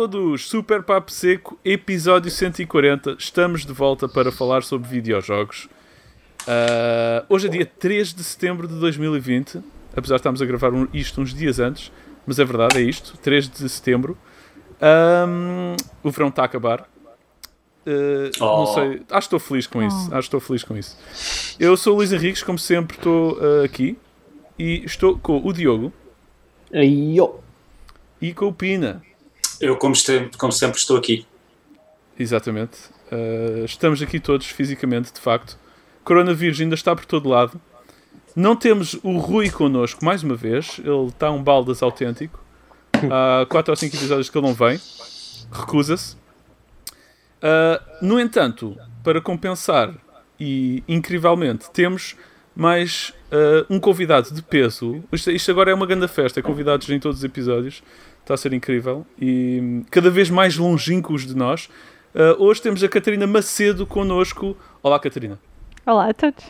Todos, Super Papo Seco, episódio 140. Estamos de volta para falar sobre videojogos. Uh, hoje é dia 3 de setembro de 2020, apesar de estarmos a gravar um, isto uns dias antes, mas é verdade, é isto, 3 de setembro. Um, o verão está a acabar. Uh, oh. Não sei, acho que estou feliz com isso. Oh. Acho que estou feliz com isso. Eu sou o Luís Henriques, como sempre, estou uh, aqui e estou com o Diogo. Eu. E com o Pina. Eu, como, este, como sempre, estou aqui. Exatamente. Uh, estamos aqui todos fisicamente, de facto. Coronavírus ainda está por todo lado. Não temos o Rui connosco mais uma vez. Ele está um baldas autêntico. Há 4 ou 5 episódios que ele não vem. Recusa-se. Uh, no entanto, para compensar, e incrivelmente, temos mais uh, um convidado de peso. Isto, isto, agora é uma grande festa, é convidados em todos os episódios. Está a ser incrível. E cada vez mais longínquos de nós. Uh, hoje temos a Catarina Macedo connosco. Olá, Catarina. Olá a todos.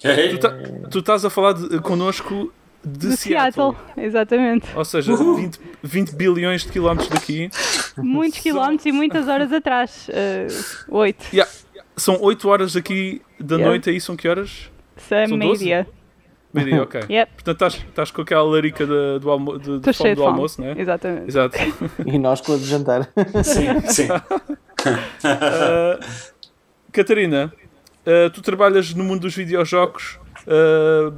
Tu, tá, tu estás a falar de, connosco de, de Seattle. Seattle. Exatamente. Ou seja, 20, 20, bilhões de quilómetros daqui. Muitos quilómetros e muitas horas atrás. Uh, oito. Yeah. São 8 horas aqui da yeah. noite, aí são que horas? São meio-dia. Meio-dia, ok. Yep. Portanto, estás, estás com aquela larica de, do, almo, de, de fome do almoço, não é? Exatamente. Exato. e nós com a de jantar. sim, sim. uh, Catarina, uh, tu trabalhas no mundo dos videojogos, uh,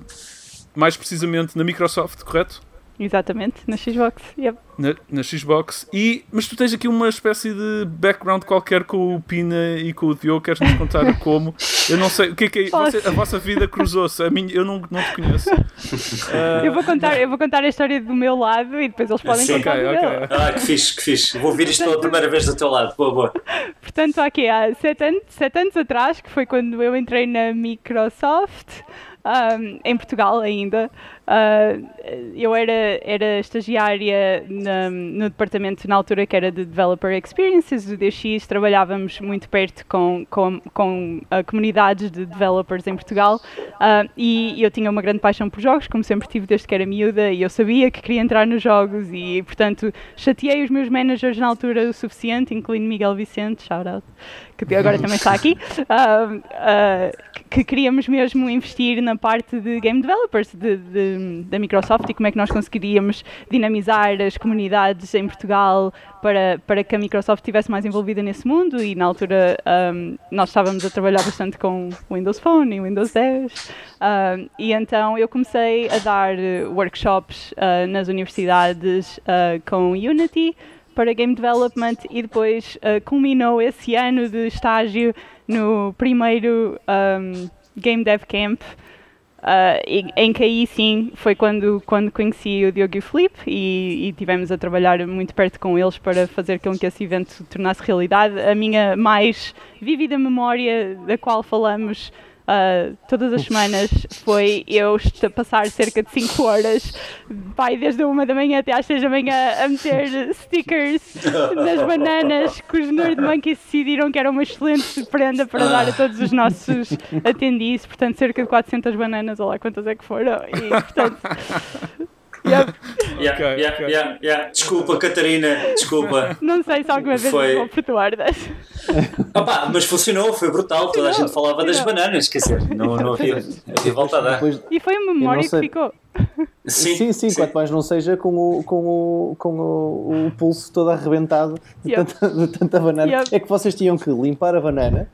mais precisamente na Microsoft, correto? Exatamente, na Xbox. Yep. Na, na, Xbox. E, mas tu tens aqui uma espécie de background qualquer com o Pina e com o Diogo. Queres-nos contar como? Eu não sei. O que é que é? Você, a vossa vida cruzou-se. A minha, eu não, não te conheço. Uh... Eu, vou contar, eu vou contar a história do meu lado e depois eles podem Sim, contar. Okay, okay. Ah, que fixe, que fixe. Vou ouvir isto pela primeira vez do teu lado. Boa, boa. Portanto, aqui há sete anos, sete anos atrás, que foi quando eu entrei na Microsoft um, em Portugal ainda. Uh, eu era, era estagiária na, no departamento na altura que era de Developer Experiences do DX, trabalhávamos muito perto com, com, com comunidades de developers em Portugal. Uh, e eu tinha uma grande paixão por jogos, como sempre tive desde que era miúda e eu sabia que queria entrar nos jogos e, portanto, chateei os meus managers na altura o suficiente, incluindo Miguel Vicente, shout out, que agora também está aqui, uh, que queríamos mesmo investir na parte de game developers de, de, da Microsoft e como é que nós conseguiríamos dinamizar as comunidades em Portugal para, para que a Microsoft estivesse mais envolvida nesse mundo. E na altura um, nós estávamos a trabalhar bastante com Windows Phone e Windows 10 um, e então eu comecei a dar workshops uh, nas universidades uh, com Unity para Game Development e depois uh, culminou esse ano de estágio no primeiro um, Game Dev Camp, uh, em, em que aí sim foi quando, quando conheci o Diogo e o Felipe e, e tivemos a trabalhar muito perto com eles para fazer com que esse evento se tornasse realidade. A minha mais vívida memória da qual falamos uh, todas as semanas foi eu passar cerca de 5 horas, vai desde a 1 da manhã até às 6 da manhã, a meter stickers nas bananas que os Nerd Monkeys decidiram que era uma excelente prenda para dar a todos os nossos atendis, portanto, cerca de 400 bananas, ou lá quantas é que foram, e portanto. Yeah, okay, yeah, okay. yeah, yeah. Desculpa, Catarina, desculpa. Não sei se alguma vez foi... vou perdoar Opa, mas funcionou, foi brutal. Toda a gente falava das bananas, quer dizer, não, não havia, havia volta a dar. E foi uma memória que ficou. Sim, sim, sim, sim, quanto mais não seja com o, com o, com o, o pulso todo arrebentado de, yep. tanta, de tanta banana. Yep. É que vocês tinham que limpar a banana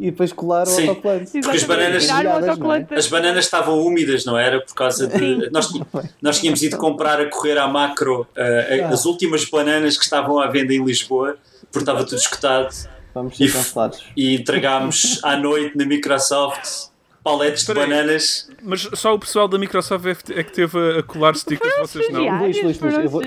e depois colar o autocolante. Porque as bananas, é? as bananas estavam úmidas, não era? Por causa de. Nós, nós tínhamos ido comprar a correr à macro uh, as últimas bananas que estavam à venda em Lisboa, porque estava tudo escutado. Vamos ser cancelados. E entregámos à noite na Microsoft paletes de bananas. Mas só o pessoal da Microsoft é que teve a colar stickers, vocês não? Luís, Luís, Luís, eu vou...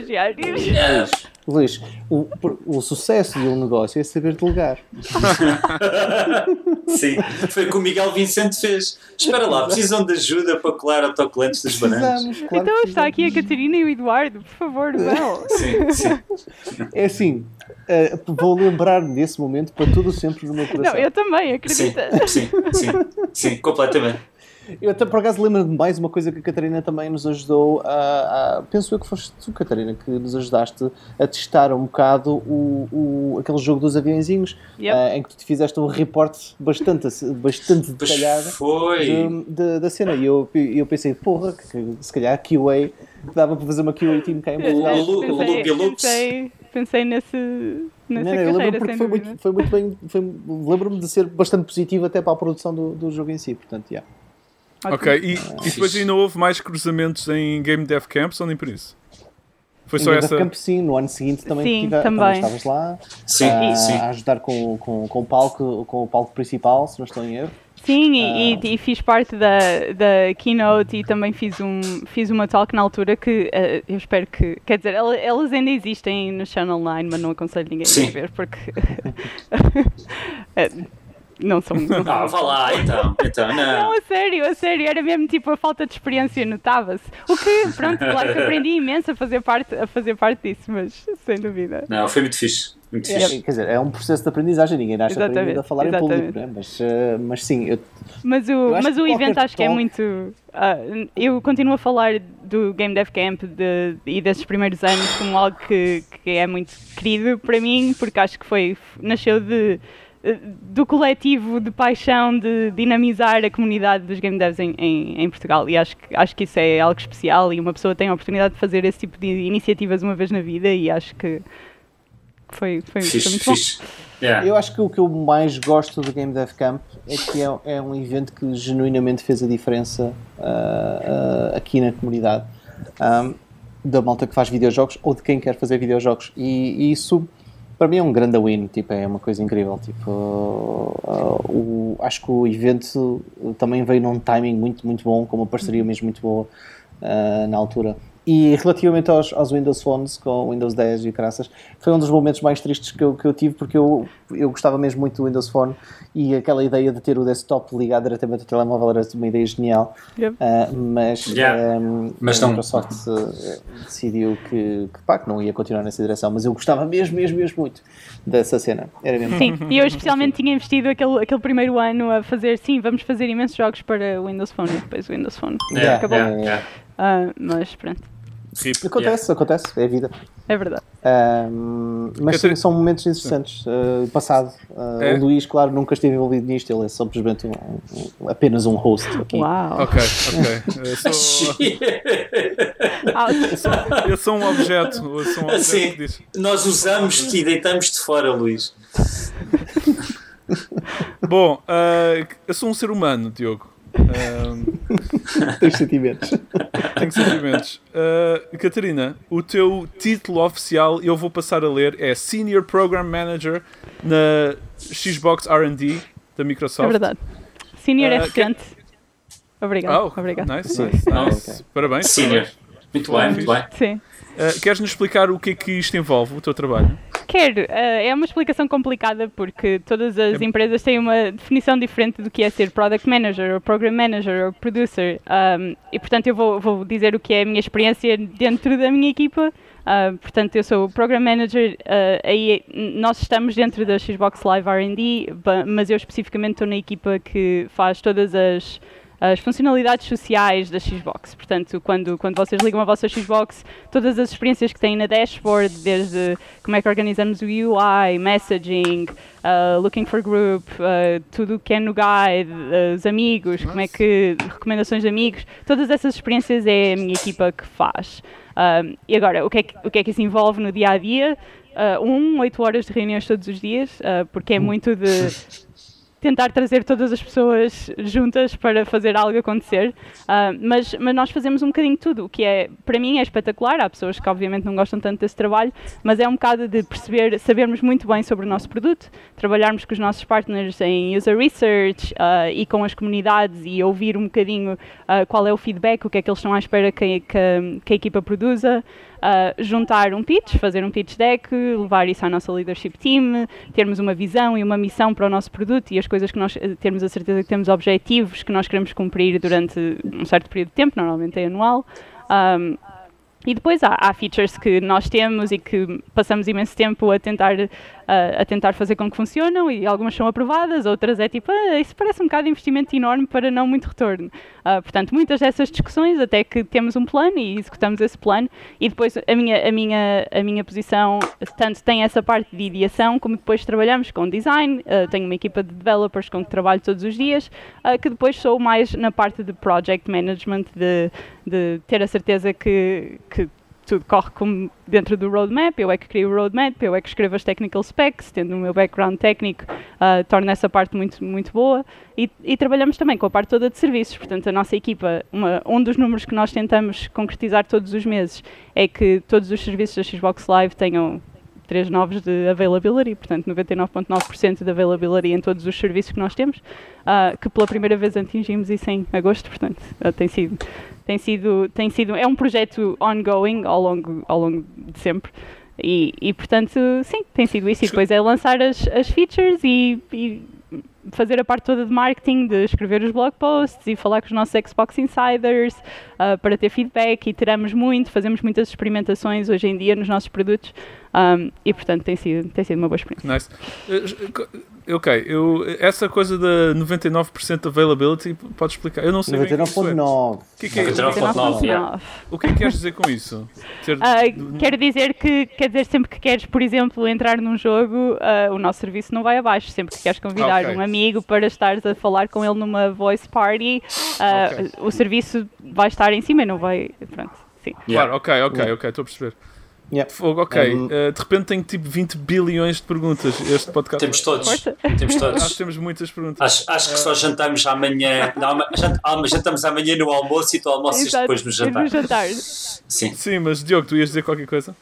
Luís, o, o sucesso de um negócio é saber delegar. Sim, foi o que o Miguel Vicente fez. Espera lá, precisam de ajuda para colar autocolantes das bananas. Claro então está aqui a Catarina e o Eduardo, por favor, não. Sim, sim. É assim, uh, vou lembrar-me desse momento para tudo sempre no meu coração. Não, eu também, acredita. Sim, sim, sim, sim completamente. Eu até por acaso lembro de mais uma coisa que a Catarina também nos ajudou a, a, Penso eu que foste tu, Catarina, que nos ajudaste a testar um bocado o, o, aquele jogo dos aviãozinhos yep. uh, em que tu te fizeste um reporte bastante, bastante detalhado de, de, da cena. E eu, eu pensei, porra, que, se calhar QA dava para fazer uma QA team cá em Portugal. Pensei, pensei, pensei nesse nessa não, não, eu lembro porque foi muito, foi muito bem. Lembro-me de ser bastante positivo até para a produção do, do jogo em si, portanto, yeah. Ok, e, e depois ainda houve mais cruzamentos em Game Dev Camps ou nem por isso? Foi só Game essa. Camp, sim, no ano seguinte também, sim, tive, também. também estavas lá sim, a, sim. a ajudar com, com, com, o palco, com o palco principal, se não estou em erro. Sim, e, e, fiz parte da, da keynote e também fiz, um, fiz uma talk na altura que uh, eu espero que. Quer dizer, elas ainda existem no Channel 9, mas não aconselho ninguém Sim. a ver porque. Não são. Não, ah, vá lá, então. então não. não, a sério, a sério. Era mesmo tipo a falta de experiência, notava-se. O que, pronto, claro que aprendi imenso a fazer, parte, a fazer parte disso, mas sem dúvida. Não, foi muito fixe. Muito é, fixe. Quer dizer, é um processo de aprendizagem, ninguém acha aprendido a falar exatamente. em público, né? mas, uh, mas sim. Eu, mas o, mas o evento acho que é muito. Uh, eu continuo a falar do Game Dev Camp de, e desses primeiros anos como algo que, que é muito querido para mim, porque acho que foi. nasceu de do coletivo de paixão de dinamizar a comunidade dos game devs em, em, em, Portugal e acho que, acho que isso é algo especial e uma pessoa tem a oportunidade de fazer esse tipo de iniciativas uma vez na vida e acho que foi, foi, foi muito bom. Yeah. Eu acho que o que eu mais gosto do Game Dev Camp é que é, é um evento que genuinamente fez a diferença uh, uh, aqui na comunidade um, da malta que faz videojogos ou de quem quer fazer videojogos e, e isso para mim é um grande win, tipo, é uma coisa incrível. Tipo, uh, o, acho que o evento também veio num timing muito, muito bom, com uma parceria mesmo muito boa uh, na altura. E relativamente aos, aos, Windows Phones, com o Windows 10 e graças, foi um dos momentos mais tristes que eu, que eu tive, porque eu, eu gostava mesmo muito do Windows Phone e aquela ideia de ter o desktop ligado diretamente ao telemóvel era uma ideia genial. Yep. Uh, mas, yeah. um, mas a Microsoft uh, decidiu que, que, pá, que não ia continuar nessa direção, mas eu gostava mesmo, mesmo, mesmo muito dessa cena. Era mesmo. Sim, e eu especialmente tinha investido aquele, aquele primeiro ano a fazer, sim, vamos fazer imensos jogos para o Windows Phone e depois o Windows Phone. Yeah, acabou. Yeah, uh, mas pronto. Rip. Acontece, yeah. acontece, é a vida. É verdade. Um, mas sim, são momentos interessantes. Uh, passado, uh, é? o Luís, claro, nunca esteve envolvido nisto, ele é simplesmente um, um, apenas um host aqui. Uau! Ok, ok. Eu sou, eu sou, eu sou um objeto. Eu sou um objeto assim, nós usamos-te e deitamos-te fora, Luís. Bom, uh, eu sou um ser humano, Diogo. Um... Tens sentimentos. Tenho sentimentos. Uh, Catarina, o teu título oficial, eu vou passar a ler, é Senior Program Manager na Xbox RD da Microsoft. É verdade. Senior uh, é recente. Que... Obrigado. Oh, Obrigado. Nice, nice, nice. Okay. Parabéns. Senior. Muito bem, muito bem. Sim. Uh, Queres-nos explicar o que é que isto envolve, o teu trabalho? Quero. Uh, é uma explicação complicada porque todas as é... empresas têm uma definição diferente do que é ser Product Manager, ou Program Manager, ou Producer. Um, e, portanto, eu vou, vou, dizer o que é a minha experiência dentro da minha equipa. Uh, portanto, eu sou o Program Manager, uh, aí nós estamos dentro da Xbox Live R&D, mas eu especificamente estou na equipa que faz todas as as funcionalidades sociais da Xbox. Portanto, quando, quando vocês ligam a vossa Xbox, todas as experiências que têm na dashboard, desde como é que organizamos o UI, messaging, uh, looking for group, uh, tudo o que é no guide, uh, os amigos, Nossa. como é que recomendações de amigos, todas essas experiências é a minha equipa que faz. Um, e agora, o que, é que, o que é que isso envolve no dia a dia? Uh, um, oito horas de reuniões todos os dias, uh, porque é hum. muito de tentar trazer todas as pessoas juntas para fazer algo acontecer. Uh, mas, mas nós fazemos um bocadinho de tudo, o que é, para mim, é espetacular. Há pessoas que obviamente não gostam tanto desse trabalho, mas é um bocado de perceber, sabermos muito bem sobre o nosso produto, trabalharmos com os nossos partners em user research uh, e com as comunidades e ouvir um bocadinho uh, qual é o feedback, o que é que eles estão à espera que, que, que a equipa produza uh, juntar um pitch, fazer um pitch deck, levar isso à nossa leadership team, termos uma visão e uma missão para o nosso produto e as coisas que nós termos a certeza que temos objetivos que nós queremos cumprir durante um certo período de tempo, normalmente é anual. Um, e depois há, há, features que nós temos e que passamos imenso tempo a tentar, uh, a tentar fazer com que funcionam e algumas são aprovadas, outras é tipo, ah, isso parece um bocado de investimento enorme para não muito retorno. Uh, portanto, muitas dessas discussões até que temos um plano e executamos esse plano e depois a minha, a minha, a minha posição tanto tem essa parte de ideação como depois trabalhamos com design, uh, tenho uma equipa de developers com que trabalho todos os dias, que depois sou mais na parte de project management, de, de ter a certeza que que tudo corre como dentro do roadmap, eu é que crio o roadmap, eu é que escrevo as technical specs, tendo o meu background técnico, uh, torna essa parte muito, muito boa. E, e, trabalhamos também com a parte toda de serviços, portanto, a nossa equipa, uma, um dos números que nós tentamos concretizar todos os meses é que todos os serviços da Xbox Live tenham três novos de availability, portanto 99.9% de availability em todos os serviços que nós temos, uh, que pela primeira vez atingimos isso em agosto, portanto uh, tem sido tem sido, tem sido, é um projeto ongoing ao longo, ao longo de sempre. E, e portanto, sim, tem sido isso. E depois é lançar as, as features e, e fazer a parte toda de marketing, de escrever os blog posts e falar com os nossos Xbox Insiders uh, para ter feedback e tiramos muito, fazemos muitas experimentações hoje em dia nos nossos produtos um, e portanto tem sido, tem sido uma boa experiência. Nice. Uh, ok, eu, essa coisa da 99% availability, pode explicar? Eu não sei 99.9. O que é que é 99.9? O que é que queres dizer com isso? Ter... Uh, quero dizer que, quer dizer, sempre que queres, por exemplo, entrar num jogo, uh, o nosso serviço não vai abaixo. Sempre que queres convidar okay. um amigo para estares a falar com ele numa voice party, okay. o serviço vai estar em cima e não vai. Pronto, sim. Claro, ok, ok, ok, estou a perceber. Yeah. Fogo, ok. Um, uh, de repente tenho tipo 20 bilhões de perguntas. Este podcast. Temos todos. Temos todos. Nós temos muitas perguntas. Acho, acho que só jantamos amanhã. Não, jant, ah, jantamos amanhã no almoço e tu almoças Exato. depois no jantar. no jantar. Sim. Sim, mas Diogo, tu ias dizer qualquer coisa?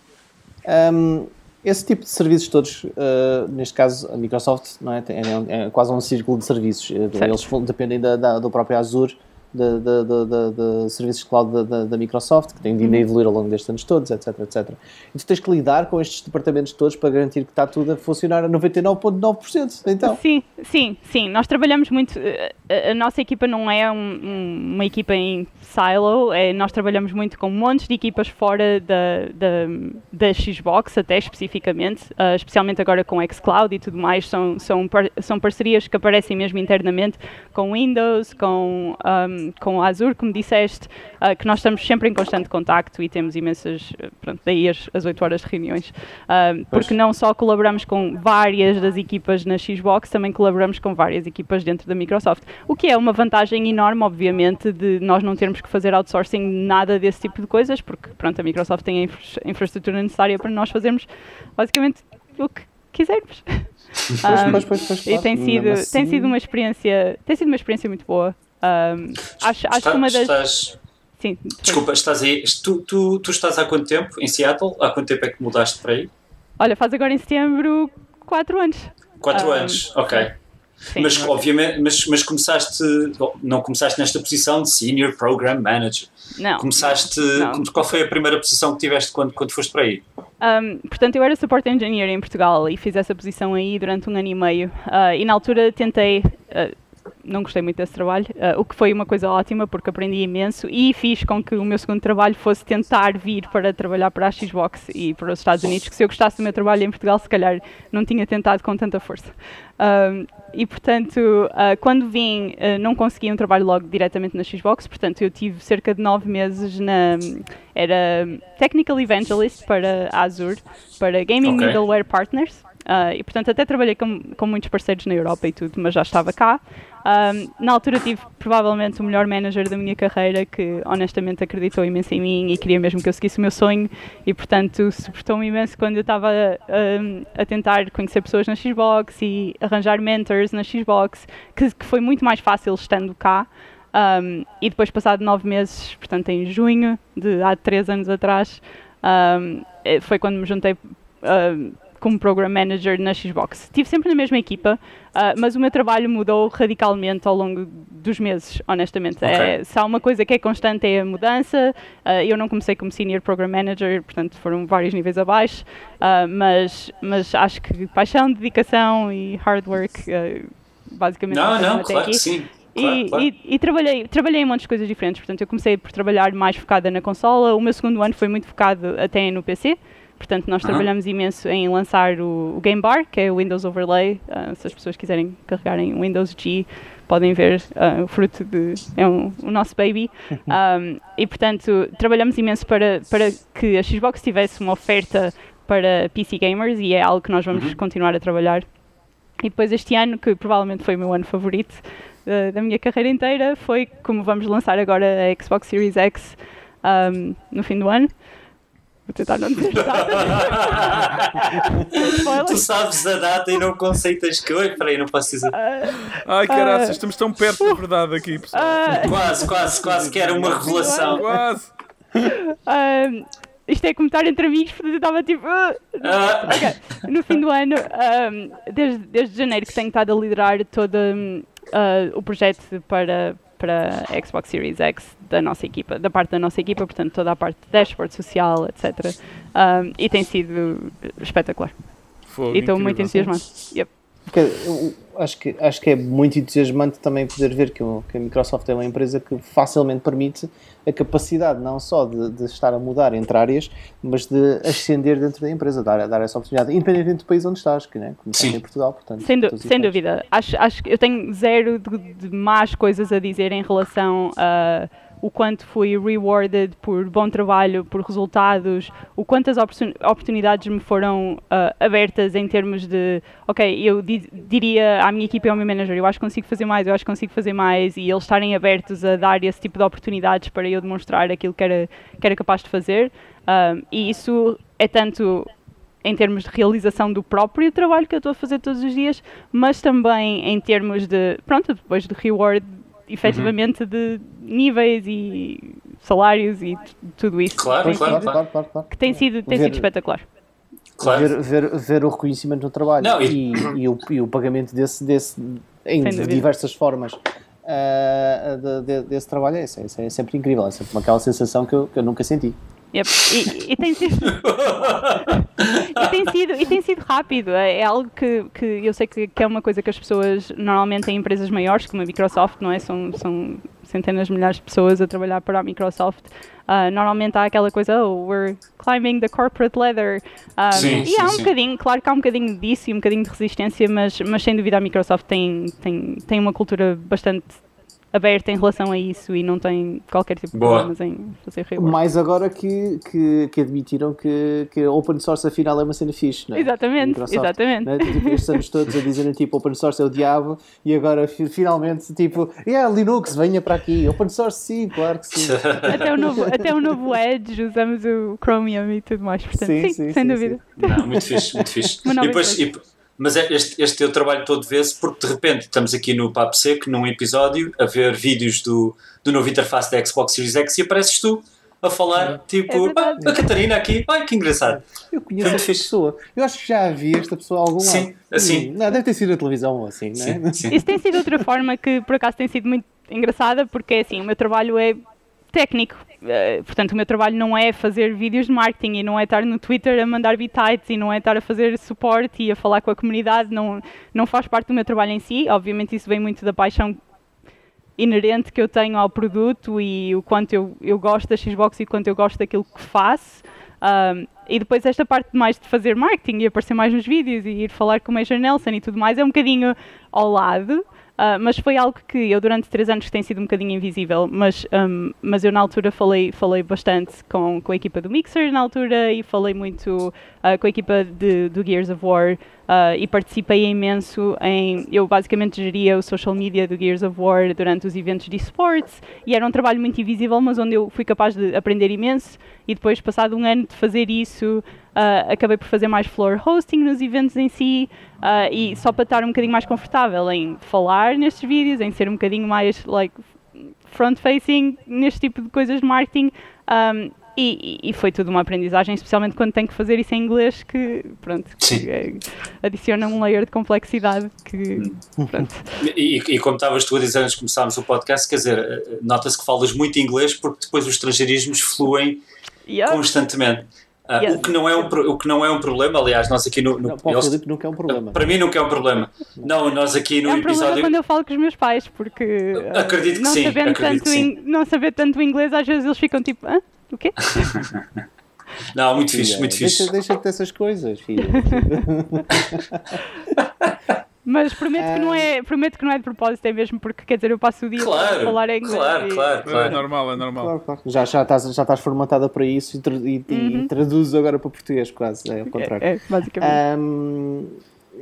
Um, esse tipo de serviços todos, uh, neste caso a Microsoft, não é? é, é quase um círculo de serviços. Certo. Eles dependem da, da, do próprio Azure de, de, de, serviços de cloud da, Microsoft, que tem vindo a uhum. evoluir ao longo destes anos todos, etc, etc. E tu tens que lidar com estes departamentos todos para garantir que está tudo a funcionar a 99,9%, então. Sim, sim, sim. Nós trabalhamos muito, eh, a, a nossa equipa não é um, um, uma equipa em silo, é, nós trabalhamos muito com montes de equipas fora da, da, da Xbox, até especificamente, uh, especialmente agora com xCloud e tudo mais, são, são, par, são parcerias que aparecem mesmo internamente com Windows, com um, com a Azure, como disseste, uh, que nós estamos sempre em constante contacto e temos imensas, pronto, daí as, as 8 horas de reuniões, uh, porque não só colaboramos com várias das equipas na Xbox, também colaboramos com várias equipas dentro da Microsoft, o que é uma vantagem enorme, obviamente, de nós não termos que fazer outsourcing nada desse tipo de coisas, porque pronto, a Microsoft tem a infra infraestrutura necessária para nós fazermos basicamente o que quisermos. Pois, pois, pois, e tem sido, tem sido uma experiência tem sido uma experiência muito boa um, acho, acho que uma das. Estás... Sim, Desculpa, estás aí. Tu, tu, tu estás há quanto tempo em Seattle? Há quanto tempo é que mudaste para aí? Olha, faz agora em setembro 4 anos. 4 um, anos, ok. Sim, mas, obviamente, mas, mas começaste, não começaste nesta posição de Senior Program Manager. Não. Começaste, não. qual foi a primeira posição que tiveste quando, quando foste para aí? Um, portanto, eu era Support Engineer em Portugal e fiz essa posição aí durante um ano e meio. Uh, e na altura tentei, uh, não gostei muito desse trabalho, uh, o que foi uma coisa ótima porque aprendi imenso e fiz com que o meu segundo trabalho fosse tentar vir para trabalhar para a Xbox e para os Estados Unidos, que se eu gostasse do meu trabalho em Portugal, se calhar não tinha tentado com tanta força. Um, e portanto, uh, quando vim, uh, não consegui um trabalho logo diretamente na Xbox, portanto, eu tive cerca de nove meses na. Era Technical Evangelist para Azure, para Gaming okay. Middleware Partners. Uh, e portanto até trabalhei com, com muitos parceiros na Europa e tudo, mas já estava cá. Um, na altura tive provavelmente o melhor manager da minha carreira que honestamente acreditou imenso em mim e queria mesmo que eu seguisse o meu sonho e portanto suportou-me imenso quando eu estava um, a tentar conhecer pessoas na Xbox e arranjar mentors na Xbox, que, que foi muito mais fácil estando cá. Um, e depois, passado nove meses, portanto em junho de há três anos atrás, eh, foi quando me juntei como Program Manager na Xbox. Estive sempre na mesma equipa, uh, mas o meu trabalho mudou radicalmente ao longo dos meses, honestamente. Okay. É, se há uma coisa que é constante é a mudança. Uh, eu não comecei como Senior Program Manager, portanto foram vários níveis abaixo, uh, mas, mas acho que paixão, dedicação e hard work, basicamente, não, não, claro aqui. sim. Claro, e, claro. e, e, trabalhei, trabalhei em muitas coisas diferentes. Portanto, eu comecei por trabalhar mais focada na consola. O meu segundo ano foi muito focado até no PC. Portanto, nós trabalhamos imenso em lançar o, o, Game Bar, que é o Windows Overlay. Uh, se as pessoas quiserem carregarem Windows G, podem ver uh, o fruto de. É um, o nosso baby. Um, e, portanto, trabalhamos imenso para, para que a Xbox tivesse uma oferta para PC gamers e é algo que nós vamos uhum. continuar a trabalhar. E depois, este ano, que provavelmente foi o meu ano favorito uh, da minha carreira inteira, foi como vamos lançar agora a Xbox Series X um, no fim do ano. Vou tentar não dizer Tu sabes a data e não conceitas que. Oi, peraí, não posso dizer. Uh, Ai, caraças, uh, estamos tão perto da verdade aqui, pessoal. Uh, quase, quase, quase que era uma revelação. Quase. isto é comentar entre amigos, porque eu estava tipo. Okay. No fim do ano, um, desde, desde janeiro, que tenho estado a liderar todo um, o projeto para para a Xbox Series X da nossa equipa, da parte da nossa equipa, portanto toda a parte de dashboard social, etc. Um, e tem sido espetacular. Fogo, e estou muito entusiasmado. Yep. Eu acho, que, acho que é muito entusiasmante também poder ver que, o, que a Microsoft é uma empresa que facilmente permite a capacidade não só de, de, estar a mudar entre áreas, mas de ascender dentro da empresa, dar, dar essa oportunidade, independentemente do país onde estás, que, né, como Sim. em Portugal. Portanto, sem, du sem dúvida. Acho, acho que eu tenho zero de, de más coisas a dizer em relação a o quanto fui rewarded por bom trabalho, por resultados, o quantas oportunidades me foram uh, abertas em termos de, ok, eu di diria à minha equipa e ao meu manager, eu acho que consigo fazer mais, eu acho que consigo fazer mais, e eles estarem abertos a dar esse tipo de oportunidades para eu demonstrar aquilo que era, que era capaz de fazer. Um, e isso é tanto em termos de realização do próprio trabalho que eu estou a fazer todos os dias, mas também em termos de, pronto, depois de reward efetivamente uhum. de níveis e salários e tudo isso. Claro, tem claro, sido, claro, claro, claro, Que tem sido, tem ver, sido espetacular. Claro. Ver, ver, ver o reconhecimento do trabalho Não, e, e, o, e o pagamento desse, desse em de diversas formas uh, de, de, desse trabalho é, é, é, sempre incrível, é sempre aquela sensação que eu, que eu nunca senti. Yep. E, e, tem sido... e, tem sido, e tem sido rápido. É, é algo que, que eu sei que, que, é uma coisa que as pessoas normalmente em empresas maiores, como a Microsoft, não é? São, são centenas de milhares de pessoas a trabalhar para a Microsoft. Uh, normalmente há aquela coisa, oh, we're climbing the corporate ladder. Um, sim, e sim, há um sim. bocadinho, claro que há um bocadinho disso e um bocadinho de resistência, mas, mas sem dúvida a Microsoft tem, tem, tem uma cultura bastante aberta em relação a isso e não tem qualquer tipo de problemas em fazer reward. Mais agora que, que, que admitiram que, que open source afinal é uma cena fixe, não é? Exatamente, exatamente. Né? Tipo, estes anos todos a dizerem tipo open source é o diabo e agora finalmente tipo, yeah, Linux, venha para aqui, open source sim, claro que sim. até, o novo, até o novo Edge usamos o Chromium e tudo mais, portanto, sim, sim, sim sem sim, dúvida. Não, muito fixe, muito fixe. e depois, e, mas é este, este teu trabalho todo vê-se porque de repente estamos aqui no Papo Seco, num episódio, a ver vídeos do, do novo interface da Xbox Series X e apareces tu a falar, tipo, é ah, a Catarina aqui, ai que engraçado. Eu conheço esta pessoa, eu acho que já vi esta pessoa algum sim, lado. Assim. Não, deve ter sido a televisão ou assim, não é? Sim, sim. Isso tem sido outra forma que por acaso tem sido muito engraçada, porque assim, o meu trabalho é técnico. Uh, portanto, o meu trabalho não é fazer vídeos de marketing e não é estar no Twitter a mandar bitites e não é estar a fazer suporte e a falar com a comunidade, não, não faz parte do meu trabalho em si. Obviamente, isso vem muito da paixão inerente que eu tenho ao produto e o quanto eu, eu gosto da Xbox e o quanto eu gosto daquilo que faço. Um, e depois esta parte mais de fazer marketing e aparecer mais nos vídeos e ir falar com o Major Nelson e tudo mais é um bocadinho ao lado. Uh, mas foi algo que eu durante três anos tem sido um bocadinho invisível, mas, um, mas eu na altura falei, falei bastante com, com a equipa do Mixer na altura e falei muito uh, com a equipa de, do Gears of War uh, e participei imenso em. Eu basicamente geria o social media do Gears of War durante os eventos de esportes e era um trabalho muito invisível, mas onde eu fui capaz de aprender imenso e depois, passado um ano de fazer isso, Uh, acabei por fazer mais floor hosting nos eventos em si uh, e só para estar um bocadinho mais confortável em falar nestes vídeos, em ser um bocadinho mais like front-facing neste tipo de coisas de marketing. Um, e, e, foi tudo uma aprendizagem, especialmente quando tenho que fazer isso em inglês, que pronto, que, é, adiciona um layer de complexidade que pronto. E, e, como estavas tu a dizer antes de começarmos o podcast, quer dizer, eh, nota-se que falas muito inglês porque depois os estrangeirismos fluem constantemente. Uh, yes. o, que não é um, o que não é um problema, aliás, nós aqui no. no não, para o Filipe nunca é um problema. Para mim nunca é um problema. Não, nós aqui no é um episódio. quando eu falo com os meus pais, porque. Acredito que não sim. Sabendo acredito tanto sim. não saber tanto inglês, às vezes eles ficam tipo. Hã? O quê? não, muito fixe, muito deixa, fixe. Deixa de ter essas coisas, filho. Mas prometo, que não é, prometo que não é de propósito, é mesmo porque quer dizer, eu passo o dia claro, a falar em inglês. Claro, e... claro, claro. É normal, é normal. Claro, claro. Já, já, estás, já estás formatada para isso e, e, uhum. e traduzes agora para português, quase. É ao contrário. É, é basicamente. Um,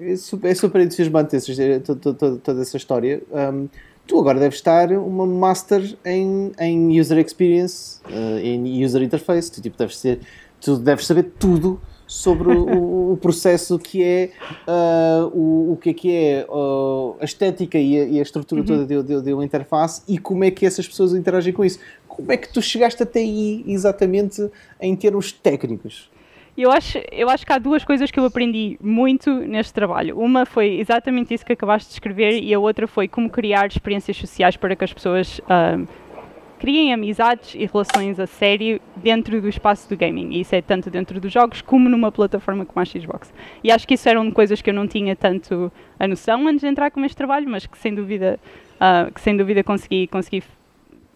é, super, é super entusiasmante toda, toda, toda essa história. Um, tu agora deves estar uma master em, em user experience, uh, em user interface. Tu, tipo, deves ser, tu deves saber tudo sobre o, o, processo que é uh, o, o que é que é uh, a estética e a, e a estrutura uhum. toda de, de, de, uma interface e como é que essas pessoas interagem com isso. Como é que tu chegaste até aí exatamente em termos técnicos? Eu acho, eu acho que há duas coisas que eu aprendi muito neste trabalho. Uma foi exatamente isso que acabaste de escrever e a outra foi como criar experiências sociais para que as pessoas uh, criem amizades e relações a sério dentro do espaço do gaming. E isso é tanto dentro dos jogos como numa plataforma como a Xbox. E acho que isso eram coisas que eu não tinha tanto a noção antes de entrar com este trabalho, mas que sem dúvida, uh, que sem dúvida consegui, consegui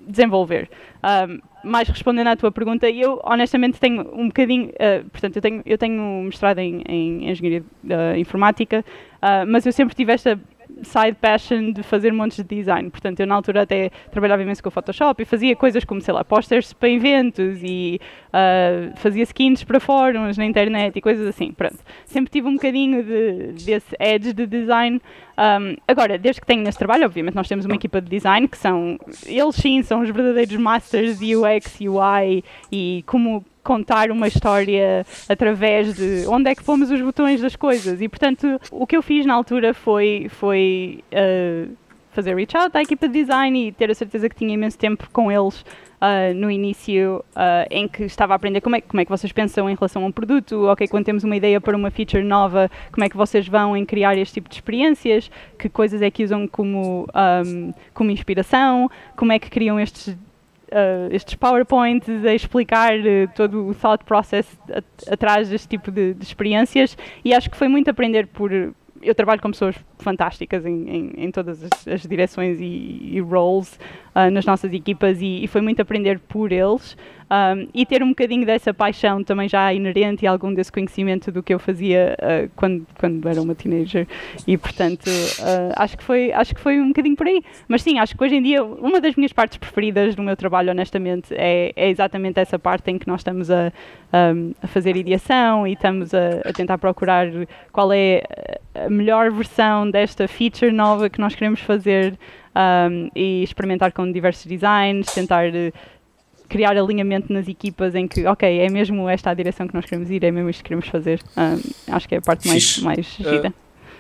desenvolver. Um, mais respondendo à tua pergunta, eu honestamente tenho um bocadinho, uh, portanto, eu tenho, eu tenho mestrado em, em engenharia uh, informática, uh, mas eu sempre tive esta side passion de fazer montes de design. Portanto, eu na altura até trabalhava imenso com o Photoshop e fazia coisas como, sei lá, posters para eventos e uh, fazia skins para fóruns na internet e coisas assim. Pronto. Sempre tive um bocadinho de, desse edge de design. Um, agora, desde que tenho nesse trabalho, obviamente nós temos uma equipa de design que são, eles sim, são os verdadeiros masters de UX, UI e como contar uma história através de onde é que pomos os botões das coisas. E portanto, o que eu fiz na altura foi, foi uh, fazer reach out à equipa de design e ter a certeza que tinha imenso tempo com eles uh, no início, uh, em que estava a aprender como é, como é que vocês pensam em relação a um produto, ok, quando temos uma ideia para uma feature nova, como é que vocês vão em criar este tipo de experiências, que coisas é que usam como, um, como inspiração, como é que criam estes uh, estes PowerPoints a explicar uh, todo o thought process atrás deste tipo de, de, experiências e acho que foi muito aprender por. Eu trabalho com pessoas fantásticas em, em, em todas as, as, direções e, e roles uh, nas nossas equipas e, e, foi muito aprender por eles um, e ter um bocadinho dessa paixão também já inerente e algum desse conhecimento do que eu fazia uh, quando, quando era uma teenager e portanto uh, acho, que foi, acho que foi um bocadinho por aí. Mas sim, acho que hoje em dia uma das minhas partes preferidas do meu trabalho, honestamente, é, é exatamente essa parte em que nós estamos a, um, a fazer ideação e estamos a, a tentar procurar qual é a melhor versão desta feature nova que nós queremos fazer um, e experimentar com diversos designs, tentar criar alinhamento nas equipas em que, ok, é mesmo esta a direção que nós queremos ir, é mesmo isto que queremos fazer. Um, acho que é a parte mais, mais gira.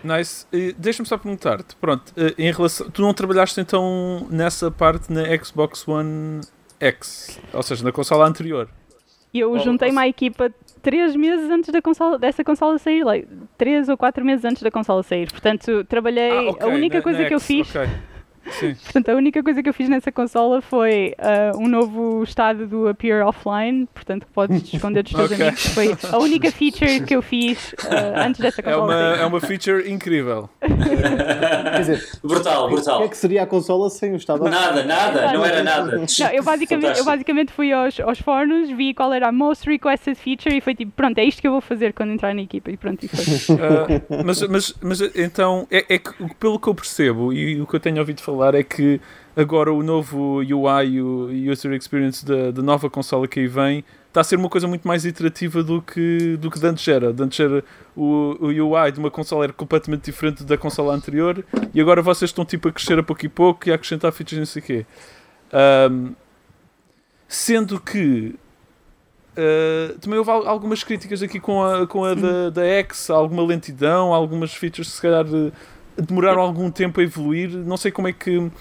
Uh, nice. Deixa-me só perguntar-te, pronto, uh, em relação, tu não trabalhaste então nessa parte na Xbox One X, ou seja, na consola anterior? Eu juntei-me à equipa três meses antes da consola, dessa consola sair, like, três ou quatro meses antes da consola sair. Portanto, trabalhei. Ah, okay, a única coisa na que eu fiz. Okay. Sim. Portanto, a única coisa que eu fiz nessa consola foi uh, um novo estado do Appear Offline, portanto, que podes esconder dos teus okay. amigos. Foi a única feature que eu fiz uh, antes dessa é consola. É uma, é uma feature incrível. Quer dizer, brutal, brutal. O que é que seria a consola sem o estado Nada, nada, não era nada. Não, eu, basicamente, eu basicamente fui aos, aos fóruns, vi qual era a most requested feature e foi tipo, pronto, é isto que eu vou fazer quando entrar na equipa. E pronto, e foi. Uh, mas, mas, mas então, é, é que pelo que eu percebo e o que eu tenho ouvido falar falar é que agora o novo UI, o User Experience da, da nova consola que aí vem, está a ser uma coisa muito mais iterativa do que, do que antes era. Antes era o, o UI de uma consola era completamente diferente da consola anterior e agora vocês estão tipo a crescer a pouco e pouco e a acrescentar features não sei o quê. Um, sendo que uh, também houve algumas críticas aqui com a, com a da, da X, alguma lentidão, algumas features se calhar demoraram algum tempo a evoluir. Não sei como é que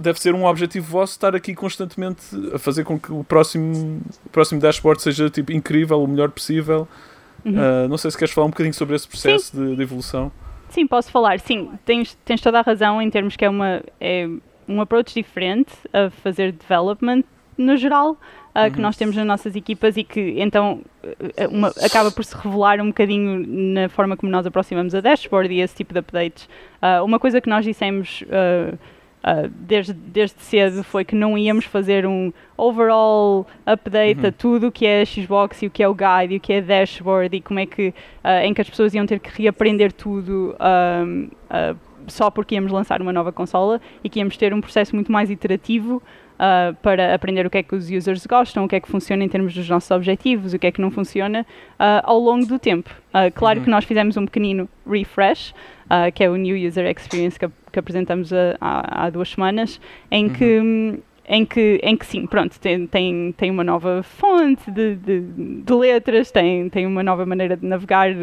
deve ser um objetivo vosso estar aqui constantemente a fazer com que o próximo, o próximo dashboard seja tipo incrível, o melhor possível. Uhum. Uh, não sei se queres falar um bocadinho sobre esse processo de, de, evolução. Sim, posso falar. Sim, tens, tens toda a razão em termos que é, uma, é um approach diferente a fazer development no geral. Uh, uhum. que nós temos nas nossas equipas e que então uma, acaba por se revelar um bocadinho na forma como nós aproximamos a dashboard e esse tipo de updates. Uh, uma coisa que nós dissemos uh, desde, desde cedo foi que não íamos fazer um overall update uhum. a tudo o que é Xbox e o que é o guide e o que é dashboard e como é que uh, em que as pessoas iam ter que reaprender tudo uh, só porque íamos lançar uma nova consola e que íamos ter um processo muito mais iterativo uh, para aprender o que é que os users gostam, o que é que funciona em termos dos nossos objetivos, o que é que não funciona uh, ao longo do tempo. Uh, claro uhum. que nós fizemos um pequenino refresh, que é o New User Experience que, que apresentamos há, há, duas semanas, em uhum. que em que, em que sim, pronto, tem, tem, tem uma nova fonte de, de, de letras, tem, tem uma nova maneira de navegar uh,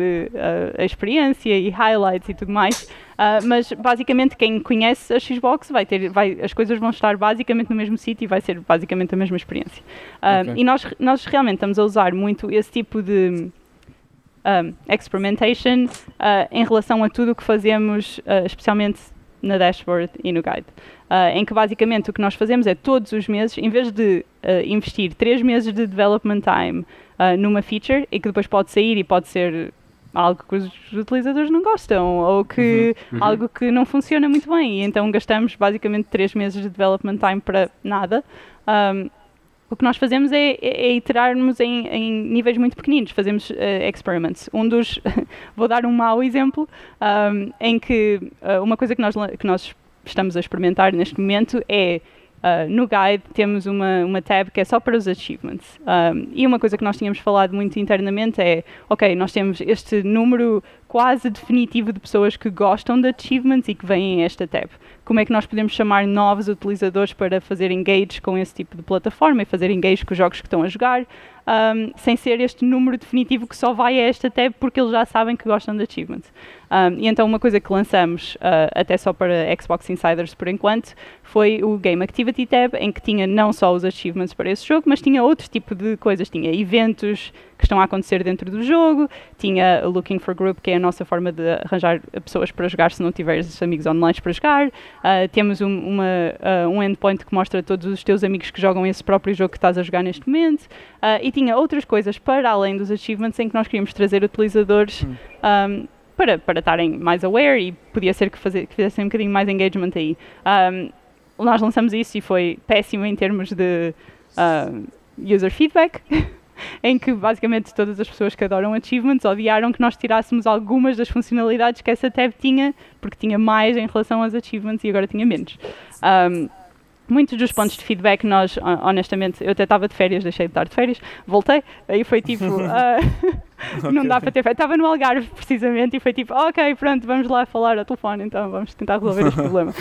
a experiência e highlights e tudo mais, uh, mas basicamente quem conhece a Xbox vai ter, vai, as coisas vão estar basicamente no mesmo sítio e vai ser basicamente a mesma experiência. Uh, okay. E nós, nós realmente estamos a usar muito esse tipo de um, experimentation em relação a tudo o que fazemos, especialmente na dashboard e no guide. Uh, em que basicamente o que nós fazemos é todos os meses, em vez de uh, investir 3 meses de development time uh, numa feature e que depois pode sair e pode ser algo que os utilizadores não gostam ou que uhum. Uhum. algo que não funciona muito bem e então gastamos basicamente 3 meses de development time para nada. Um, o que nós fazemos é, é, é iterarmos em, em, níveis muito pequeninos, fazemos uh, experiments. Um dos, vou dar um mau exemplo, um, em que uh, uma coisa que nós, que nós estamos a experimentar neste momento é Uh, no guide temos uma, uma tab que é só para os achievements. Um, e uma coisa que nós tínhamos falado muito internamente é: ok, nós temos este número quase definitivo de pessoas que gostam de achievements e que vêm a esta tab. Como é que nós podemos chamar novos utilizadores para fazer engage com esse tipo de plataforma e fazer engage com os jogos que estão a jogar? Um, sem ser este número definitivo que só vai a esta tab porque eles já sabem que gostam de achievements. Um, e então uma coisa que lançamos uh, até só para Xbox Insiders por enquanto foi o Game Activity Tab, em que tinha não só os achievements para esse jogo, mas tinha outro tipo de coisas. Tinha eventos que estão a acontecer dentro do jogo, tinha Looking for Group, que é a nossa forma de arranjar pessoas para jogar se não tiveres amigos online para jogar. Uh, temos um, uma, uh, um endpoint que mostra todos os teus amigos que jogam esse próprio jogo que estás a jogar neste momento. Uh, e tinha outras coisas para além dos achievements em que nós queríamos trazer utilizadores. Um, para, para estarem mais aware e podia ser que, fazer, que fizessem um bocadinho mais engagement aí. Um, nós lançamos isso e foi péssimo em termos de user feedback, em que basicamente todas as pessoas que adoram achievements odiaram que nós tirássemos algumas das funcionalidades que essa tab tinha, porque tinha mais em relação aos achievements e agora tinha menos. Um, muitos dos pontos de feedback nós, honestamente, eu até estava de férias, deixei de estar de férias, voltei, aí foi tipo, uh, não dá para ter feito, estava no Algarve precisamente e foi tipo, ok, pronto, vamos lá falar ao telefone, então vamos tentar resolver este problema.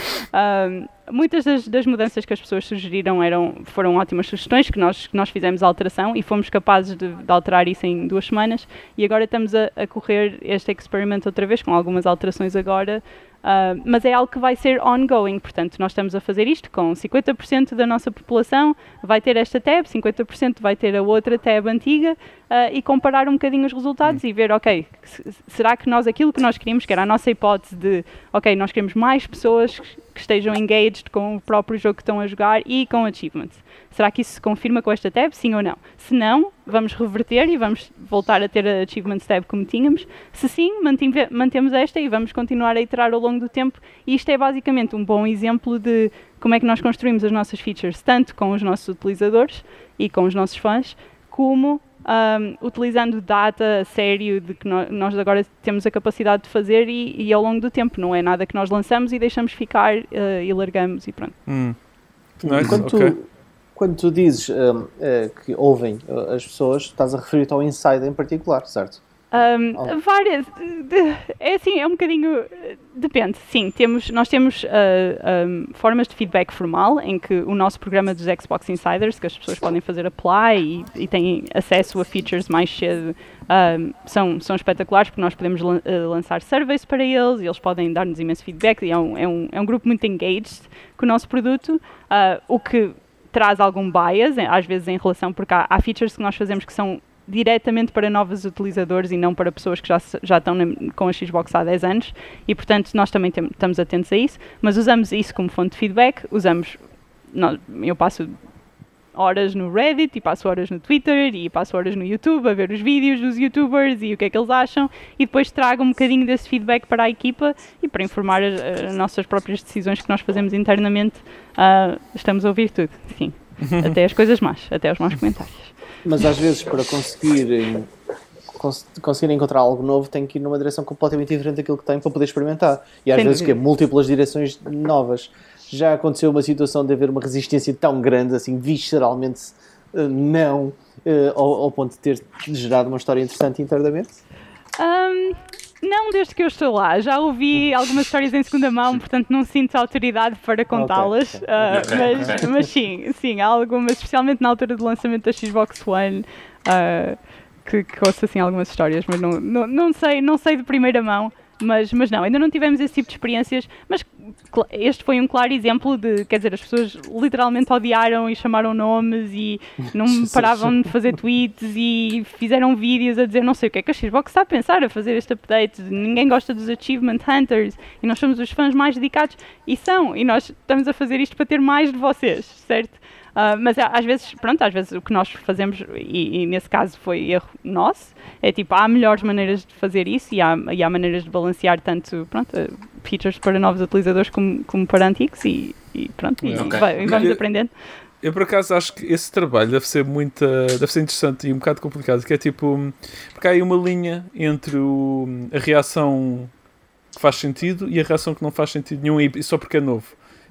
Muitas das, das, mudanças que as pessoas sugeriram eram, foram ótimas sugestões que nós, que nós fizemos a alteração e fomos capazes de, de alterar isso em duas semanas e agora estamos a, a correr este experimento outra vez com algumas alterações agora Uh, mas é algo que vai ser ongoing, portanto, nós estamos a fazer isto com 50% da nossa população vai ter esta tab, 50% vai ter a outra tab antiga uh, e comparar um bocadinho os resultados e ver, ok, será que nós aquilo que nós queríamos, que era a nossa hipótese de, ok, nós queremos mais pessoas que estejam engaged com o próprio jogo que estão a jogar e com achievements. Será que isso se confirma com esta tab, sim ou não? Se não, vamos reverter e vamos voltar a ter a Achievements tab como tínhamos. Se sim, mantemos esta e vamos continuar a iterar ao longo do tempo. E isto é basicamente um bom exemplo de como é que nós construímos as nossas features, tanto com os nossos utilizadores e com os nossos fãs, como um, utilizando data a sério de que nós agora temos a capacidade de fazer e, e, ao longo do tempo. Não é nada que nós lançamos e deixamos ficar uh, e largamos e pronto. Hum. Nice. Quando, okay. Quando tu dizes um, é, que ouvem uh, as pessoas, estás a referir-te ao Inside em particular, certo? Um, oh. Várias. É assim, é um bocadinho. Depende, sim. Temos, nós temos uh, um, formas de feedback formal em que o nosso programa dos Xbox Insiders, que as pessoas podem fazer apply e, e têm acesso a features mais cedo, um, são, são espetaculares porque nós podemos lan uh, lançar surveys para eles e eles podem dar-nos imenso feedback. E é, um, é, um, é um grupo muito engaged com o nosso produto, uh, o que traz algum bias, às vezes em relação, porque há, há features que nós fazemos que são diretamente para novos utilizadores e não para pessoas que já, já estão com a Xbox há 10 anos e, portanto, nós também tem, estamos atentos a isso, mas usamos isso como fonte de feedback, usamos, eu passo horas no Reddit, e passo horas no Twitter, e passo horas no YouTube a ver os vídeos dos youtubers e o que é que eles acham, e depois trago um bocadinho desse feedback para a equipa e para informar as, as nossas próprias decisões que nós fazemos internamente. Uh, estamos a ouvir tudo, sim. até as coisas más, até os maus comentários. Mas às vezes para conseguirem cons conseguir encontrar algo novo tem que ir numa direção completamente diferente daquilo que tem para poder experimentar. E às Sem vezes que é múltiplas direções novas. Já aconteceu uma situação de haver uma resistência tão grande, assim, visceralmente uh, não, uh, ao, ao, ponto de ter gerado uma história interessante internamente? Um, não desde que eu estou lá. Já ouvi algumas histórias em segunda mão, portanto não sinto autoridade para contá-las. Okay. Uh, mas, mas, sim, sim, há algumas, especialmente na altura do lançamento da Xbox One. Uh, que, que ouço assim algumas histórias, mas não, não, não, sei, não sei de primeira mão. Mas, mas não, ainda não tivemos esse tipo de experiências. Mas este foi um claro exemplo de, quer dizer, as pessoas literalmente odiaram e chamaram nomes e não paravam de fazer tweets e fizeram vídeos a dizer não sei o que é que a Xbox está a pensar a fazer este update. Ninguém gosta dos Achievement Hunters e nós somos os fãs mais dedicados. E são, e nós estamos a fazer isto para ter mais de vocês, certo? Uh, mas às vezes, pronto, às vezes o que nós fazemos, e, e, nesse caso foi erro nosso, é tipo, há melhores maneiras de fazer isso e há, e há maneiras de balancear tanto, pronto, features para novos utilizadores como, como para antigos e, e pronto, e, okay. vai, e vamos aprendendo. Eu por acaso acho que esse trabalho deve ser muito deve ser interessante e um bocado complicado, que é tipo, porque há aí uma linha entre o, a reação que faz sentido e a reação que não faz sentido nenhum e só porque é novo.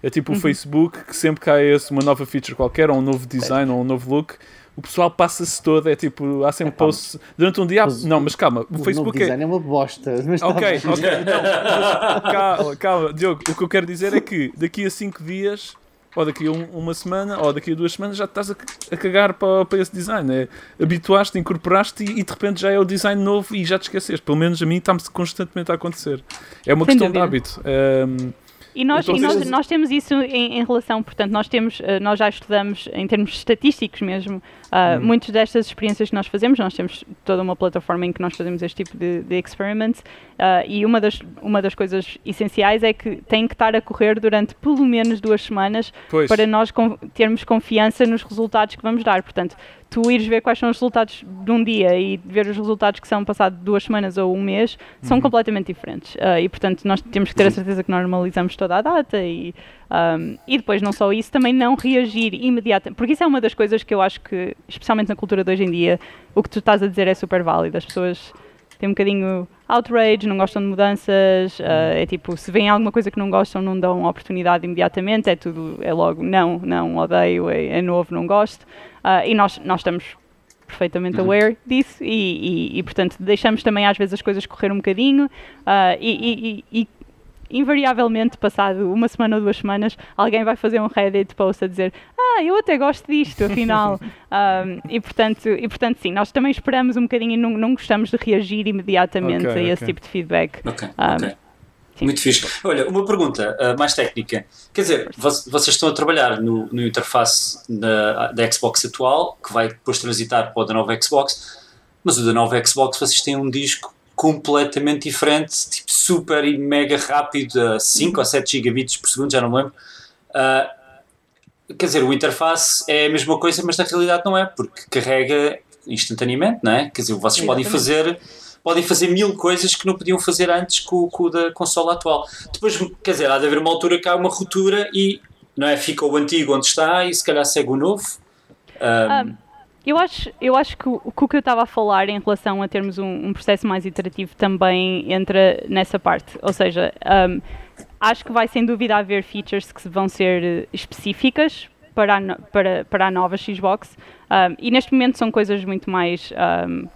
É tipo uhum. o Facebook que sempre que há esse, uma nova feature qualquer, ou um novo design, ou um novo look, o pessoal passa-se todo, é tipo, há sempre é, posts durante um dia. Não, mas calma, o, o Facebook é. é uma bosta. Mas ok, tá ok, não, calma, calma, Diogo, o que eu quero dizer é que daqui a 5 dias, ou daqui a um, uma semana, ou daqui a duas semanas, já estás a, a cagar para, para esse design. É, habituaste, incorporaste e, e, de repente já é o design novo e já te esqueceste. Pelo menos a mim está-me constantemente a acontecer. É uma Sem questão dúvida. de hábito. Um, e nós, então, e nós, nós, temos isso em, em, relação, portanto, nós temos, eh, nós já estudamos em termos estatísticos mesmo, uh, hum. muitas destas experiências que nós fazemos, nós temos toda uma plataforma em que nós fazemos este tipo de, de experiments uh, e uma das, uma das coisas essenciais é que tem que estar a correr durante pelo menos duas semanas pois. para nós termos confiança nos resultados que vamos dar. Portanto, tu ires ver quais são os resultados de um dia e ver os resultados que são passados duas semanas ou um mês são uhum. completamente diferentes. Uh, e portanto nós temos que ter a certeza que normalizamos toda a data e, um, e depois não só isso, também não reagir imediatamente. Porque isso é uma das coisas que eu acho que, especialmente na cultura de hoje em dia, o que tu estás a dizer é super válido. As pessoas têm um bocadinho outrage, não gostam de mudanças, uh, é tipo, se vem alguma coisa que não gostam, não dão oportunidade imediatamente, é tudo, é logo, não, não, odeio, é, é novo, não gosto. Uh, e nós, nós estamos perfeitamente uhum. aware disso e, e, e, portanto, deixamos também às vezes as coisas correr um bocadinho uh, e, e invariavelmente, passado uma semana ou duas semanas, alguém vai fazer um Reddit post a dizer ah, eu até gosto disto, afinal. um, e, portanto, e portanto, sim, nós também esperamos um bocadinho e não, não gostamos de reagir imediatamente okay, a esse okay. tipo de feedback. Ok, um, okay. Muito fixe. Olha, uma pergunta uh, mais técnica. Quer dizer, vocês estão a trabalhar no, no interface da, da Xbox atual, que vai depois transitar para o da nova Xbox, mas o da nova Xbox vocês têm um disco completamente diferente, tipo super e mega rápido, a 5 ou 7 gigabits por segundo, já não me lembro. Uh, quer dizer, o interface é a mesma coisa, mas na realidade não é, porque carrega instantaneamente, não é? Quer dizer, vocês Exatamente. podem fazer podem fazer mil coisas que não podiam fazer antes com, com o da consola atual. Depois, quer dizer, há de haver uma altura que há uma ruptura e não é? fica o antigo onde está e se calhar segue o novo. Um, um eu acho, eu acho que o, que eu estava a falar em relação a termos um, um, processo mais iterativo também entra nessa parte. Ou seja, um, acho que vai sem dúvida haver features que vão ser específicas para a, para, para a nova Xbox um, e neste momento são coisas muito mais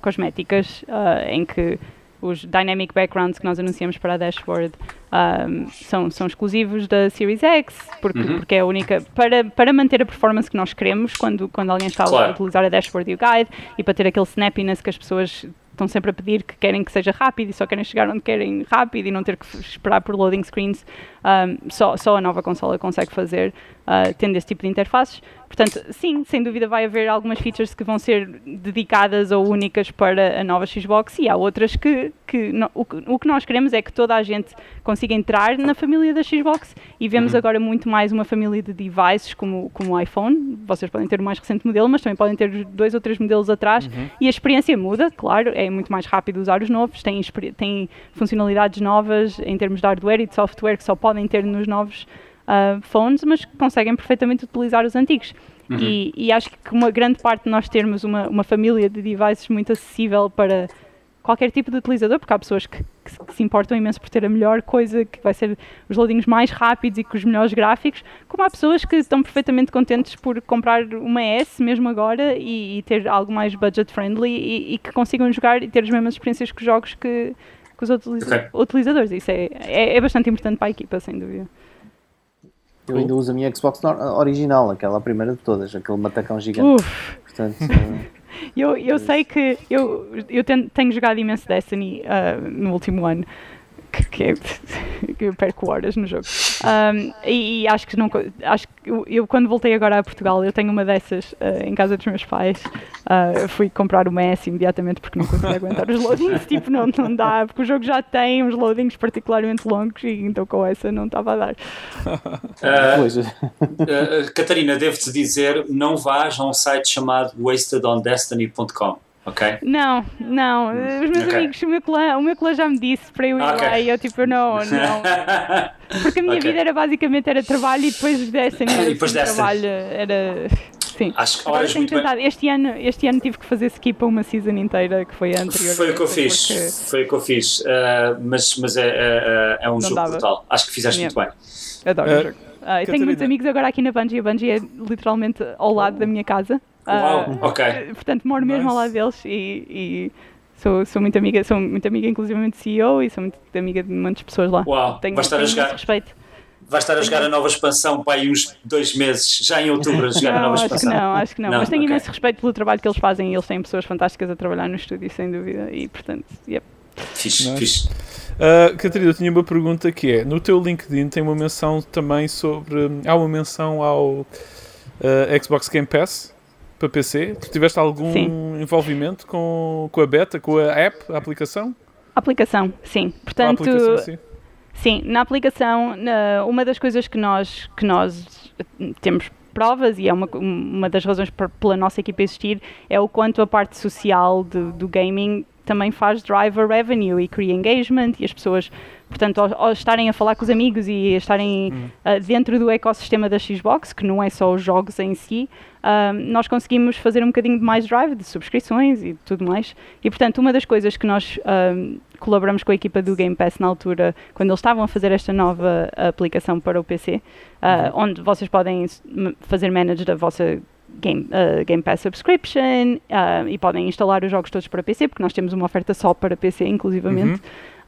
cosméticas uh, em que os dynamic backgrounds que nós anunciamos para a dashboard um, são, são exclusivos da Series X, porque, uhum. porque é a única. Para, para manter a performance que nós queremos quando, quando alguém está claro. a utilizar a dashboard e o guide e para ter aquele snappiness que as pessoas estão sempre a pedir que querem que seja rápido e só querem chegar onde querem rápido e não ter que esperar por loading screens. Um, só, só a nova consola consegue fazer, uh, tendo esse tipo de interfaces. Portanto, sim, sem dúvida vai haver algumas features que vão ser dedicadas ou únicas para a nova Xbox e há outras que, que no, o, o, que nós queremos é que toda a gente consiga entrar na família da Xbox e vemos uhum. agora muito mais uma família de devices como, como o iPhone. Vocês podem ter o mais recente modelo, mas também podem ter dois ou três modelos atrás uhum. e a experiência muda, claro, é muito mais rápido usar os novos, tem, tem funcionalidades novas em termos de hardware e de software que só podem ter nos novos uh, phones, mas conseguem perfeitamente utilizar os antigos. Uhum. E, e, acho que uma grande parte de nós termos uma, uma família de devices muito acessível para qualquer tipo de utilizador, porque há pessoas que, que, que, se importam imenso por ter a melhor coisa, que vai ser os loadings mais rápidos e com os melhores gráficos, como há pessoas que estão perfeitamente contentes por comprar uma S mesmo agora e, e ter algo mais budget friendly e, e, que consigam jogar e ter as mesmas experiências os jogos que, que os utiliza okay. utilizadores. Isso é, é, é bastante importante para a equipa, sem dúvida. Eu ainda uso a minha Xbox original, aquela primeira de todas, aquele matacão gigante. Uf. Portanto, eu, eu sei que eu, eu tenho jogado imenso Destiny uh, no último ano que, que, que eu perco horas no jogo. Um, e, e, acho que não acho que eu, eu, quando voltei agora a Portugal, eu tenho uma dessas uh, em casa dos meus pais. Uh, fui comprar uma S imediatamente porque não consegui aguentar os loadings. tipo, não, não dá, porque o jogo já tem uns loadings particularmente longos e então com essa não estava a dar. Uh, Catarina, devo-te dizer, não vás a um site chamado wastedondestiny.com ok? Não, não. Os meus okay. amigos, o meu, clã, o meu clã já me disse para eu ir okay. lá e eu tipo, não, não. Porque a minha okay. vida era basicamente era trabalho e depois dessa minha e depois dessa. trabalho era. Sim. Acho que horas muito tentado. Este ano, este ano tive que fazer skip a uma season inteira que foi a anterior. Foi o que eu fiz. Porque... Foi o que eu fiz. Uh, mas mas é, é, é um Não jogo dava. brutal. Acho que fizeste yeah. muito bem. Adoro uh, o jogo. Uh, tenho muitos amigos agora aqui na Bungie. A Bungie é literalmente ao lado da minha casa. Uau, uh, ok. Portanto, moro nice. mesmo ao lado deles e, e, sou, sou muito amiga, sou muito amiga inclusive de CEO e sou muito amiga de muitas pessoas lá. Uau, tenho, vai estar a jogar. Respeito. Vai estar a jogar a nova expansão para aí uns dois meses, já em outubro a jogar não, a nova acho expansão. Que não, acho que não, não mas tenho okay. imenso respeito pelo trabalho que eles fazem e eles têm pessoas fantásticas a trabalhar no estúdio, sem dúvida, e portanto, yep. Fixe, nice. fixe. Uh, Catarina, eu tinha uma pergunta que é: no teu LinkedIn tem uma menção também sobre. Há uma menção ao uh, Xbox Game Pass para PC? Tu tiveste algum sim. envolvimento com, com a beta, com a app, a aplicação? Aplicação, sim. Portanto, aplicação, sim. sim. na aplicação, na, uma das coisas que nós, que nós temos provas e é uma, uma das razões pela nossa equipa existir é o quanto a parte social de, do gaming também faz driver revenue e cria engagement e as pessoas, portanto, ao, ao estarem a falar com os amigos e estarem hum. uh, dentro do ecossistema da Xbox, que não é só os jogos em si, uh, nós conseguimos fazer um bocadinho de mais drive de subscrições e tudo mais. E, portanto, uma das coisas que nós colaboramos com a equipa do Game Pass na altura, quando eles estavam a fazer esta nova aplicação para o PC, uhum. onde vocês podem fazer manage da vossa Game, uh, Game Pass Subscription uh, e podem instalar os jogos todos para PC, porque nós temos uma oferta só para PC, inclusivamente.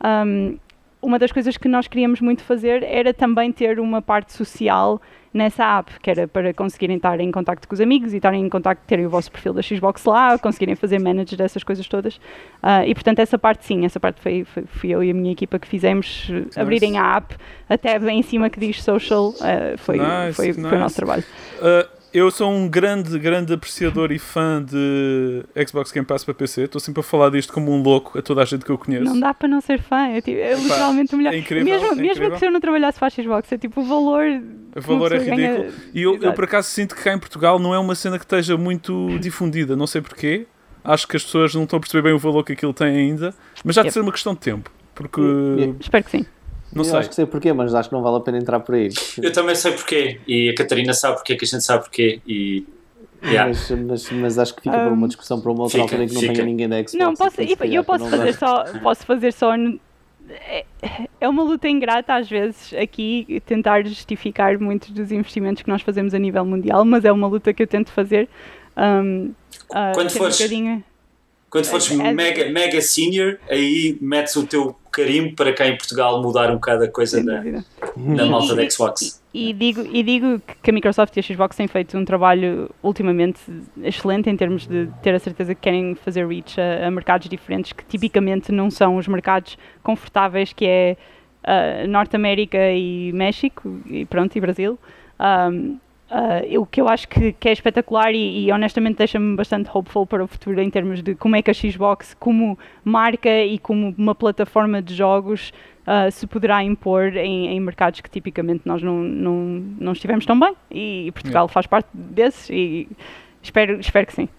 Uhum. Um, uma das coisas que nós queríamos muito fazer era também ter uma parte social nessa app, que era para conseguirem estar em contato com os amigos e estarem em contato, terem o vosso perfil da Xbox lá, conseguirem fazer manage dessas coisas todas. Uh, e portanto, essa parte sim, essa parte foi, foi, fui eu e a minha equipa que fizemos, nice. abrirem a app, até bem em cima que diz social, uh, foi, nice, foi, nice. foi o nosso trabalho. Uh, eu sou um grande, grande apreciador e fã de Xbox Game Pass para PC. Estou sempre a falar disto como um louco a toda a gente que eu conheço. Não dá para não ser fã. É, tipo, é literalmente o melhor. É incrível, mesmo, é incrível. mesmo que se eu não trabalhasse para a Xbox, é tipo o valor. O valor é ridículo. Ganha... E eu, eu, por acaso sinto que cá em Portugal não é uma cena que esteja muito difundida. Não sei porquê. Acho que as pessoas não estão a perceber bem o valor que aquilo tem ainda. Mas já de yep. ser uma questão de tempo. Porque. Espero que sim. Não eu sei. acho que sei porquê, mas acho que não vale a pena entrar por aí. Eu também sei porquê. E a Catarina sabe porquê, que a gente sabe porquê. E Yeah. Mas, mas, mas, acho que fica um, para uma discussão para uma outra fica, altura em que não fica. tenha ninguém da Xbox. Não, posso, eu, eu posso, fazer só, posso fazer só. É, é uma luta ingrata às vezes aqui tentar justificar muitos dos investimentos que nós fazemos a nível mundial, mas é uma luta que eu tento fazer. Um, uh, quando fores, um quando fores é, é, mega, mega senior, aí metes o teu carimbo para cá em Portugal mudar um bocado a coisa da, da malta da Xbox. E, e, digo, e digo que a Microsoft e a Xbox têm feito um trabalho ultimamente excelente em termos de ter a certeza que querem fazer reach a, a mercados diferentes que tipicamente não são os mercados confortáveis que é uh, Norte América e México, e pronto, e Brasil. Um, Uh, o que eu acho que, que é espetacular e, e honestamente deixa-me bastante hopeful para o futuro em termos de como é que a Xbox, como marca e como uma plataforma de jogos, uh, se poderá impor em, em, mercados que tipicamente nós não, não, não estivemos tão bem. E, Portugal yeah. faz parte desses. E, Espero, espero que sim.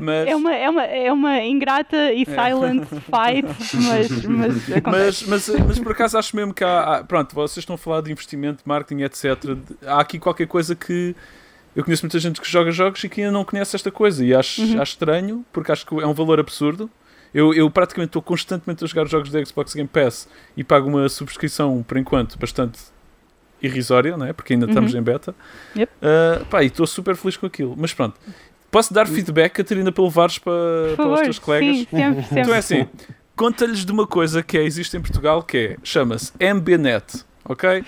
Mas, é, uma, é, uma, é uma ingrata e é. silent é. fight, mas, mas, mas, mas, mas, por acaso acho mesmo que há, há, Pronto, vocês estão a falar de investimento, marketing, etc. Há aqui qualquer coisa que. Eu conheço muita gente que joga jogos e que ainda não conhece esta coisa e acho, uhum. acho estranho, porque acho que é um valor absurdo. Eu, eu praticamente estou constantemente a jogar jogos da Xbox Game Pass e pago uma subscrição, por enquanto, bastante irrisória, não é? porque ainda estamos uhum. em beta. Yep. Uh, pá, e estou super feliz com aquilo. Mas pronto, posso dar feedback, Catarina, para levares para, para os teus colegas? Sim, sempre, sempre. Então é assim, conta-lhes de uma coisa que é, existe em Portugal, que é, chama-se MBNet, ok?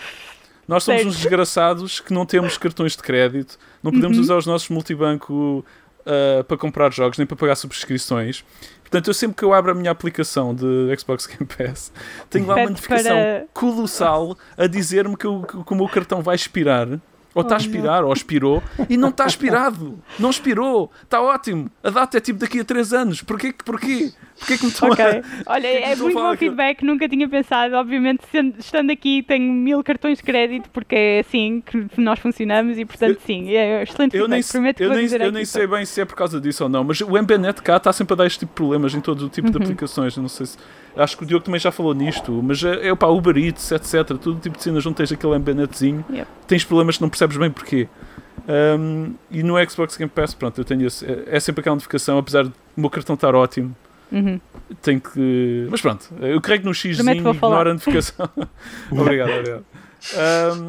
Nós somos uns desgraçados que não temos cartões de crédito, não podemos uhum. usar os nossos multibanco uh, para comprar jogos, nem para pagar subscrições. Portanto, eu sempre que eu abro a minha aplicação de Xbox Game Pass, tenho lá uma notificação para... colossal a dizer-me que, que, o meu cartão vai expirar ou está a expirar, ou expirou, e não está expirado. Não expirou. Está ótimo. A data é tipo daqui a 3 anos. Porquê? Porquê? Porquê que me estão okay. a... Olha, é muito bom feedback. Que... Nunca tinha pensado. Obviamente, estando aqui, tenho mil cartões de crédito, porque é assim que nós funcionamos e, portanto, sim. É excelente eu feedback. Nem, Prometo eu nem, eu nem sei bem se é por causa disso ou não, mas o MBNet cá está sempre a dar este tipo de problemas em todo o tipo de uhum. aplicações. Não sei se... Acho que o Diogo também já falou nisto, mas é, é pá, Uber Eats, etc. Todo tipo de cenas, não tens aquele MBNetzinho. Yep. Tens problemas que não percebes bem porquê. Um, e no Xbox Game Pass, pronto, eu tenho esse, é, é sempre aquela notificação, apesar do meu cartão estar ótimo. Uhum. Tenho que. Mas pronto, eu carrego no X e ignoro a notificação. obrigado, obrigado. Um,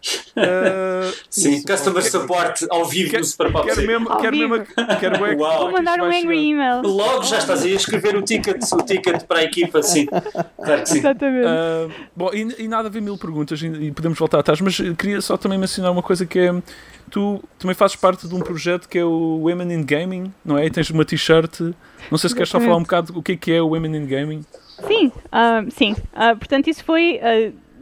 Uh, Sim, isso, customer support ao vivo quer, no Super Pop. Quero mesmo, quero mesmo quero Vou mandar um angry email. Logo já estás aí a escrever o ticket, o ticket para a equipa, sim. Claro que sim. Exatamente. Uh, bom, e, e, nada a ver mil perguntas, e, e, podemos voltar atrás, mas queria só também mencionar uma coisa que é. Tu também fazes parte de um projeto que é o Women in Gaming, não é? E tens uma t-shirt. Não sei se queres só falar um bocado o que é que é o Women in Gaming. Sim, uh, sim. portanto, isso foi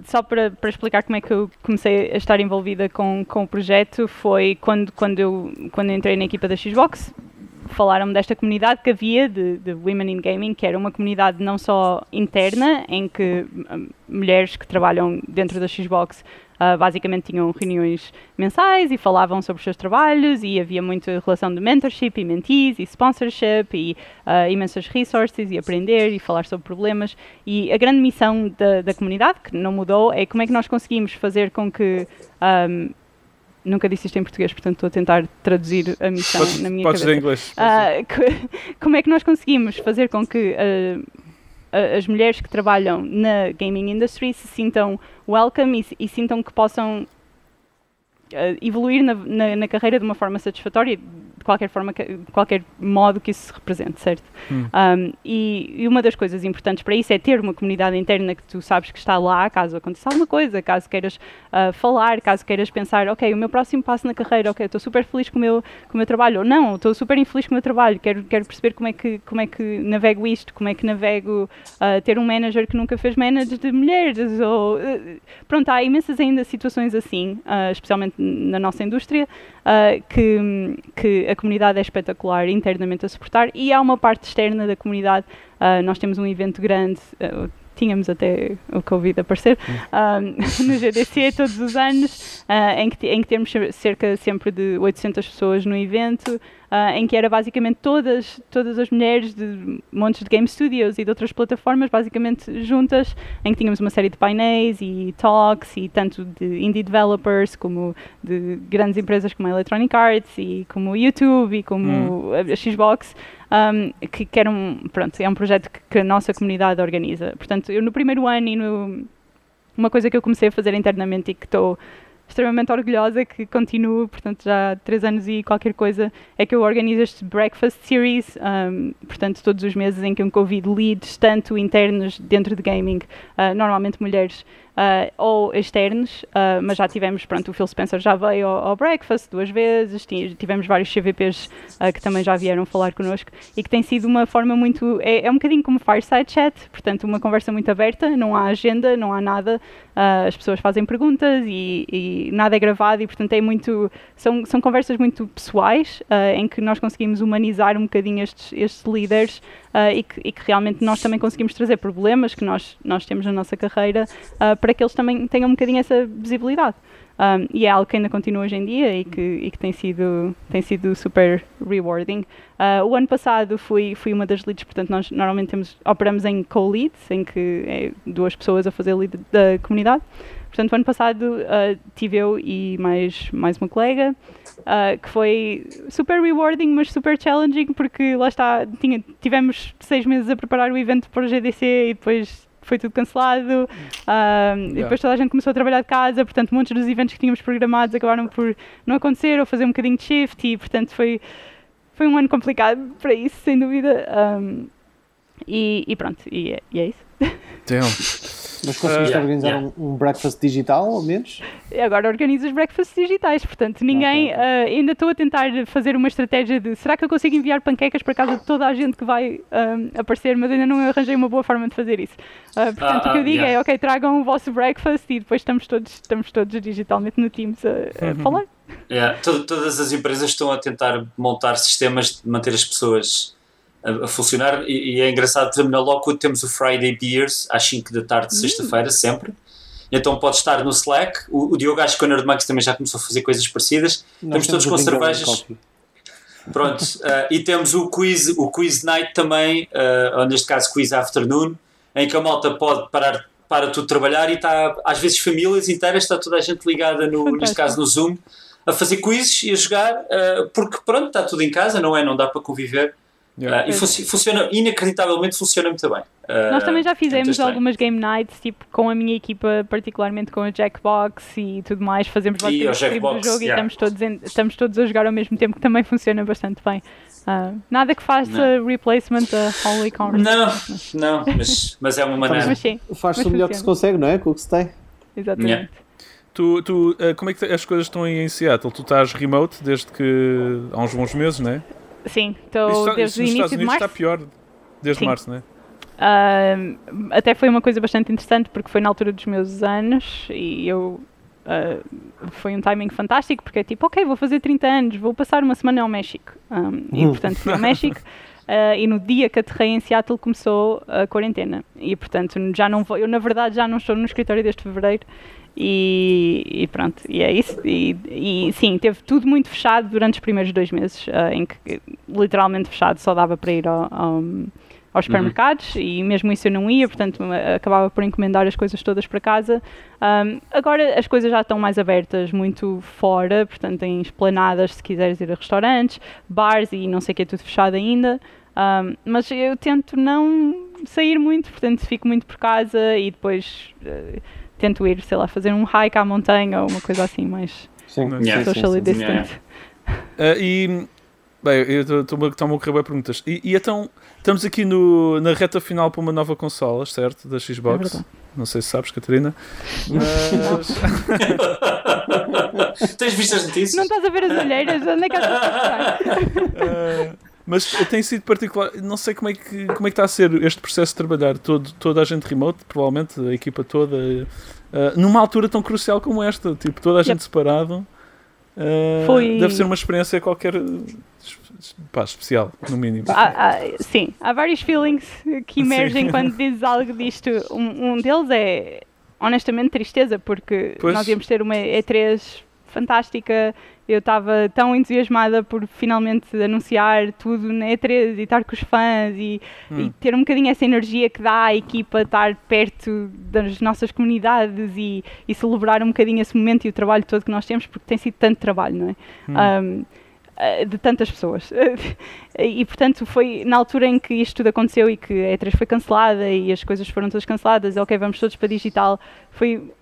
só para, para explicar como é que eu comecei a estar envolvida com, com o projeto, foi quando, quando, eu, quando eu entrei na equipa da Xbox, falaram-me desta comunidade que havia de, de, Women in Gaming, que era uma comunidade não só interna, em que hum, mulheres que trabalham dentro da Xbox Uh, basicamente tinham reuniões mensais e falavam sobre os seus trabalhos e havia muita relação de mentorship e mentees e sponsorship e uh, imensas resources e aprender e falar sobre problemas e a grande missão da, da comunidade, que não mudou, é como é que nós conseguimos fazer com que um, nunca disse isto em português, portanto estou a tentar traduzir a missão podes, na minha podes cabeça. inglês. Uh, como é que nós conseguimos fazer com que uh, as mulheres que trabalham na gaming industry se sintam welcome e, e sintam que possam uh, evoluir na, na, na, carreira de uma forma satisfatória qualquer forma, de qualquer modo que isso se represente, certo? Hum. Um, e, e, uma das coisas importantes para isso é ter uma comunidade interna que tu sabes que está lá, caso aconteça alguma coisa, caso queiras uh, falar, caso queiras pensar, ok, o meu próximo passo na carreira, ok, estou super feliz com o meu, com o meu trabalho, ou não, estou super infeliz com o meu trabalho, quero, quero perceber como é, que, como é que navego isto, como é que navego uh, ter um manager que nunca fez manager de mulheres, ou uh, pronto, há imensas ainda situações assim, especialmente na nossa indústria, que, que a comunidade é espetacular internamente a suportar e há uma parte externa da comunidade. Uh, nós temos um evento grande, uh, tínhamos até o Covid aparecer, uh, no GDC todos os anos, em, que, em que temos cerca sempre de 800 pessoas no evento uh, em que era basicamente todas, todas as mulheres de montes de game studios e de outras plataformas, basicamente juntas, em que tínhamos uma série de painéis e talks, e tanto de indie developers, como de grandes empresas como a Electronic Arts, e como o YouTube, e como hum. a, Xbox, um, que, que era um, pronto, é um projeto que, que a nossa comunidade organiza. Portanto, eu no primeiro ano e no uma coisa que eu comecei a fazer internamente e que estou extremamente orgulhosa que continuo, portanto já há três anos e qualquer coisa, é que eu organizo este Breakfast Series, um, portanto todos os meses em que eu convido leads, tanto internos dentro de gaming, uh, normalmente mulheres, uh, ou externos, uh, mas já tivemos, pronto, o Phil Spencer já veio ao, ao breakfast duas vezes, tivemos vários CVPs uh, que também já vieram falar connosco e que tem sido uma forma muito, é, é um bocadinho como fireside chat, portanto uma conversa muito aberta, não há agenda, não há nada, as pessoas fazem perguntas e, e, nada é gravado e portanto é muito, são, são conversas muito pessoais em que nós conseguimos humanizar um bocadinho estes, estes líderes e que, e, que, realmente nós também conseguimos trazer problemas que nós, nós temos na nossa carreira para que eles também tenham um bocadinho essa visibilidade. Um, e é algo que ainda continua hoje em dia e que, e que tem, sido, tem sido super rewarding. Uh, o ano passado fui, fui uma das leads, portanto, nós normalmente temos, operamos em co-leads, em que é duas pessoas a fazer lead da comunidade. Portanto, o ano passado uh, tive eu e mais, mais uma colega, uh, que foi super rewarding, mas super challenging, porque lá está, tinha, tivemos seis meses a preparar o evento para o GDC e depois foi tudo cancelado. Uh, e depois toda a gente começou a trabalhar de casa, portanto, muitos dos eventos que tínhamos programados acabaram por não acontecer ou fazer um bocadinho de shift, e portanto foi, foi um ano complicado para isso, sem dúvida. Um, e, e, pronto, e é, e é isso. Damn. Mas conseguiste uh, organizar yeah. Um, um, breakfast digital, ao menos? Agora organizo os breakfasts digitais, portanto, ninguém. Okay. Uh, ainda estou a tentar fazer uma estratégia de será que eu consigo enviar panquecas para casa de toda a gente que vai um, aparecer, mas ainda não arranjei uma boa forma de fazer isso. Uh, portanto, o que eu digo yeah. é: ok, tragam o vosso breakfast e depois estamos todos, estamos todos digitalmente no Teams a, a uhum. falar. Yeah. Todas as empresas estão a tentar montar sistemas de manter as pessoas a, a funcionar. E, e, é engraçado, por exemplo, na Lockwood temos o Friday Beers às 5 da tarde, de sexta-feira, sempre. Então pode estar no Slack. O, o Diogo, acho que o Nerdmax também já começou a fazer coisas parecidas. Nós estamos todos com cervejas. Pronto, uh, e temos o quiz, o quiz night também, uh, ou neste caso quiz afternoon, em que a malta pode parar para tudo trabalhar e está, às vezes, famílias inteiras, está toda a gente ligada, no, neste caso no Zoom, a fazer quizzes e a jogar, uh, porque pronto, está tudo em casa, não é? Não dá para conviver. Yeah. Uh, e fun funciona, inacreditavelmente funciona muito bem. Uh, Nós também já fizemos algumas game nights, tipo com a minha equipa, particularmente com a Jackbox e tudo mais. Fazemos basicamente o do jogo yeah. e estamos todos, em, estamos todos a jogar ao mesmo tempo, que também funciona bastante bem. Uh, nada que faça replacement da Holy Commerce. Não, não, mas, mas é uma maneira. Faz-se o melhor que se consegue, não é? Com o que se tem. Exatamente. Yeah. Tu, tu, uh, como é que as coisas estão aí em Seattle? Tu estás remote desde que há uns bons meses, não é? Sim, estou desde o início de março. está pior desde Sim. março, não é? Uh, até foi uma coisa bastante interessante porque foi na altura dos meus anos e eu uh, foi um timing fantástico porque é tipo, ok, vou fazer 30 anos, vou passar uma semana ao México. Um, e hum. portanto fui ao México. Uh, e no dia que aterrei em Seattle começou a quarentena e portanto já não vou, eu na verdade já não estou no escritório desde fevereiro e, e, pronto, e é isso. E, e, sim, teve tudo muito fechado durante os primeiros dois meses, uh, em que literalmente fechado, só dava para ir ao, ao, aos uhum. supermercados uhum. e mesmo isso eu não ia, portanto acabava por encomendar as coisas todas para casa. Um, agora as coisas já estão mais abertas, muito fora, portanto em esplanadas se quiseres ir a restaurantes, bares e não sei o que é tudo fechado ainda. Um, mas eu tento não sair muito, portanto fico muito por casa e depois. Uh, tento ir, sei lá, fazer um hike à montanha ou uma coisa assim mais sim. Yeah, socially sim, sim, distant. Yeah. Uh, e bem, eu estou-me a correr bem perguntas. E, e, então estamos aqui no, na reta final para uma nova consola, certo? Da Xbox. É não sei se sabes, Catarina. Mas... Tens visto as notícias? Não estás a ver as olheiras? Onde é que uh, Mas tem sido particular. Não sei como é que, como é que está a ser este processo de trabalhar. Todo, toda a gente remote, provavelmente, a equipa toda, uh, numa altura tão crucial como esta. Tipo, toda a gente yep. separado. Uh, Foi... Deve ser uma experiência qualquer pá, especial, no mínimo. Há, há, sim, há vários feelings que emergem sim. quando dizes algo disto. Um, um deles é, honestamente, tristeza, porque pois. nós íamos ter uma E3 fantástica eu estava tão entusiasmada por finalmente anunciar tudo na E3 e estar com os fãs e, hum. e, ter um bocadinho essa energia que dá à equipa estar perto das nossas comunidades e, e, celebrar um bocadinho esse momento e o trabalho todo que nós temos, porque tem sido tanto trabalho, não é? Hum. Um, eh, de tantas pessoas. e portanto foi na altura em que isto tudo aconteceu e que a E3 foi cancelada e as coisas foram todas canceladas, ok, vamos todos para digital, foi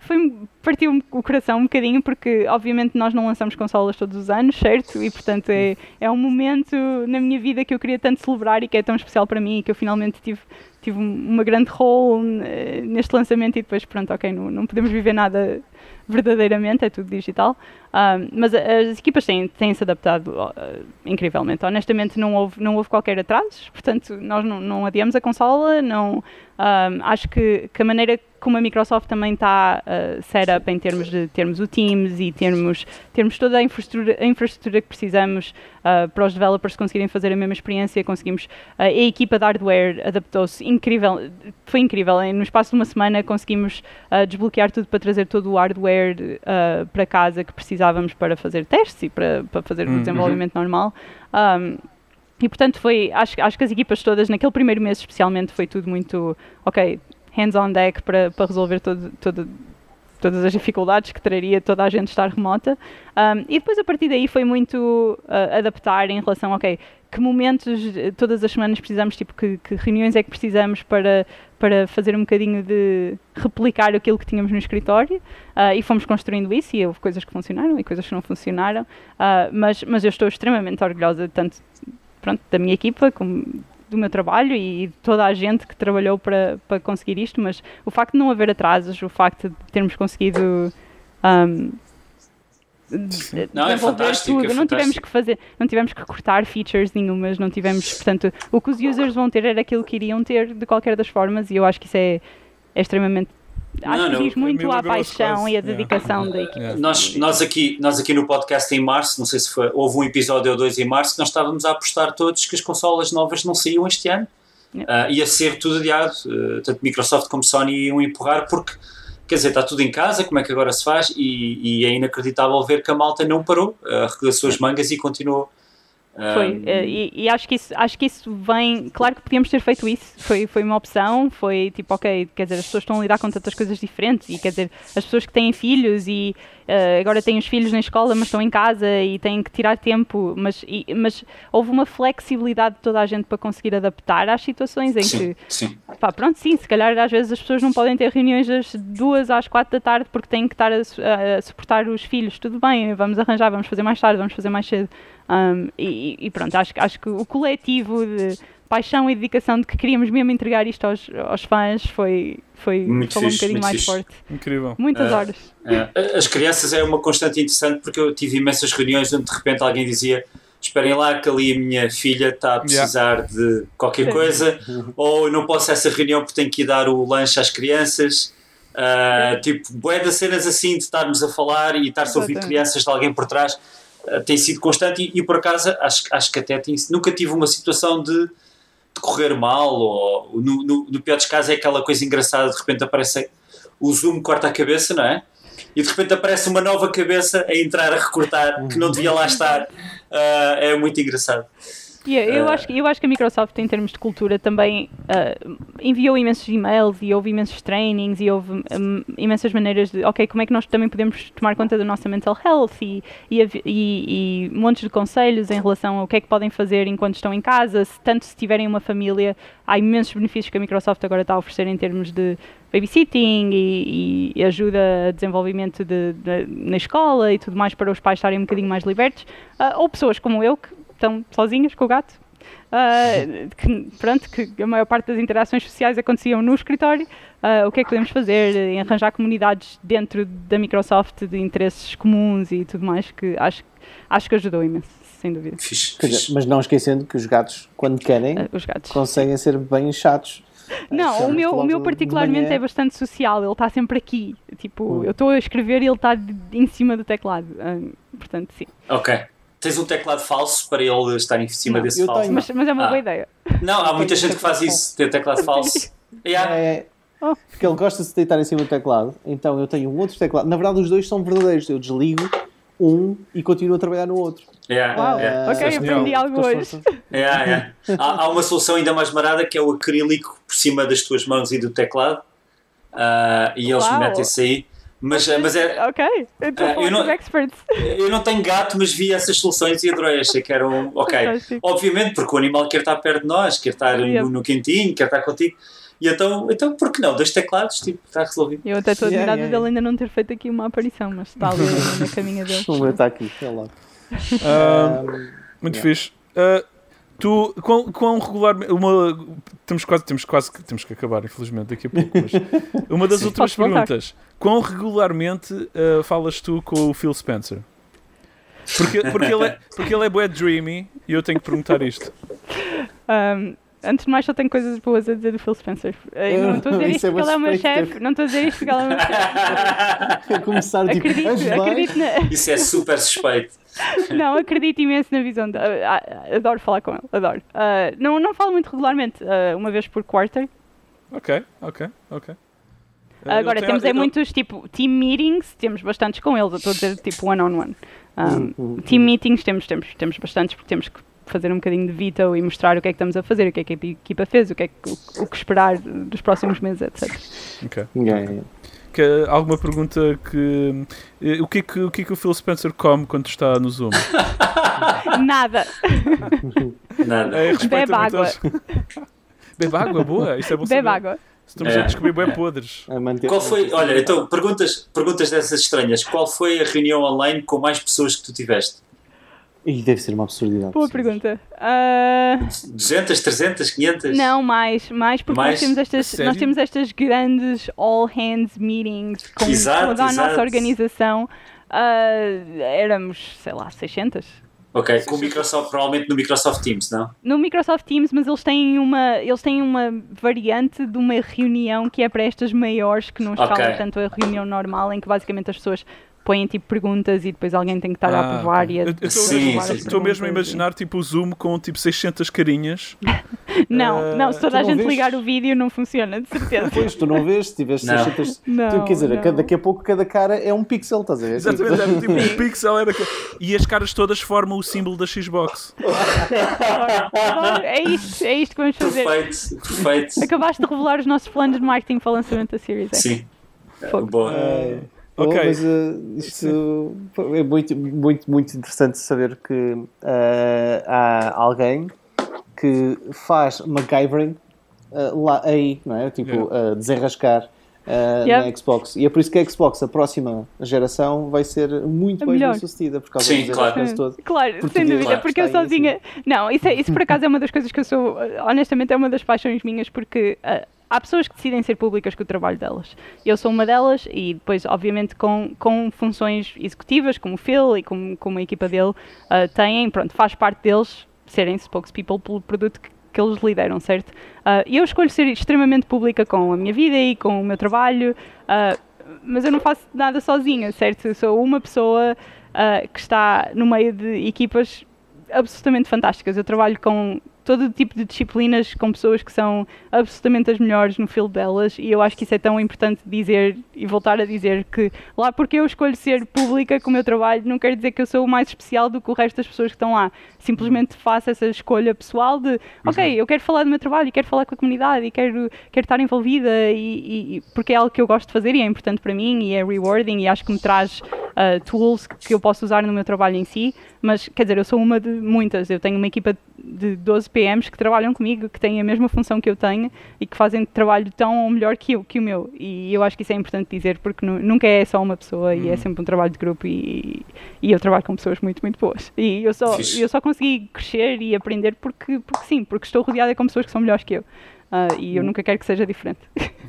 foi partiu o coração um bocadinho porque obviamente nós não lançamos consolas todos os anos, certo? E portanto é, é um momento na minha vida que eu queria tanto celebrar e que é tão especial para mim e que eu finalmente tive tive uma grande role eh, neste lançamento e depois, pronto, ok, não, não podemos viver nada verdadeiramente, é tudo digital. Um, mas as equipas têm, têm se adaptado uh, incrivelmente. Honestamente, não houve, não houve qualquer atraso, portanto, nós não, não adiamos a consola. Não, um, acho que, que, a maneira como a Microsoft também está uh, set up em termos de termos o Teams e termos, termos toda a infraestrutura, a infraestrutura que precisamos uh, para os developers conseguirem fazer a mesma experiência, conseguimos. Uh, a equipa de hardware adaptou-se incrível, foi incrível. No espaço de uma semana conseguimos desbloquear tudo para trazer todo o hardware para casa que precisamos utilizávamos para fazer testes e para, para fazer o uhum. desenvolvimento normal. Um, e portanto foi, acho, acho que as equipas todas, naquele primeiro mês especialmente, foi tudo muito, ok, hands on deck para, para resolver todo, todo, todas as dificuldades que traria toda a gente estar remota. Um, e depois a partir daí foi muito uh, adaptar em relação, ok, que momentos todas as semanas precisamos, tipo, que, que, reuniões é que precisamos para, para fazer um bocadinho de replicar aquilo que tínhamos no escritório uh, e fomos construindo isso e houve coisas que funcionaram e coisas que não funcionaram, uh, mas, mas eu estou extremamente orgulhosa tanto pronto, da minha equipa como do meu trabalho e de toda a gente que trabalhou para, para conseguir isto, mas o facto de não haver atrasos, o facto de termos conseguido um, não, é fantástico, tudo. É não tivemos que fazer, não tivemos que cortar features nenhumas, não tivemos, portanto, o que os users vão ter era aquilo que iriam ter de qualquer das formas e eu acho que isso é, é extremamente acho não, que diz muito à paixão e à dedicação yeah. da equipa. Yeah. Nós, nós, aqui, nós aqui no podcast em março, não sei se foi, houve um episódio ou dois em março, nós estávamos a apostar todos que as consolas novas não saíam este ano. Yeah. Uh, ia ser tudo adiado, uh, tanto Microsoft como Sony iam empurrar, porque quer dizer, está tudo em casa, como é que agora se faz? E, e é inacreditável ver que a malta não parou, uh, arregaçou as mangas e continuou. Foi. Eh, e, e, acho, que isso, acho que isso vem. Claro que podíamos ter feito isso, foi, foi uma opção. Foi tipo, ok, quer dizer, as pessoas estão a lidar com tantas coisas diferentes, e quer dizer, as pessoas que têm filhos e uh, agora têm os filhos na escola, mas estão em casa e têm que tirar tempo. Mas, e, mas houve uma flexibilidade de toda a gente para conseguir adaptar às situações em sim, que. Sim. Pá, pronto, sim, se calhar às vezes as pessoas não podem ter reuniões das duas às quatro da tarde porque têm que estar a, a, suportar os filhos. Tudo bem, vamos arranjar, vamos fazer mais tarde, vamos fazer mais cedo. Um, e, e, pronto, acho, acho que o coletivo de paixão e dedicação de que queríamos mesmo entregar isto aos, aos fãs foi, foi muito falou fixe, um bocadinho mais fixe. forte. Incrível. Muitas uh, horas. Uh, as crianças é uma constante interessante porque eu tive imensas reuniões onde de repente alguém dizia esperem lá que ali a minha filha está a precisar yeah. de qualquer coisa ou eu não posso essa reunião porque tenho que ir dar o lanche às crianças. Uh, tipo, bué das cenas assim de estarmos a falar e estar-se a ouvir crianças de alguém por trás uh, tem sido constante e, e, por acaso acho, acho que até tem, nunca tive uma situação de, de correr mal ou no, no, no, pior dos casos é aquela coisa engraçada de repente aparece o zoom corta a cabeça, não é? E de repente aparece uma nova cabeça a entrar a recortar que não devia lá estar. Uh, é muito engraçado. Yeah, eu, uh, acho, eu acho que a Microsoft, em termos de cultura, também uh, enviou imensos e-mails e houve imensos trainings e houve um, imensas maneiras de, ok, como é que nós também podemos tomar conta da nossa mental health e, e, e, e montes de conselhos em relação ao que é que podem fazer enquanto estão em casa, se, tanto se tiverem uma família, há imensos benefícios que a Microsoft agora está a oferecer em termos de babysitting e, e ajuda a desenvolvimento de, de, na escola e tudo mais para os pais estarem um bocadinho mais libertos, uh, ou pessoas como eu que estão sozinhas com o gato. Uh, que, pronto, que a maior parte das interações sociais aconteciam no escritório. Uh, o que é que podemos fazer? Em arranjar comunidades dentro da Microsoft de interesses comuns e tudo mais, que acho, acho que ajudou imenso, sem dúvida. Fixe, fixe. mas não esquecendo que os gatos, quando querem, uh, gatos. conseguem ser bem chatos. Não, o meu, o meu particularmente é bastante social, ele está sempre aqui. Tipo, hum. eu estou a escrever e ele está em cima do teclado. portanto, sim. Ok. Tens um teclado falso para ele estar em cima não, desse falso. Mas, mas, é uma ah. boa ideia. Não, há muita gente que faz isso, ter teclado falso. yeah. É, oh. porque ele gosta de se deitar em cima do teclado, então eu tenho um outro teclado. Na verdade, os dois são verdadeiros. Eu desligo um e continuo a trabalhar no outro. Yeah, Uau, yeah. ok, aprendi algo hoje. Yeah, yeah. Há, há, uma solução ainda mais marada que é o acrílico por cima das tuas mãos e do teclado. Uh, e eles metem-se aí. Mas, mas é. Ok, então uh, eu, não, experts. eu não tenho gato, mas vi essas soluções e adorei. Achei que eram. Ok. Obviamente, porque o animal quer estar perto de nós, quer estar no, no quentinho, quer estar contigo. E então, então por que não? Dois teclados, tipo, está resolvido. Eu até estou admirada yeah, yeah, dele ainda não ter feito aqui uma aparição, mas está ali na caminha dele. Está aqui, é lá. Uh, muito yeah. fixe. Uh, Tu, quão, quão regularmente. Uma, temos, quase, temos quase que temos que acabar, infelizmente, daqui a pouco. Mas uma das Sim, últimas perguntas: quão regularmente uh, falas tu com o Phil Spencer? Porque, porque, ele, é, porque ele é bué dreamy e eu tenho que perguntar isto. Um, antes de mais, só tenho coisas boas a dizer do Phil Spencer. Eu não estou a dizer isto é porque ele é o meu chefe. Não estou a dizer isto porque ele é o meu chefe. a começar tipo, acredito, acredito na... Isso é super suspeito. não, acredito imenso na visão. De, uh, adoro falar com ele, adoro. Uh, não, não falo muito regularmente, uh, uma vez por quarter. Ok, ok, ok. Agora, temos é muitos tipo team meetings, temos bastantes com eles, estou a dizer tipo one-on-one. -on -one. Um, team meetings temos, temos, temos bastantes porque temos que fazer um bocadinho de veto e mostrar o que é que estamos a fazer, o que é que a equipa fez, o que é que, o, o que esperar dos próximos meses, etc. Ok. Yeah, Que, alguma pergunta que. Eh, o que, é que, o que é que o Phil Spencer come quando está no Zoom? Nada. Nada. É, Bebe água. Bebe água, boa. Isso é bom Bebe água. Estamos é. a descobrir bem podres. Qual foi, olha, então, perguntas, perguntas dessas estranhas. Qual foi a reunião online com mais pessoas que tu tiveste? E deve ser uma absurdidade. Boa pergunta. Uh... 200, 300, 500? Não, mais, mais porque mais? Nós, temos estas, nós temos estas grandes all hands meetings com exato, toda a exato. nossa organização. Uh, éramos, sei lá, 600. Ok, com o Microsoft, provavelmente no Microsoft Teams, não? No Microsoft Teams, mas eles têm uma, eles têm uma variante de uma reunião que é para estas maiores, que não escala okay. tanto a reunião normal, em que basicamente as pessoas põem tipo perguntas e depois alguém tem que estar ah, a aprovar okay. e a Estou mesmo a imaginar tipo o Zoom com tipo 600 carinhas. não, uh, não, se toda a gente vês? ligar o vídeo não funciona, de certeza. Pois, tu não vês, se tiveres 600... Não, tu, quer dizer, não. daqui a pouco cada cara é um pixel, estás a ver? Exatamente, é, tipo um pixel era... E as caras todas formam o símbolo da Xbox. é isto, é isto que vamos fazer. Perfeito, perfeito. Acabaste de revelar os nossos planos de marketing para o lançamento da Series X. Sim. Boa. Uh, Ok. Oh, mas uh, isto é muito, muito, muito interessante saber que uh, há alguém que faz MacGyvering uh, lá aí, não é? Tipo, yeah. desenrascar yeah. na Xbox. E é por isso que a Xbox, a próxima geração, vai ser muito bem sucedida por causa Sim, claro. todo. Claro, sem dúvida, claro, porque eu sozinha. Assim. Não, isso, é, isso por acaso é uma das coisas que eu sou, honestamente, é uma das paixões minhas, porque há pessoas que decidem ser públicas com o trabalho delas. Eu sou uma delas e depois, obviamente, com, com funções executivas, como o Phil e como, como a equipa dele uh, têm, pronto, faz parte deles serem spokespeople pelo produto que, que eles lideram, certo? Uh, eu escolho ser extremamente pública com a minha vida e com o meu trabalho, uh, mas eu não faço nada sozinha, certo? Eu sou uma pessoa que está no meio de equipas absolutamente fantásticas. Eu trabalho com todo tipo de disciplinas com pessoas que são absolutamente as melhores no field delas e eu acho que isso é tão importante dizer e voltar a dizer que lá porque eu escolho ser pública com o meu trabalho não quer dizer que eu sou mais especial do que o resto das pessoas que estão lá. Simplesmente faço essa escolha pessoal de ok, uhum. eu quero falar do meu trabalho e quero falar com a comunidade e quero, quero estar envolvida e, e, porque é algo que eu gosto de fazer e é importante para mim e é rewarding e acho que me traz uh, tools que eu posso usar no meu trabalho em si, mas quer dizer, eu sou uma de muitas, eu tenho uma equipa de 12 PMs que trabalham comigo, que têm a mesma função que eu tenho e que fazem trabalho tão ou melhor que, eu, que o meu. E eu acho que isso é importante dizer, porque nunca é só uma pessoa e é uhum. sempre um trabalho de grupo e, e eu trabalho com pessoas muito, muito boas. E eu só, eu só consegui crescer e aprender porque, porque sim, porque estou rodeada com pessoas que são melhores que eu. Uh, e eu hum. nunca quero que seja diferente.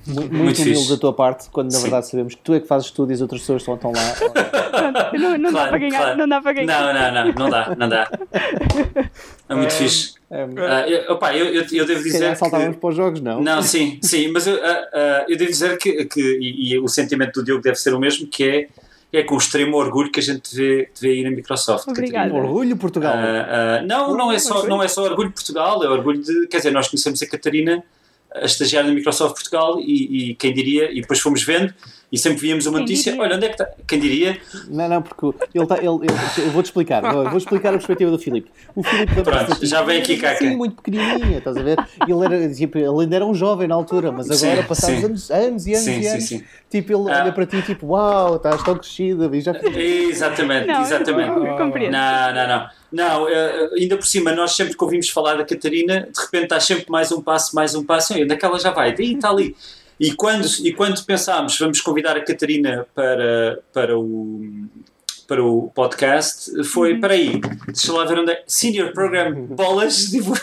Muito, muito humilde da tua parte, quando na Sim. verdade sabemos que tu é que fazes tudo e as outras pessoas só estão lá. não, não claro, dá para ganhar, claro. não dá para ganhar. Não, não, não, não dá, não dá. É muito é, fixe. É, uh, eu, opa, eu, eu, eu devo dizer. saltávamos para os jogos, não? Não, sim, sim, mas eu, uh, uh, eu devo dizer que, que e, e, o sentimento do Diogo deve ser o mesmo, que é é com extremo orgulho que a gente vê, vê aí na Microsoft. Obrigada. Orgulho Portugal. Uh, uh, não, não é, só, não é só orgulho Portugal, é orgulho de. Quer dizer, nós conhecemos a Catarina a estagiar na Microsoft Portugal e, e, quem diria, e depois fomos vendo e sempre víamos uma notícia, olha onde é que está, quem diria? Não, não, porque ele está, ele, ele, eu vou-te explicar, eu vou explicar a perspectiva do Filipe. O Filipe Pronto, já vem aqui cá. Sim, muito pequenininha, estás a ver? Ele, era, tipo, ele ainda era um jovem na altura, mas agora, sim, passados sim. anos, anos e anos sim, e anos, sim, tipo, ele ah. olha para ti tipo, uau, estás tão crescida e já... Exatamente, não, exatamente. Não, não, não. Não, eh, ainda por cima, nós sempre que ouvimos falar da Catarina, de repente está sempre mais um passo, mais um passo, e onde é que ela já vai? Daí está ali. E quando, e quando pensámos, vamos convidar a Catarina para, para, o, para o podcast foi: uhum. aí, deixa lá ver onde é. Senior Program Bolas, tipo,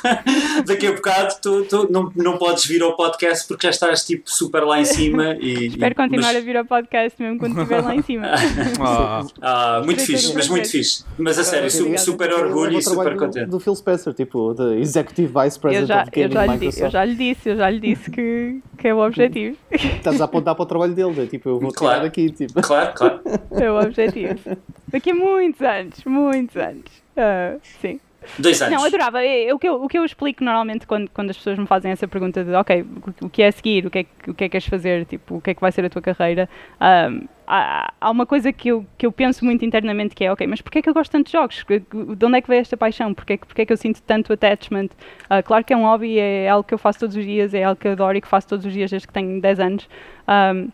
daqui a bocado tu, tu não, não podes vir ao podcast porque já estás tipo super lá em cima. E, Espero e, continuar mas... a vir ao podcast mesmo quando estiver lá em cima. ah, ah muito fixe, mas muito fixe. Mas a sério, super, super orgulho e super contente. Do, do Phil Spencer, tipo, the Executive Vice President eu já, of Gaming eu já, Microsoft. eu já lhe disse, eu já lhe disse que, que é o objetivo. Estás a apontar para o trabalho dele, né? tipo, eu vou claro. tirar daqui. Tipo. Claro, claro. É o objetivo. Daqui a muitos anos, muitos anos. Uh, sim. Dois anos. Não, adorava. É, o, que eu, o que eu explico normalmente quando, quando as pessoas me fazem essa pergunta de ok, o que é seguir, o que é, o que é que queres fazer, tipo, o que é que vai ser a tua carreira, um, há, há, uma coisa que eu, que eu penso muito internamente que é ok, mas porquê é que eu gosto tanto de jogos? De onde é que veio esta paixão? Porquê, porquê é que eu sinto tanto attachment? Uh, claro que é um hobby, é algo que eu faço todos os dias, é algo que eu adoro e que faço todos os dias desde que tenho 10 anos. Um,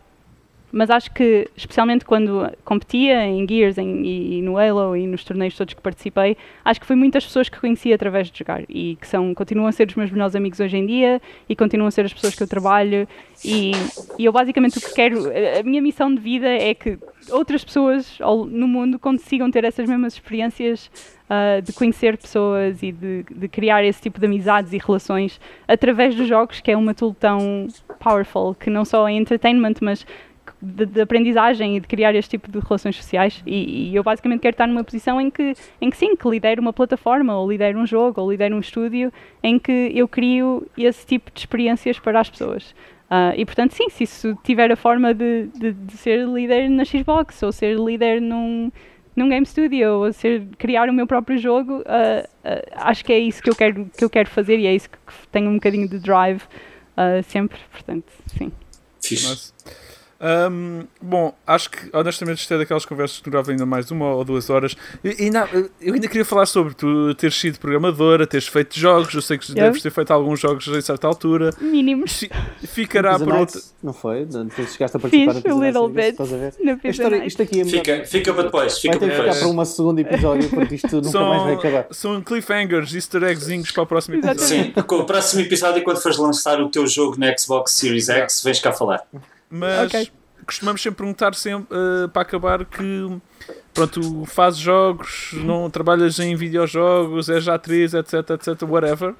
mas acho que, especialmente quando competia em Gears em, e, no Halo e nos torneios todos que participei, acho que foi muitas pessoas que conheci através de jogar. E que são, continuam a ser os meus melhores amigos hoje em dia e continuam a ser as pessoas que eu trabalho. E, e eu basicamente o que quero, a minha missão de vida é que outras pessoas no mundo consigam ter essas mesmas experiências uh, de conhecer pessoas e de, de, criar esse tipo de amizades e relações através dos jogos, que é uma tool tão powerful, que não só é entertainment, mas de, de, aprendizagem e de criar este tipo de relações sociais e, e, eu basicamente quero estar numa posição em que, em que sim, que lidero uma plataforma ou lidero um jogo ou lidero um estúdio em que eu crio esse tipo de experiências para as pessoas. Uh, e portanto, sim, se isso tiver a forma de, de, de, ser líder na Xbox ou ser líder num, num game studio ou ser, criar o meu próprio jogo, uh, uh, acho que é isso que eu quero, que eu quero fazer e é isso que, que tenho um bocadinho de drive sempre. Portanto, sim. Fixe. Um, bom, acho que honestamente isto é daquelas conversas que duravam ainda mais uma ou duas horas. E, e não, eu ainda queria falar sobre tu teres sido programadora, teres feito jogos. Eu sei que yeah. deves ter feito alguns jogos em certa altura. Mínimos. Ficará para outra. Não foi? Não, chegaste a participar Fiz little bit. Estás a ver? A história, isto aqui é fica, fica para depois. Fica vai ter que ficar para um segundo episódio porque isto nunca são, mais vai acabar. São cliffhangers, easter eggzinhos para o próximo episódio. Sim, com o próximo episódio, quando fores lançar o teu jogo no Xbox Series X, vens cá falar. Mas. Okay costumamos sempre perguntar sempre, uh, para acabar que pronto, fazes jogos, não trabalhas em videojogos, és atriz, etc, etc, whatever.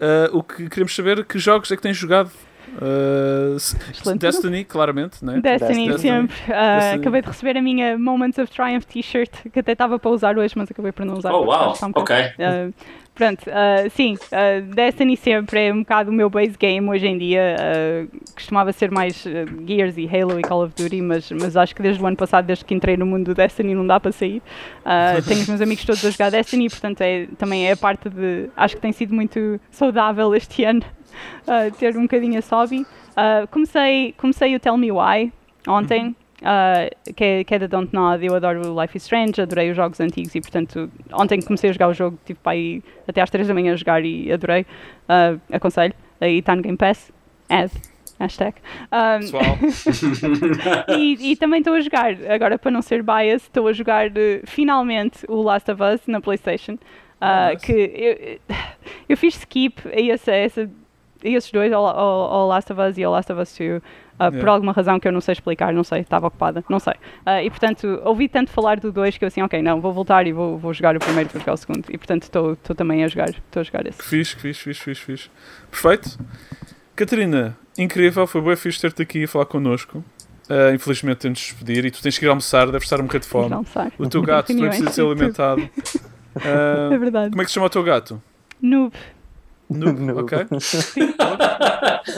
Uh, o que queremos saber é que jogos é que tens jogado. Uh, Destiny, claramente, né? Destiny, Destiny. sempre. Uh, Destiny. Acabei de receber a minha Moments of Triumph t-shirt, que até estava para usar hoje, mas acabei por não usar. Oh, wow! Ok. Uh, Pronto, uh, sim, uh, Destiny sempre é um bocado o meu base game hoje em dia. Uh, costumava ser mais Gears e Halo e Call of Duty, mas, mas acho que desde o ano passado, desde que entrei no mundo do Destiny, não dá para sair. tenho os meus amigos todos a jogar Destiny, portanto é, também é a parte de. Acho que tem sido muito saudável este ano ter um bocadinho a hobby. comecei, comecei o Tell Me Why ontem. Uh, que, é, que é da Dontnod. Eu adoro Life is Strange, adorei os jogos antigos e, portanto, ontem que comecei a jogar o jogo, tive para ir até às 3 da manhã a jogar e adorei. Uh, aconselho. Aí está no Game Pass. Ad. Hashtag. Um, e, e, também estou a jogar, agora para não ser biased, estou a jogar uh, finalmente o Last of Us na PlayStation. Uh, que eu, eu fiz skip a, esse, a, a esses dois, ao, ao, ao Last of Us e ao Last of Us 2. Uh, yeah. por alguma razão que eu não sei explicar, não sei, estava ocupada, não sei. Uh, e portanto, ouvi tanto falar do 2 que eu assim, ok, não, vou voltar e vou, vou jogar o primeiro para jogar o segundo. E portanto, estou também a jogar, estou a jogar esse. Fiz, fiz, fiz, fiz, fiz. Perfeito. Catarina, incrível, foi bem fixe ter-te aqui a falar connosco. Uh, infelizmente temos de despedir e tu tens que ir almoçar, deves estar um bocadinho de fome. O teu gato também precisa ser alimentado. Uh, é verdade. Como é que se chama o teu gato? Noob. Noob, Noob. ok.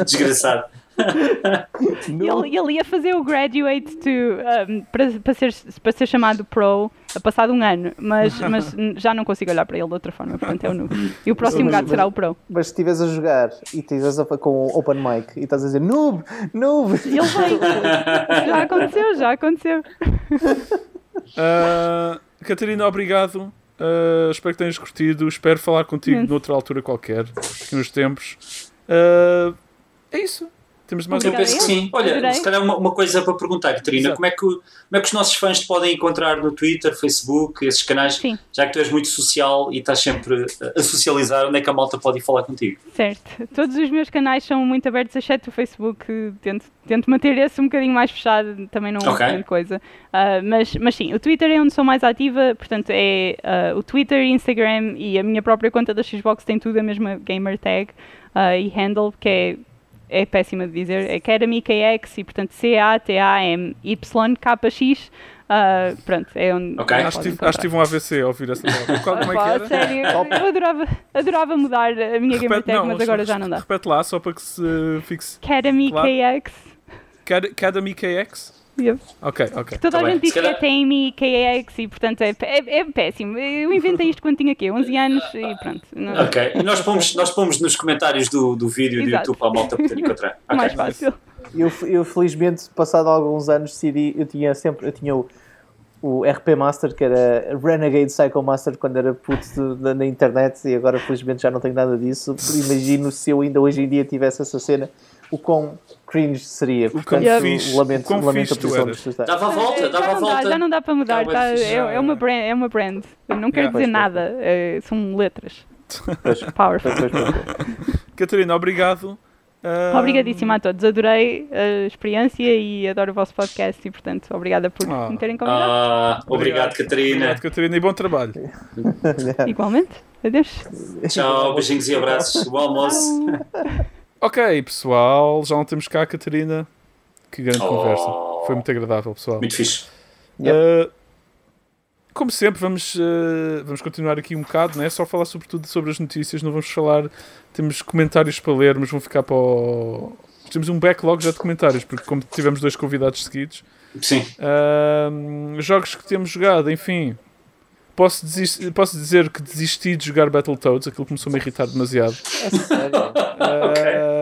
Desgraçado ele, ele ia fazer o graduate to, um, para, para, ser, para ser chamado pro passado um ano, mas, mas já não consigo olhar para ele de outra forma, portanto é o noob. E o próximo gato será o pro. Mas se estiveres a jogar e estiveres com o open mic e estás a dizer noob, noob. Ele vem. já aconteceu, já aconteceu. Uh, Catarina, obrigado. Uh, espero que tenhas curtido. Espero falar contigo yes. noutra altura qualquer, aqui nos tempos. Uh, é isso. Temos mais eu penso que sim. Olha, Adorei. se calhar uma, uma coisa para perguntar, Catarina, como é, que, como é que os nossos fãs te podem encontrar no Twitter, Facebook, esses canais? Sim. Já que tu és muito social e estás sempre a socializar, onde é que a malta pode ir falar contigo? Certo. Todos os meus canais são muito abertos, exceto o Facebook. Tento, tento manter esse um bocadinho mais fechado, também não é grande coisa. Uh, mas, mas sim, o Twitter é onde sou mais ativa, portanto é uh, o Twitter, Instagram e a minha própria conta da Xbox tem tudo a mesma gamer tag uh, e handle, que é é péssima de dizer, Academy KX e portanto C-A-T-A-M-Y-K-X. Uh, pronto, é onde. Ok, acho que tive um AVC a ouvir essa palavra. Qual, como é que era? Sério, eu adorava, adorava mudar a minha Repete, gamertag, mas agora já não dá. Repete lá, só para que se fixe. Academy claro. KX. Academy KX? Ok, ok. Toda tá a gente diz calhar... que é TMI, KAX e portanto é, é, é, péssimo. Eu inventei isto quando tinha aqui 11 anos e pronto. Não... Ok, e nós pomos, nós pomos nos comentários do, do vídeo Exato. do YouTube para a malta poder encontrar. Okay. Mais fácil. Eu, eu felizmente, passado alguns anos, decidi, eu tinha sempre, eu tinha o, o RP Master, que era Renegade Psycho Master quando era puto de, na internet e agora felizmente já não tenho nada disso. Imagino se eu ainda hoje em dia tivesse essa cena o quão cringe seria. Portanto, o fixe, lamento, o lamento a posição de Dava a volta, dava a volta. Dá, já não dá para mudar, tá, é, é, uma brand, é uma brand. Não quero dizer nada, é, são letras. Powerful. Catarina, obrigado. Uh... Obrigadíssima a todos, adorei a experiência e adoro o vosso podcast e, portanto, obrigada por ah. me terem convidado. Ah, obrigado, obrigado, Catarina. Obrigado, Catarina, e bom trabalho. Igualmente, adeus. Tchau, beijinhos e abraços. Bom almoço. Ok, pessoal, já não temos cá a Catarina. Que grande oh. conversa. Foi muito agradável, pessoal. Muito fixe. Yep. Uh, como sempre, vamos, uh, vamos continuar aqui um bocado, né? só falar sobretudo sobre as notícias. Não vamos falar. Temos comentários para ler, mas vão ficar para o. Temos um backlog já de comentários, porque como tivemos dois convidados seguidos. Sim. Uh, jogos que temos jogado, enfim. Posso, desist... Posso dizer que desisti de jogar Battletoads, aquilo começou-me a irritar demasiado. É sério? Uh,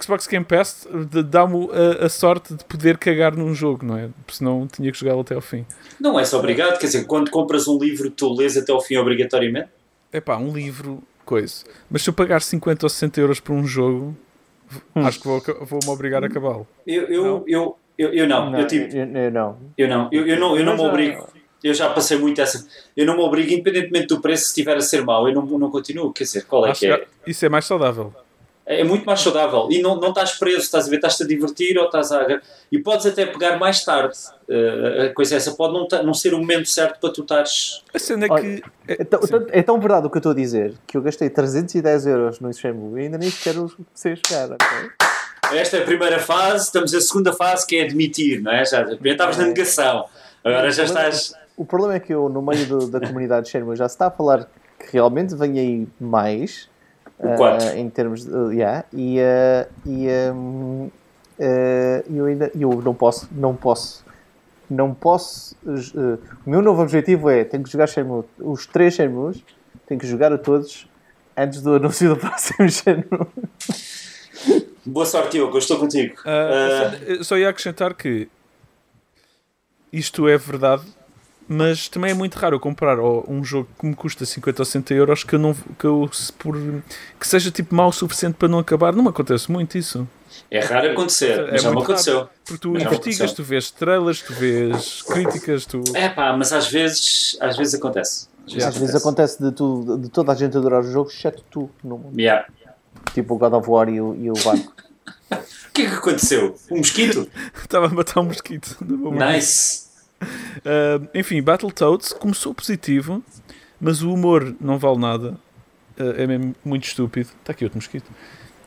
Xbox Game Pass dá-me a, a, sorte de poder cagar num jogo, não é? Porque senão tinha que jogá-lo até ao fim. Não é só obrigado, quer dizer, quando compras um livro, tu lês até ao fim obrigatoriamente? É pá, um livro, coisa. Mas se eu pagar 50 ou 60 euros por um jogo, hum. acho que vou-me vou obrigar a acabá-lo. Eu, eu, não? Eu, eu, eu, não. não. Eu, tipo, eu, eu, não. Eu não. Eu, eu não, eu não me obrigo. Eu já passei muito essa. Eu não me obrigo, independentemente do preço, se estiver a ser mau, eu não, não continuo. Quer dizer, qual é Acho que é? Isso é mais saudável. É, é muito mais saudável. E não, não estás preso, estás a ver, estás-te a divertir ou estás a. E podes até pegar mais tarde. Uh, a coisa é essa pode não, não ser o momento certo para tu estares. A cena é que. É, tão, é, tão, verdade o que eu estou a dizer que eu gastei 310 euros no Shenmue e ainda nem sequer sei jogar. Okay? Esta é a primeira fase, estamos na segunda fase que é admitir, não é? Já, já estavas na negação. Agora já estás. O problema é que eu, no meio do, da comunidade Shenmue, já se está a falar que realmente vem aí mais. Uh, em termos de. Uh, yeah, e uh, e um, uh, eu ainda eu não posso não posso não posso uh, o meu novo objetivo é tenho que jogar Shenmue os três Shenmues tenho que jogar a todos antes do anúncio do próximo Shenmue boa sorte eu estou contigo uh, só ia acrescentar que isto é verdade mas também é muito raro eu comprar um jogo que me custa 50 ou 60 euros que eu não que, eu, por, que seja tipo mau o suficiente para não acabar. Não me acontece muito isso. É raro acontecer, é, já me aconteceu. Raro, porque tu investigas, tu vês trailers, tu vês críticas, tu. É pá, mas às vezes, às vezes acontece. Às vezes, às vezes acontece de, tu, de toda a gente adorar o jogo, exceto tu no mundo. Yeah. Tipo o God of War e o, e o barco. o que é que aconteceu? Um mosquito? Estava a matar um mosquito. Nice. Uh, enfim, Battletoads começou positivo, mas o humor não vale nada. Uh, é mesmo muito estúpido. Está aqui outro mosquito.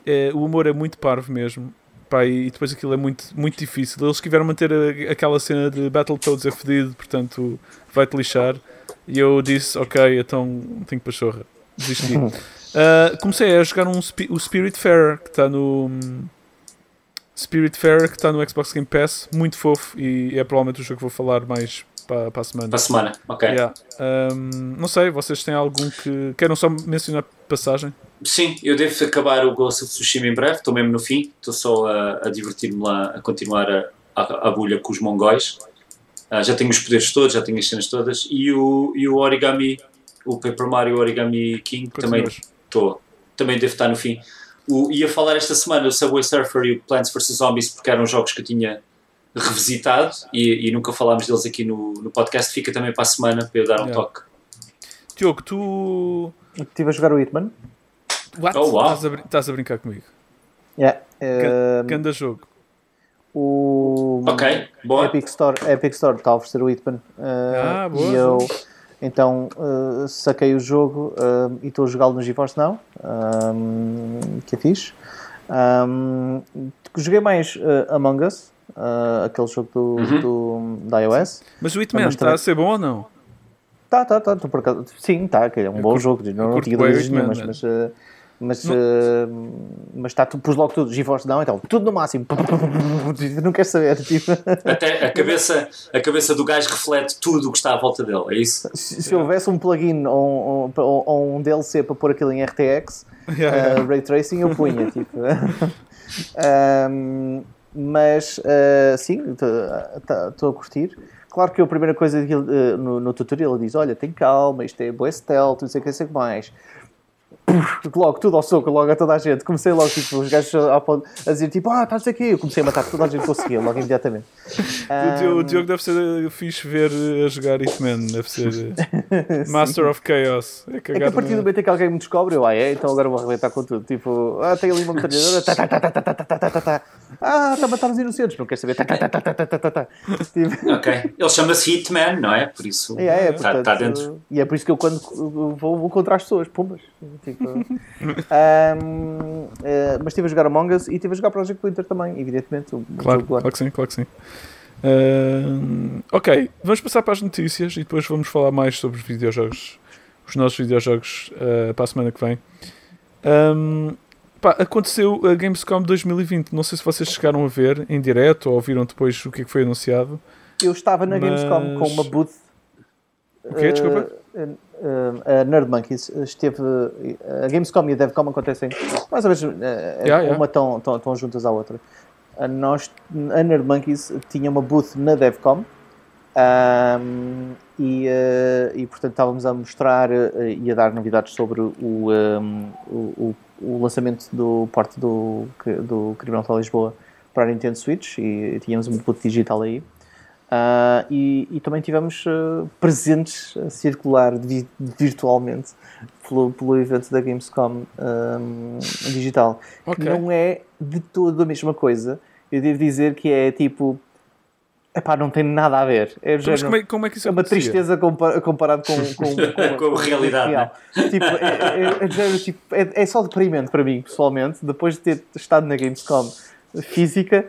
Uh, o humor é muito parvo mesmo. Pá, e depois aquilo é muito, muito difícil. Eles quiseram manter a, aquela cena de Battletoads é fedido, portanto vai-te lixar. E eu disse, ok, então tenho pachorra. Desisti. Uh, comecei a jogar um, o Spirit Fair que está no. Spirit Fair que está no Xbox Game Pass, muito fofo e é provavelmente o jogo que vou falar mais para, para a semana. Para a semana, ok. Yeah. Um, não sei, vocês têm algum que. Queiram só mencionar passagem? Sim, eu devo acabar o Ghost of Tsushima em breve, estou mesmo no fim, estou só a, a divertir-me lá, a continuar a, a, a bulha com os mongóis. Uh, já tenho os poderes todos, já tenho as cenas todas. E o, e o Origami, o Paper Mario Origami King, também estou. Também devo estar no fim. O, ia falar esta semana o Subway Surfer e o Plants vs Zombies porque eram jogos que eu tinha revisitado e, e nunca falámos deles aqui no, no podcast. Fica também para a semana para eu dar um yeah. toque. Diogo, tu. Estive a jogar o Hitman. What? Oh, wow. Estás, a, estás a brincar comigo? Yeah. Uh, Ganda jogo. O ok, boa. Epic Store, Epic Store está a oferecer o Hitman. Uh, ah, boa. E eu então uh, saquei o jogo uh, e estou a jogá-lo no GeForce Now, um, que é fixe. Um, joguei mais Among Us, aquele jogo do, uhum. do, da iOS. Mas o Hitman está a ser bom ou não? Tá, tá, tá. Por acaso, sim, tá, é um eu bom curto, jogo. Não, não tinha dúvidas nenhumas, mas, uh, mas, uh, mas está, tu pus logo tudo, GeForce não, então tudo no máximo. não queres saber. Tipo. Até a cabeça, a cabeça do gajo reflete tudo o que está à volta dele, é isso? Se, se houvesse um plugin ou, ou, ou, um DLC para pôr aquilo em RTX, yeah, uh, Ray Tracing, eu punha. tipo. um, mas uh, sim, estou a curtir. Claro que a primeira coisa que ele, uh, no, no, tutorial ele diz: Olha, tem calma, isto é boa stealth, não sei o que, sei que mais. Logo, tudo ao soco, logo a toda a gente. Comecei logo, tipo, os gajos a, a dizer, tipo, ah, estás aqui. Eu comecei a matar toda a gente que conseguia, logo imediatamente. Um... O Diogo deve ser fixe ver a jogar Hitman, deve ser Master of Chaos. É, é que a partir do momento em que alguém me descobre, eu, ah, é, então agora vou arrebentar com tudo. Tipo, ah, tem ali uma metralhadora, tá, tá, tá, tá, tá, tá, tá, tá, tá, ah, está a matar os inocentes, não quer saber, tá, tá, tá, tá, tá, tá, tá. Ok, ele chama-se Hitman, não é? Por isso, é, é, está, está dentro. E é por isso que eu quando vou, vou contra as pessoas, pumbas. Tipo, um, uh, mas estive a jogar Among Us e estive a jogar Project Winter também, evidentemente. Claro, claro que sim, claro que sim. Uh, ok, vamos passar para as notícias e depois vamos falar mais sobre os videojogos, os nossos videojogos uh, para a semana que vem. Um, pá, aconteceu a Gamescom 2020. Não sei se vocês chegaram a ver em direto ou ouviram depois o que, é que foi anunciado. Eu estava na mas... Gamescom com uma booth. O quê? Desculpa? Uh, a Nerd Monkeys esteve. A Gamescom e a DevCom acontecem mais ou menos yeah, uma yeah. Tão, tão, tão juntas à outra. A, nós, a Nerd Monkeys tinha uma booth na DevCom um, e, uh, e portanto estávamos a mostrar uh, e a dar novidades sobre o, um, o, o, lançamento do porte do, do Criminal Lisboa para a Nintendo Switch e tínhamos uma booth digital aí. Uh, e, e, também tivemos uh, presentes a circular vi virtualmente pelo, pelo evento da Gamescom um, digital. Okay. Não é de todo a mesma coisa. Eu devo dizer que é tipo. Epá, não tem nada a ver. É, Mas como é, como é que isso é uma tristeza compar comparado com, com, com, com, a realidade. Real. Tipo, é, é, tipo, é, é só deprimente para mim, pessoalmente, depois de ter estado na Gamescom física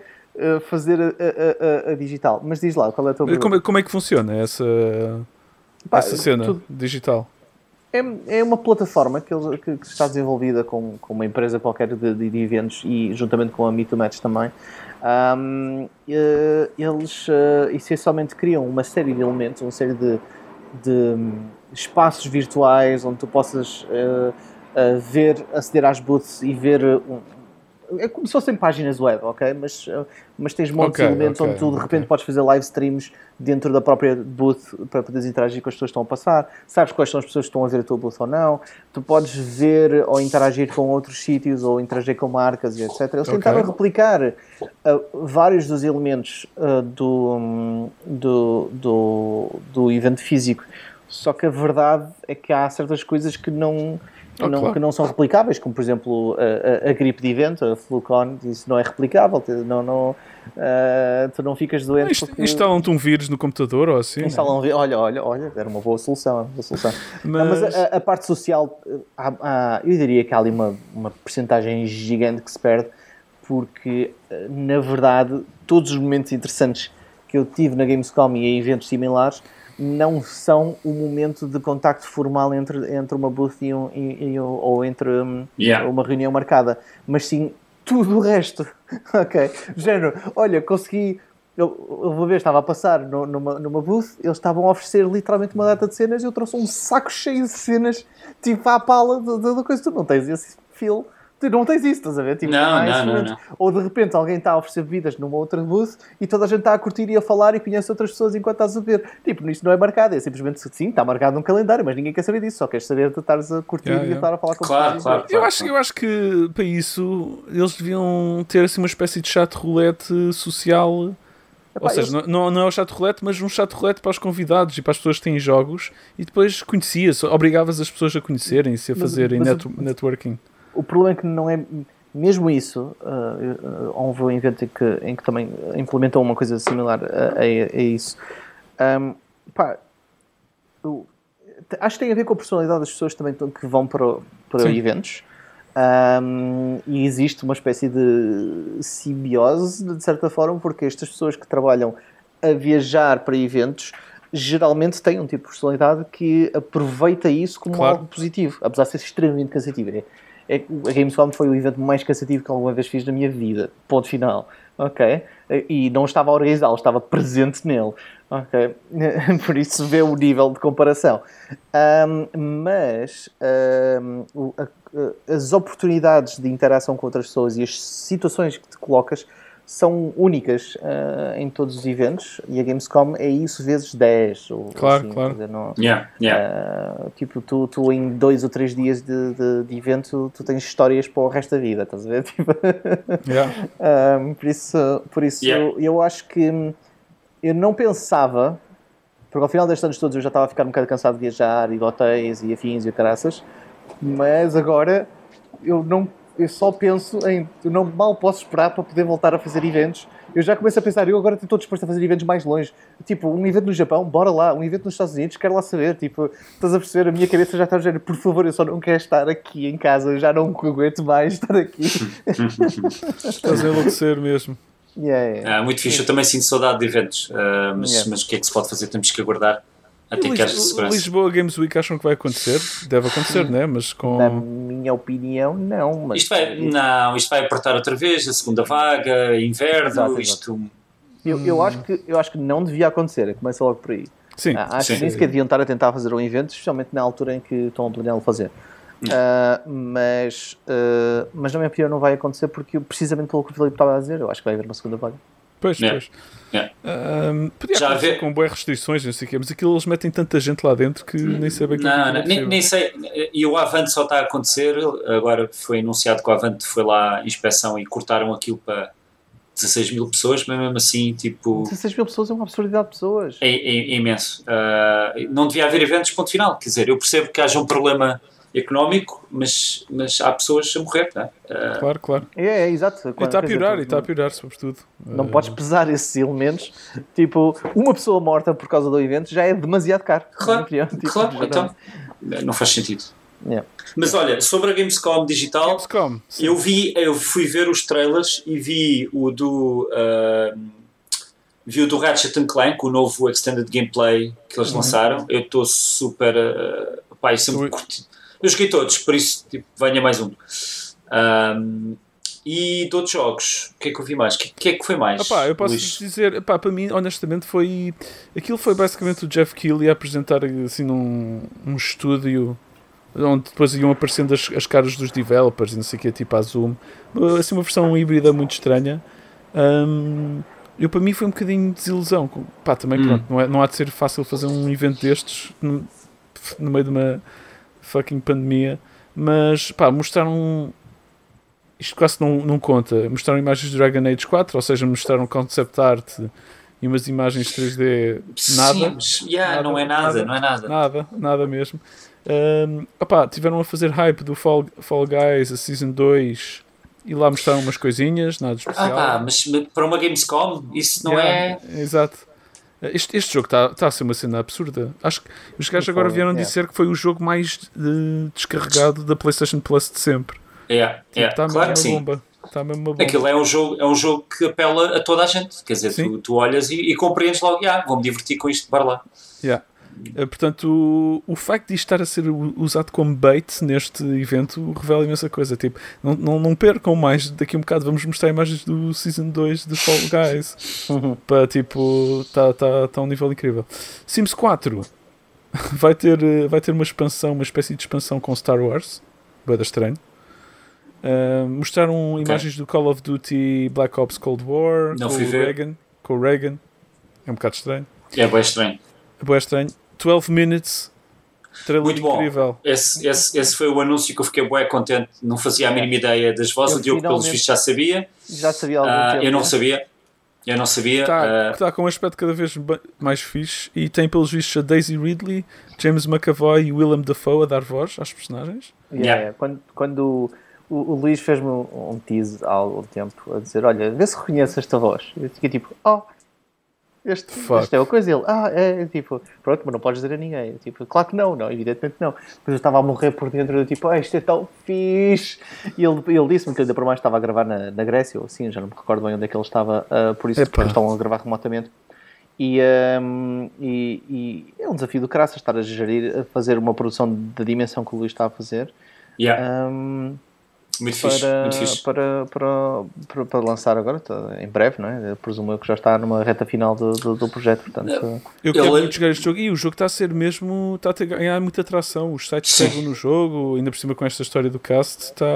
fazer a, a, a, digital. Mas diz lá, qual é a tua como, como é que funciona essa, Pá, essa cena tudo, digital? É, é uma plataforma que, está desenvolvida com, uma empresa qualquer de, eventos e juntamente com a Me Match também. Um, eles uh, essencialmente criam uma série de elementos, uma série de, de espaços virtuais onde tu possas uh, ver, aceder às booths e ver um, é como se fossem páginas web, ok? Mas, eh, mas tens montes okay, de elementos okay, onde tu de repente okay. podes fazer live streams dentro da própria booth para poderes interagir com as pessoas que estão a passar. Sabes quais são as pessoas que estão a ver a tua booth ou não. Tu podes ver ou interagir com outros sítios ou interagir com marcas e etc. Eles tentaram replicar uh, vários dos elementos uh, do, do, do, do evento físico. Só que a verdade é que há certas coisas que não Oh, não, claro. que não são replicáveis, como por exemplo a, a, a, gripe de evento, a Flucon, isso não é replicável, não, não, uh, tu não ficas doente. Inst porque... Instalam-te um vírus no computador ou assim? Instalam um olha, olha, olha, era uma boa solução. Uma boa solução. mas, mas a, a, parte social, há, há, eu diria que há ali uma, uma percentagem gigante que se perde, porque na verdade todos os momentos interessantes que eu tive na Gamescom e em eventos similares não são o momento de contacto formal entre, entre uma booth e um, e, e, ou entre um, yeah. uma reunião marcada, mas sim tudo o resto. ok? Género, olha, consegui. Eu, eu vou ver, estava a passar no, numa, numa booth, eles estavam a oferecer literalmente uma data de cenas e eu trouxe um saco cheio de cenas, tipo à pala da coisa. Tu não tens esse feel não tens isso, estás a ver? Tipo, não, não, não, não, Ou de repente alguém está a oferecer bebidas numa outra booth e toda a gente está a curtir e a falar e conhece outras pessoas enquanto estás a beber. Tipo, isto não é marcado, é simplesmente sim, está marcado num calendário, mas ninguém quer saber disso, só queres saber de estares a curtir yeah, yeah. e a estar a falar com claro, claro, claro, eu, acho, eu acho que para isso eles deviam ter assim uma espécie de chat roulette social Epá, Ou seja, eu... não, não é o chat roulette, mas um chat roulette para os convidados e para as pessoas que têm jogos e depois conhecias, obrigavas as pessoas a conhecerem-se, a fazerem net, o, networking. O problema é que não é. Mesmo isso, uh, houve um evento em que, em que também implementou uma coisa similar a, a, a isso. Um, pá, eu, acho que tem a ver com a personalidade das pessoas também que vão para, para eventos. Um, e existe uma espécie de simbiose, de certa forma, porque estas pessoas que trabalham a viajar para eventos geralmente têm um tipo de personalidade que aproveita isso como claro. algo positivo, apesar de ser extremamente cansativo. É, é, a Gamescom foi o evento mais cansativo que alguma vez fiz na minha vida. Ponto final. Ok? E não estava a organizá-lo, estava presente nele. Ok? Por isso vê o nível de comparação. Um, mas um, as oportunidades de interação com outras pessoas e as situações que te colocas são únicas uh, em todos os eventos e a Gamescom é isso vezes 10. Ou, claro, assim, claro. Dizer, não, yeah, yeah. Uh, tipo, tu, tu em dois ou três dias de, de, de, evento tu tens histórias para o resto da vida, estás a ver? Tipo, yeah. um, por isso, por isso eu, eu acho que eu não pensava, porque ao final destes anos todos eu já estava a ficar um bocado cansado de viajar e de hotéis e afins e caraças, mas agora eu não eu só penso em. Eu não mal posso esperar para poder voltar a fazer eventos. Eu já começo a pensar, eu agora estou disposto a fazer eventos mais longe. Tipo, um evento no Japão, bora lá. Um evento nos Estados Unidos, quero lá saber. Tipo, estás a perceber? A minha cabeça já está a dizer, por favor, eu só não quero estar aqui em casa. Eu já não aguento mais estar aqui. estás a enlouquecer mesmo. Yeah, yeah. Ah, muito fixe. Eu também sinto saudade de eventos. Uh, mas, yeah. mas o que é que se pode fazer? Temos que aguardar até que haja segurança. Lisboa Games Week acham que vai acontecer? Deve acontecer, né? Mas com. Na minha opinião, não. Mas... Isto vai, não, isto vai apertar outra vez, a segunda vaga, inverno, exato, isto. Eu, eu, acho que, eu acho que não devia acontecer, começa logo por aí. Sim. Ah, acho sim. que nem sequer deviam estar a tentar fazer um evento, especialmente na altura em que estão a planear fazer. Uh, mas, uh, mas na minha opinião não vai acontecer porque precisamente pelo que o Filipe estava a dizer, eu acho que vai haver uma segunda vaga. Pois, yeah. pois. Yeah. Um, podia Já acontecer com boas restrições, não sei o quê, mas aquilo eles metem tanta gente lá dentro que nem sabem que não, é não, é nem, nem sei. E o Avante só está a acontecer. Agora foi anunciado que o Avante foi lá à inspeção e cortaram aquilo para 16 mil pessoas, mas mesmo assim, tipo. 16 mil pessoas é uma absurdidade de pessoas. É, é, é imenso. Uh, não devia haver eventos, ponto final. Quer dizer, eu percebo que haja um problema económico, mas, mas há pessoas a morrer, não é? Uh... Claro, claro. É, é exato. E está a piorar, e está a piorar, sobretudo. Não uh... podes pesar esses elementos. Tipo, uma pessoa morta por causa do evento já é demasiado caro. Claro, tipo, claro. então não faz sentido. Yeah. Mas olha, sobre a Gamescom digital, Gamescom, eu vi, eu fui ver os trailers e vi o do uh, vi o do Ratchet Clank, o novo extended gameplay que eles uhum. lançaram. Eu estou super uh, pá, sempre curti, eu joguei todos, por isso tipo, venha mais um. um e de outros jogos, o que é que eu vi mais? O que, que, é que foi mais? Epá, eu posso dizer, epá, para mim, honestamente, foi. Aquilo foi basicamente o Jeff Keighley a apresentar assim num um estúdio onde depois iam aparecendo as, as caras dos developers e não sei o que, tipo a Zoom. Assim, uma versão híbrida muito estranha. Um, eu, para mim, foi um bocadinho de desilusão. Pá, também, hum. pronto, não, é, não há de ser fácil fazer um evento destes no, no meio de uma fucking pandemia, mas pá, mostraram. Isto quase não, não conta. Mostraram imagens do Dragon Age 4, ou seja, mostraram concept art e umas imagens 3D. Nada. Sim, yeah, nada não é nada, nada, não é nada. Nada, nada mesmo. Um, opá, tiveram a fazer hype do Fall, Fall Guys, a Season 2, e lá mostraram umas coisinhas, nada especial. Ah, pá, mas para uma Gamescom isso não yeah, é. Exato. Este, este jogo está tá a ser uma cena absurda. Acho que os gajos agora vieram yeah. dizer que foi o jogo mais uh, descarregado da PlayStation Plus de sempre. Yeah, tipo, yeah. Tá claro que sim. Bomba. Tá mesmo uma bomba. Aquilo é um, jogo, é um jogo que apela a toda a gente. Quer dizer, tu, tu, olhas e, e compreendes logo, ah, vou-me divertir com isto, para lá. Yeah. Eh, portanto, o, o facto de isto estar a ser usado como bait neste evento revela imensa coisa. Tipo, não, não, não percam mais, daqui a um bocado vamos mostrar imagens do Season 2 de Fall Guys. Para tipo, está tá, tá um nível incrível. Sims 4 vai ter, eh, vai ter uma expansão, uma espécie de expansão com Star Wars. Bada estranho. Uh, mostraram okay. imagens do Call of Duty Black Ops Cold War Não com, o Reagan, com o Reagan. É um bocado estranho. É bem estranho. É bem estranho. 12 Minutes. Muito bom. Incrível. Esse, esse, esse foi o anúncio que eu fiquei bem contente. Não fazia a mínima ideia das vozes. O Diogo, pelos vistos, já sabia. Já sabia algum uh, tempo. Eu não né? sabia. Eu não sabia. Está uh... tá com um aspecto cada vez mais fixe e tem, pelos vistos, a Daisy Ridley, James McAvoy e Willem Dafoe a dar voz às personagens. Yeah, yeah. Quando, quando o, o Luís fez-me um, um tease há algum tempo a dizer: Olha, vê se reconhece esta voz. Eu fiquei tipo: Oh, este, este é o coisa. Ele, ah, é tipo, pronto, mas não podes dizer a ninguém. Eu, tipo, claro que não, não, evidentemente não. Depois eu estava a morrer por dentro, eu, tipo, ah, isto é tão fixe. E ele, ele disse-me que ainda por mais estava a gravar na, na Grécia, ou assim, já não me recordo bem onde é que ele estava, uh, por isso Epa. eles estavam a gravar remotamente. E, um, e, e, é um desafio do caraças estar a gerir, a fazer uma produção da dimensão que o Luís está a fazer. Yeah. Um, muito para, fixe, muito fixe. Para, para, para, para, lançar agora, tá, em breve, não é? Eu presumo que já está numa reta final do, do, do projeto. Portanto, eu quero muito jogar este jogo e o jogo está a ser mesmo, está a ter, ganhar muita atração. Os sites pegam no jogo, ainda por cima com esta história do cast, está,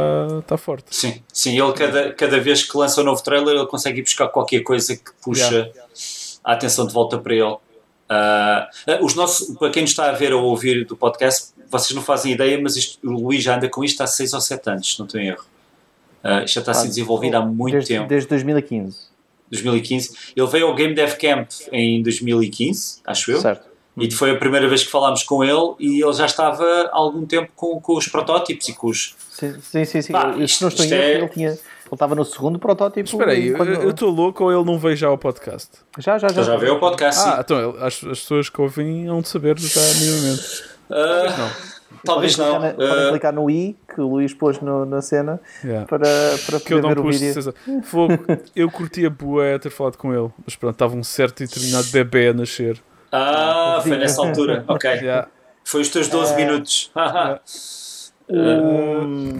está forte. Sim, sim, ele cada, cada vez que lança um novo trailer, ele consegue ir buscar qualquer coisa que puxa yeah. a atenção de volta para ele. Uh, os nossos, para quem nos está a ver ou ouvir do podcast, vocês não fazem ideia, mas isto, o Luís já anda com isto há 6 ou 7 anos, se não estou em erro. Uh, isto já está a ser desenvolvido há muito desde, tempo. Desde 2015. 2015. Ele veio ao Game Dev Camp em 2015, acho eu. Certo. E foi a primeira vez que falámos com ele e ele já estava há algum tempo com, com os protótipos e com os. Sim, sim, sim. sim. Isto, não estou em é... ele tinha. Ele estava no segundo protótipo. Espera aí, quando... eu estou louco ou ele não veio já ao podcast? Já, já, já. já veio ao podcast. Ah, então as, as pessoas que ouvem hão de saber já minimamente. Não. Talvez podem não. Clicar na, podem uh... clicar no i que o Luís pôs no, na cena yeah. para, para que poder ver o vídeo. Fogo, eu curtia bué ter falado com ele, mas pronto, estava um certo e determinado bebê a nascer. Ah, foi nessa altura. Ok. Yeah. Foi os teus 12 uh... minutos. yeah. Uh...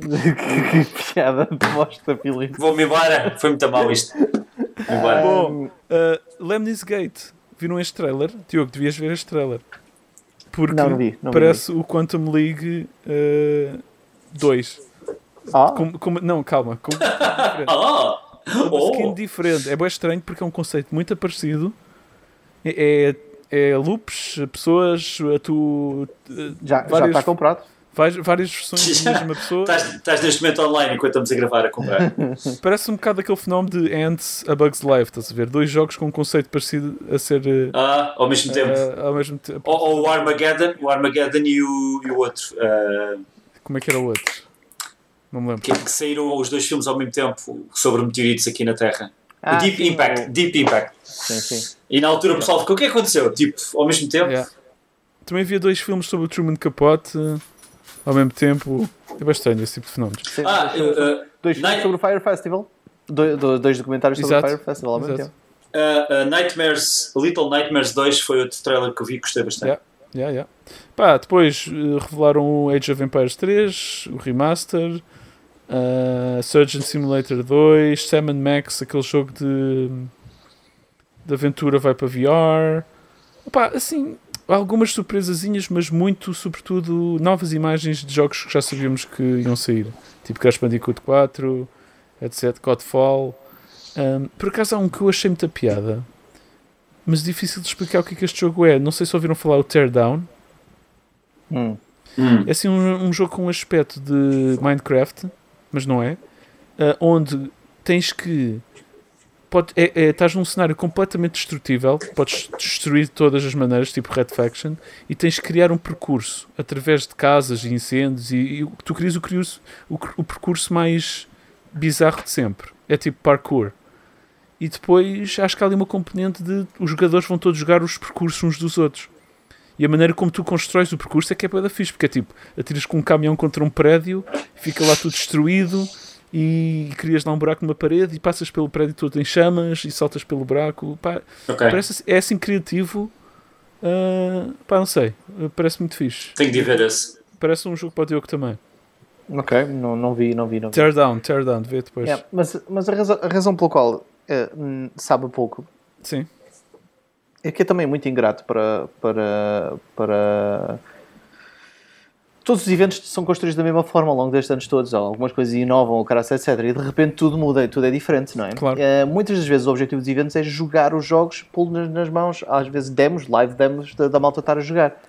que piada de bosta, Filipe. Vou-me embora. Foi muito mal isto. Embora. Bom, uh, Lemnis Gate. Viram este trailer? Diogo, devias ver este trailer. Porque não, não vi, não parece vi. o Quantum League 2. Uh, ah? Com, com, não, calma. Com, ah! uma oh. skin diferente. É bem estranho porque é um conceito muito parecido. É, é, é loops, pessoas, tu. Já, várias, já está comprado várias versões da mesma pessoa. estás, neste momento online enquanto estamos a gravar a comprar. Parece um bocado aquele fenómeno de Ants a Bug's Life, estás a ver? Dois jogos com um conceito parecido a ser. Eh, ah, ao mesmo tempo. Uh, ao mesmo tempo. Ou, ou, o Armageddon, o Armageddon e o, e o outro. Uh... Como é que era o outro? Não me lembro. Que, que saíram os dois filmes ao mesmo tempo sobre meteoritos aqui na Terra. Ah, Deep sim, Impact. O... Deep Impact. Sim, sim. E na altura o pessoal ficou: o que é que aconteceu? Tipo, ao mesmo tempo. Yeah. Também havia dois filmes sobre o Truman Capote ao mesmo tempo. É bastante esse tipo de fenómenos. Sim, ah, dois, uh, dois filmes sobre o Fire Festival. Do, dois documentários sobre Exato. o Fire Festival ao mesmo Exato. tempo. Uh, uh, Nightmares, Little Nightmares 2 foi outro trailer que eu vi e gostei bastante. Yeah, yeah, yeah. Pá, depois uh, revelaram o Age of Empires 3, o Remaster, uh, Surgeon Simulator 2, Sam Max, aquele jogo de, de aventura vai para VR. Pá, assim, algumas surpresazinhas, mas muito, sobretudo, novas imagens de jogos que já sabíamos que iam sair. Tipo Crash Bandicoot 4, etc. Godfall. Um, por acaso há um que eu achei muita piada, mas difícil de explicar o que, é que este jogo é. Não sei se ouviram falar o Teardown. Hum. Hum. É assim um, um, jogo com um aspecto de Minecraft, mas não é. Uh, onde tens que pode, é, é, estás num cenário completamente destrutível, podes destruir de todas as maneiras, tipo Red Faction, e tens que criar um percurso através de casas e incêndios, e, e tu crias o, o, o, percurso mais bizarro de sempre. É tipo parkour. E depois acho que há ali uma componente de os jogadores vão todos jogar os percursos uns dos outros. E a maneira como tu constróis o percurso é que é da fixe, porque é tipo, atiras com um caminhão contra um prédio, fica lá tudo destruído, e crias lá um buraco numa parede e passas pelo prédio todo em chamas e saltas pelo buraco. Pá, okay. parece, é assim criativo. Uh, pá, não sei. Parece muito fixe. Tenho de ver esse. Parece um jogo para o Diogo também. Ok, não, não vi, não vi. Não vi. Tear down, tear down, vê depois. Yeah, mas mas a, razão, a razão pela qual uh, sabe pouco Sim. é que é também muito ingrato para, para, para todos os eventos são construídos da mesma forma ao longo destes anos todos, algumas coisas inovam, o cara, etc. E de repente tudo muda e tudo é diferente, não é? Claro. Uh, muitas das vezes o objetivo dos eventos é jogar os jogos, pô nas, nas, mãos, às vezes demos, live demos da, da malta estar a jogar.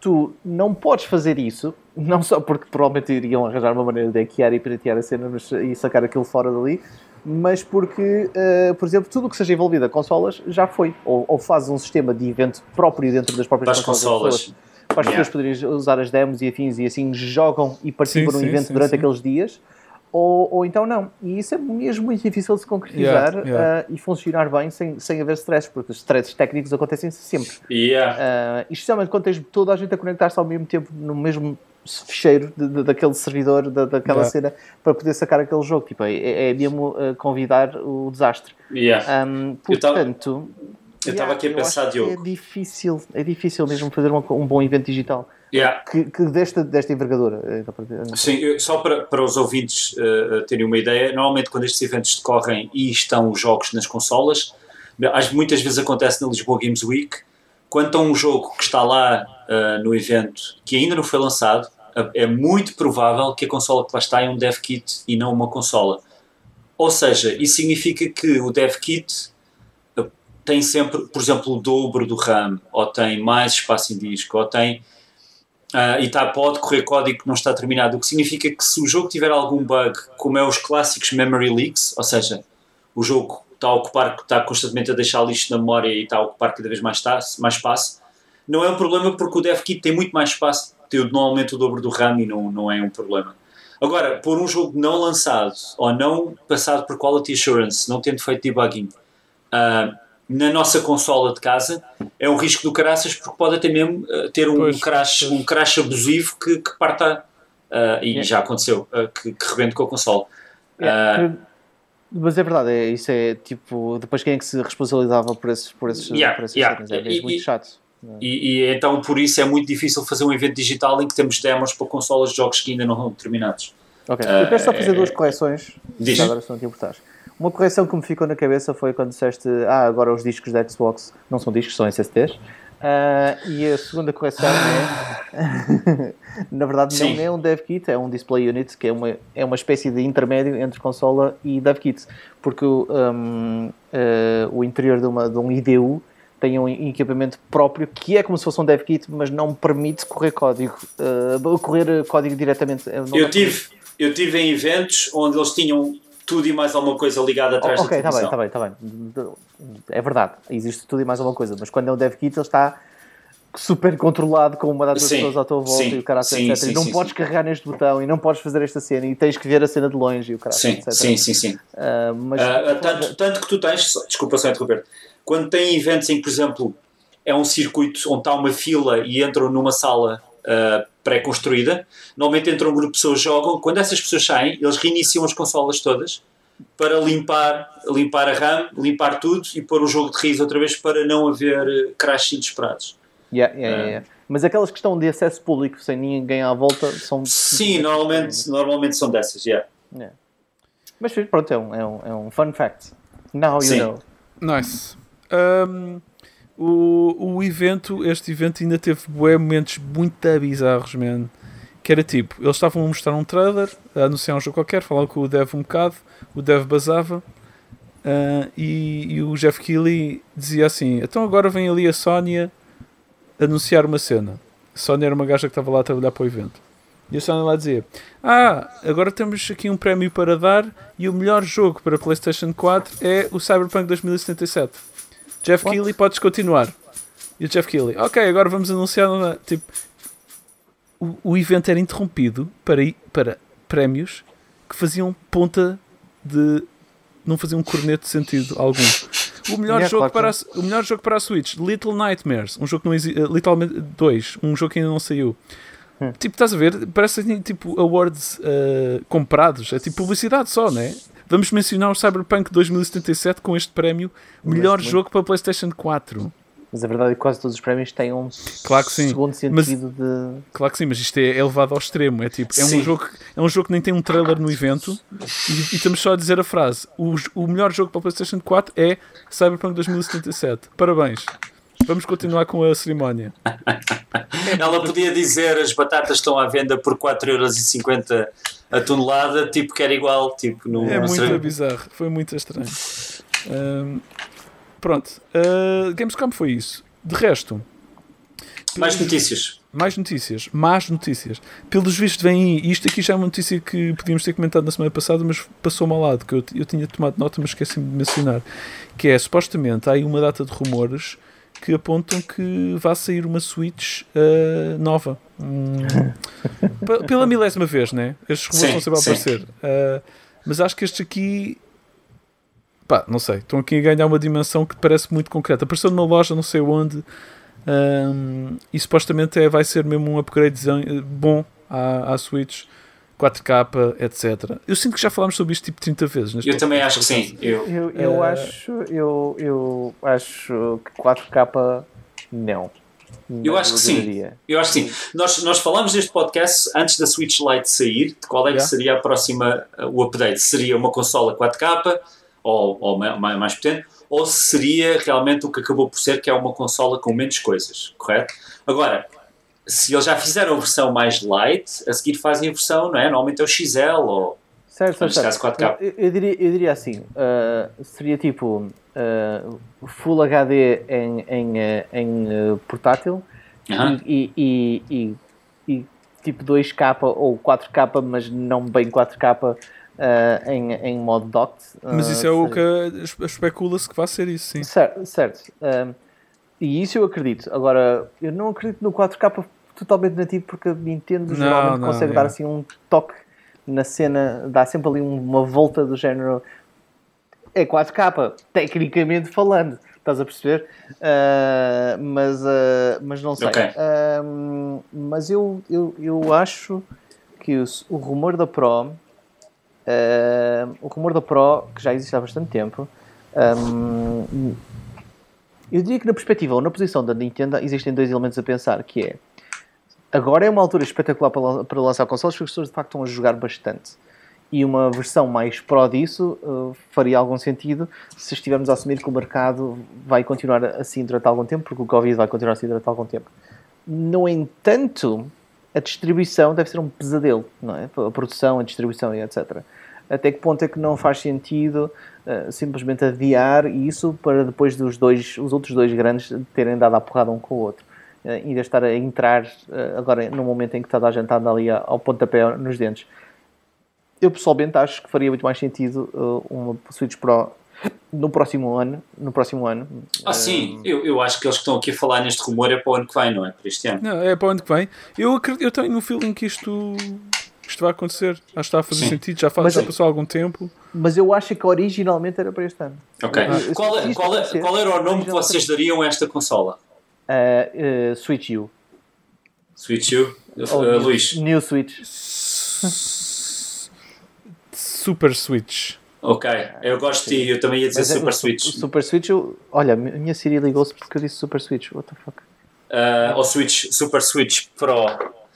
Tu não podes fazer isso, não só porque provavelmente iriam arranjar uma maneira de hackear e piratear a cena mas, e sacar aquilo fora dali, mas porque, uh, por exemplo, tudo o que seja envolvido a consolas já foi. Ou, ou faz um sistema de evento próprio dentro das próprias consolas. consolas para as yeah. pessoas poderem usar as demos e afins e assim jogam e participam sim, no evento sim, durante sim. aqueles dias. Ou, ou então não. E isso é mesmo muito difícil de se concretizar yeah, yeah. Uh, e funcionar bem sem, sem haver stress, porque os stresses técnicos acontecem sempre. Yeah. Uh, especialmente quando tens toda a gente a conectar-se ao mesmo tempo no mesmo fecheiro de, de, daquele servidor, de, daquela yeah. cena, para poder sacar aquele jogo. Tipo, é, é mesmo uh, convidar o desastre. Um, portanto, eu estava aqui a pensar, Diogo. É difícil, é difícil mesmo fazer um, um bom evento digital. Yeah. Que, que, desta, desta envergadura. Eh, Sim, só para, para os ouvintes uh, terem uma ideia, normalmente quando estes eventos decorrem e estão os jogos nas consolas, muitas vezes acontece na Lisboa Games Week, quando há um jogo que está lá uh, no evento que ainda não foi lançado, é muito provável que a consola que lá está é um dev kit e não uma consola. Ou seja, isso significa que o dev kit tem sempre, por exemplo, o dobro do RAM, ou tem mais espaço em disco, ou tem. Uh, e tá, pode correr código que não está terminado, o que significa que se o jogo tiver algum bug, como é os clássicos memory leaks, ou seja, o jogo está a ocupar, está constantemente a deixar lixo na memória e está a ocupar cada vez mais, mais espaço, não é um problema porque o DevKit tem muito mais espaço, tem normalmente o dobro do RAM e não, não é um problema. Agora, por um jogo não lançado ou não passado por Quality Assurance, não tendo feito debugging, uh, na nossa consola de casa é um risco do caraças porque pode até mesmo uh, ter um, pois, crash, pois. um crash abusivo que, que parta uh, e já aconteceu, uh, que, que rebente com a consola. mas é verdade, é, isso é tipo, depois quem é que se responsabilizava por esses, por esses, yeah, por essas yeah. É e, muito chato. E, e, então por isso é muito difícil fazer um evento digital em que temos demos para consolas de jogos que ainda não estão terminados. Ok, eu quero só fazer duas correções. Diz. Agora se não te importares. Uma correção que me ficou na cabeça foi quando disseste ah, agora os discos da Xbox não são discos, são SSDs. Uh, ah, e a segunda correção é na verdade Sim. não é um dev kit, é um display unit que é uma, é uma espécie de intermédio entre consola e dev kit porque um, uh, o interior de, uma, de um IDU tem um equipamento próprio que é como se fosse um dev kit mas não permite correr código uh, correr código diretamente eu tive, eu tive em eventos onde eles tinham tudo e mais alguma coisa ligada atrás okay, da. Ok, está bem, está bem, está bem. É verdade, existe tudo e mais alguma coisa, mas quando é um dev kit ele está super controlado com uma data de pessoas à tua volta sim, e o cara sim, etc. Sim, e não podes carregar neste botão e não podes fazer esta cena e tens que ver a cena de longe e o cara sim, etc. Sim, sim, sim. Uh, mas, uh, tanto, tanto que tu tens, desculpa só interromper, quando tem eventos em que, por exemplo, é um circuito onde está uma fila e entram numa sala uh, pré-construída. Normalmente entra um grupo de pessoas, jogam. Quando essas pessoas saem, eles reiniciam as consolas todas para limpar, limpar a RAM, limpar tudo e pôr o jogo de raiz outra vez para não haver eh, crashes inesperados. Yeah, yeah, yeah. Mas aquelas que estão de acesso público sem ninguém à volta são. Sim, normalmente, normalmente são dessas, yeah. yeah. Mas pronto, é um, é, um, é um fun fact. Now you Sim. know. Nice. Um, o, o evento, este evento ainda teve bué momentos muito bizarros, man. Que era tipo, eles estavam a mostrar um trailer, a anunciar um jogo qualquer, falavam com o dev um bocado, o dev basava uh, e, e, o Jeff Keighley dizia assim: então agora vem ali a Sónia anunciar uma cena. A Sónia era uma gaja que estava lá a trabalhar para o evento. E a Sónia lá dizia: Ah, agora temos aqui um prémio para dar e o melhor jogo para PlayStation 4 é o Cyberpunk 2077. Jeff What? Keighley, podes continuar. E o Jeff Keighley, ok, agora vamos anunciar. Tipo, o, o evento era interrompido para, para prémios que faziam ponta de. não faziam um corneto de sentido algum. O melhor, é, jogo claro, para a, o melhor jogo para a Switch, Little Nightmares, um jogo que não existe. Uh, literalmente 2, um jogo que ainda não saiu. Hum. Tipo, estás a ver? Parece tipo awards uh, comprados, é tipo publicidade só, né? Vamos mencionar o Cyberpunk 2077 com este prémio Melhor jogo para PlayStation 4. Mas a verdade é que quase todos os prémios têm um claro que sim. segundo sentido mas, de. Claro que sim, mas isto é elevado ao extremo. É tipo, é um, jogo, é um jogo que nem tem um trailer no evento e, e estamos só a dizer a frase: o, o melhor jogo para PlayStation 4 é Cyberpunk 2077. Parabéns. Vamos continuar com a cerimónia. Ela podia dizer as batatas estão à venda por 4,50€ a tonelada, tipo que era igual. Tipo, no, é muito bizarro, foi muito estranho. Um, pronto, uh, Gamescom foi isso. De resto, mais notícias. Mais notícias, más notícias. Pelos vistos, vem aí. Isto aqui já é uma notícia que podíamos ter comentado na semana passada, mas passou-me ao lado, que eu, eu tinha tomado nota, mas esqueci-me de mencionar. Que é supostamente há aí uma data de rumores que apontam que vai sair uma Switch uh, nova. Hum, pela milésima vez, né? Estes rumores vão sempre a aparecer. Uh, mas acho que estes aqui. Pá, não sei. Estão aqui a ganhar uma dimensão que parece muito concreta. Apareceu numa loja, não sei onde um, e supostamente é, vai ser mesmo um upgrade eh, bom à, à Switch. 4K, etc. Eu sinto que já falámos sobre isto tipo 30 vezes. Eu também acho que sim. Eu, eu, eu uh... acho, eu, eu acho que 4K não. Eu acho que sim. Eu acho que sim. Nós, nós falámos neste podcast antes da Switch Lite sair, de qual é que yeah. seria a próxima, o update. Seria uma consola 4K ou, ou mais, mais potente, ou se seria realmente o que acabou por ser, que é uma consola com menos coisas, correto? Agora, se eles já fizeram a versão mais light, a seguir fazem a versão, não é? Normalmente é o XL ou. Certo, certo. caso 4K. Eu, eu, diria, eu diria assim: uh, seria tipo uh, Full HD em, em, uh, em portátil -huh. e, e, e, e, tipo 2K ou 4K, mas não bem 4K uh, em, em modo docked. Uh, Mas isso é o que especula-se que vai ser isso, sim. Certo, certo. Uh, e isso eu acredito. Agora, eu não acredito no 4K totalmente nativo porque a Nintendo não, geralmente não, consegue dar assim um toque na cena, dá sempre ali uma volta do género. É 4K, tecnicamente falando, estás a perceber? Uh, mas, uh, mas não sei. Okay. Uh, mas eu, eu, eu acho que o, o rumor da Pro Uh, o rumor da Pro, que já existe há bastante tempo, um, eu diria que na perspectiva ou na posição da Nintendo existem dois elementos a pensar, que é agora é uma altura espetacular para, para lançar consoles porque as pessoas de facto estão a jogar bastante. E uma versão mais Pro disso uh, faria algum sentido se estivermos a assumir que o mercado vai continuar assim durante algum tempo, porque o Covid vai continuar assim durante algum tempo. No entanto, a distribuição deve ser um pesadelo, não é? A produção, a distribuição e etc até que ponto é que não faz sentido uh, simplesmente adiar isso para depois dos dois, os outros dois grandes terem dado a porrada um com o outro. Uh, em vez de estar a entrar uh, agora no momento em que toda a gente anda ali ao pontapé nos dentes. Eu pessoalmente acho que faria muito mais sentido uma Switch Pro no próximo ano. No próximo ano. Ah, sim, eu, eu acho que eles que estão aqui a falar neste rumor é para o ano que vem, não é? Para este ano. Não, é para o ano que vem. Eu, acredito, eu tenho no feeling que isto isto vai acontecer. Acho que está a fazer Sim. sentido, já, faz, já passou algum tempo. Mas eu acho que originalmente era para este ano. Ok. Ah. Qual, é, qual, é, qual, era o nome que vocês dariam a esta consola? Uh, uh, Switch U. Switch U? Uh, Luís? New Switch. Super Switch. Ok, eu gosto de eu também ia dizer Mas é Super Switch. Super Switch, eu, olha, a minha Siri ligou-se porque eu disse Super Switch. What the fuck? Uh, ou Switch, Super Switch Pro.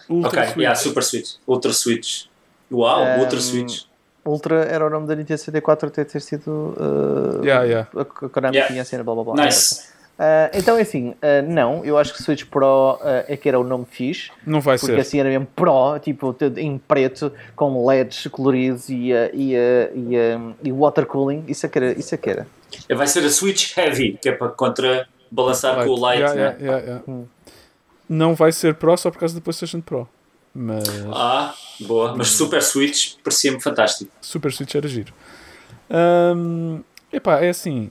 Ultra ok, Switch. yeah, Super Switch. Ultra Switch. Uau, um, Ultra Switch. Ultra era o nome da Nintendo 64 até ter sido uh, yeah, yeah. a Konami yeah. tinha a cena blá blá blá. Nice. Uh, então é assim, uh, não, eu acho que Switch Pro uh, é que era o nome fixe. Não vai porque ser. assim era mesmo Pro, tipo em preto, com LEDs coloridos e, e, e, e water cooling. Isso é que era. Isso é que era. Vai ser a Switch Heavy, que é para contra balançar com o light, yeah, né? Yeah, yeah, hum não vai ser Pro só por causa do PlayStation Pro. Mas... Ah, boa. Mas Super Switch parecia-me fantástico. Super Switch era giro. Um, epá, é assim.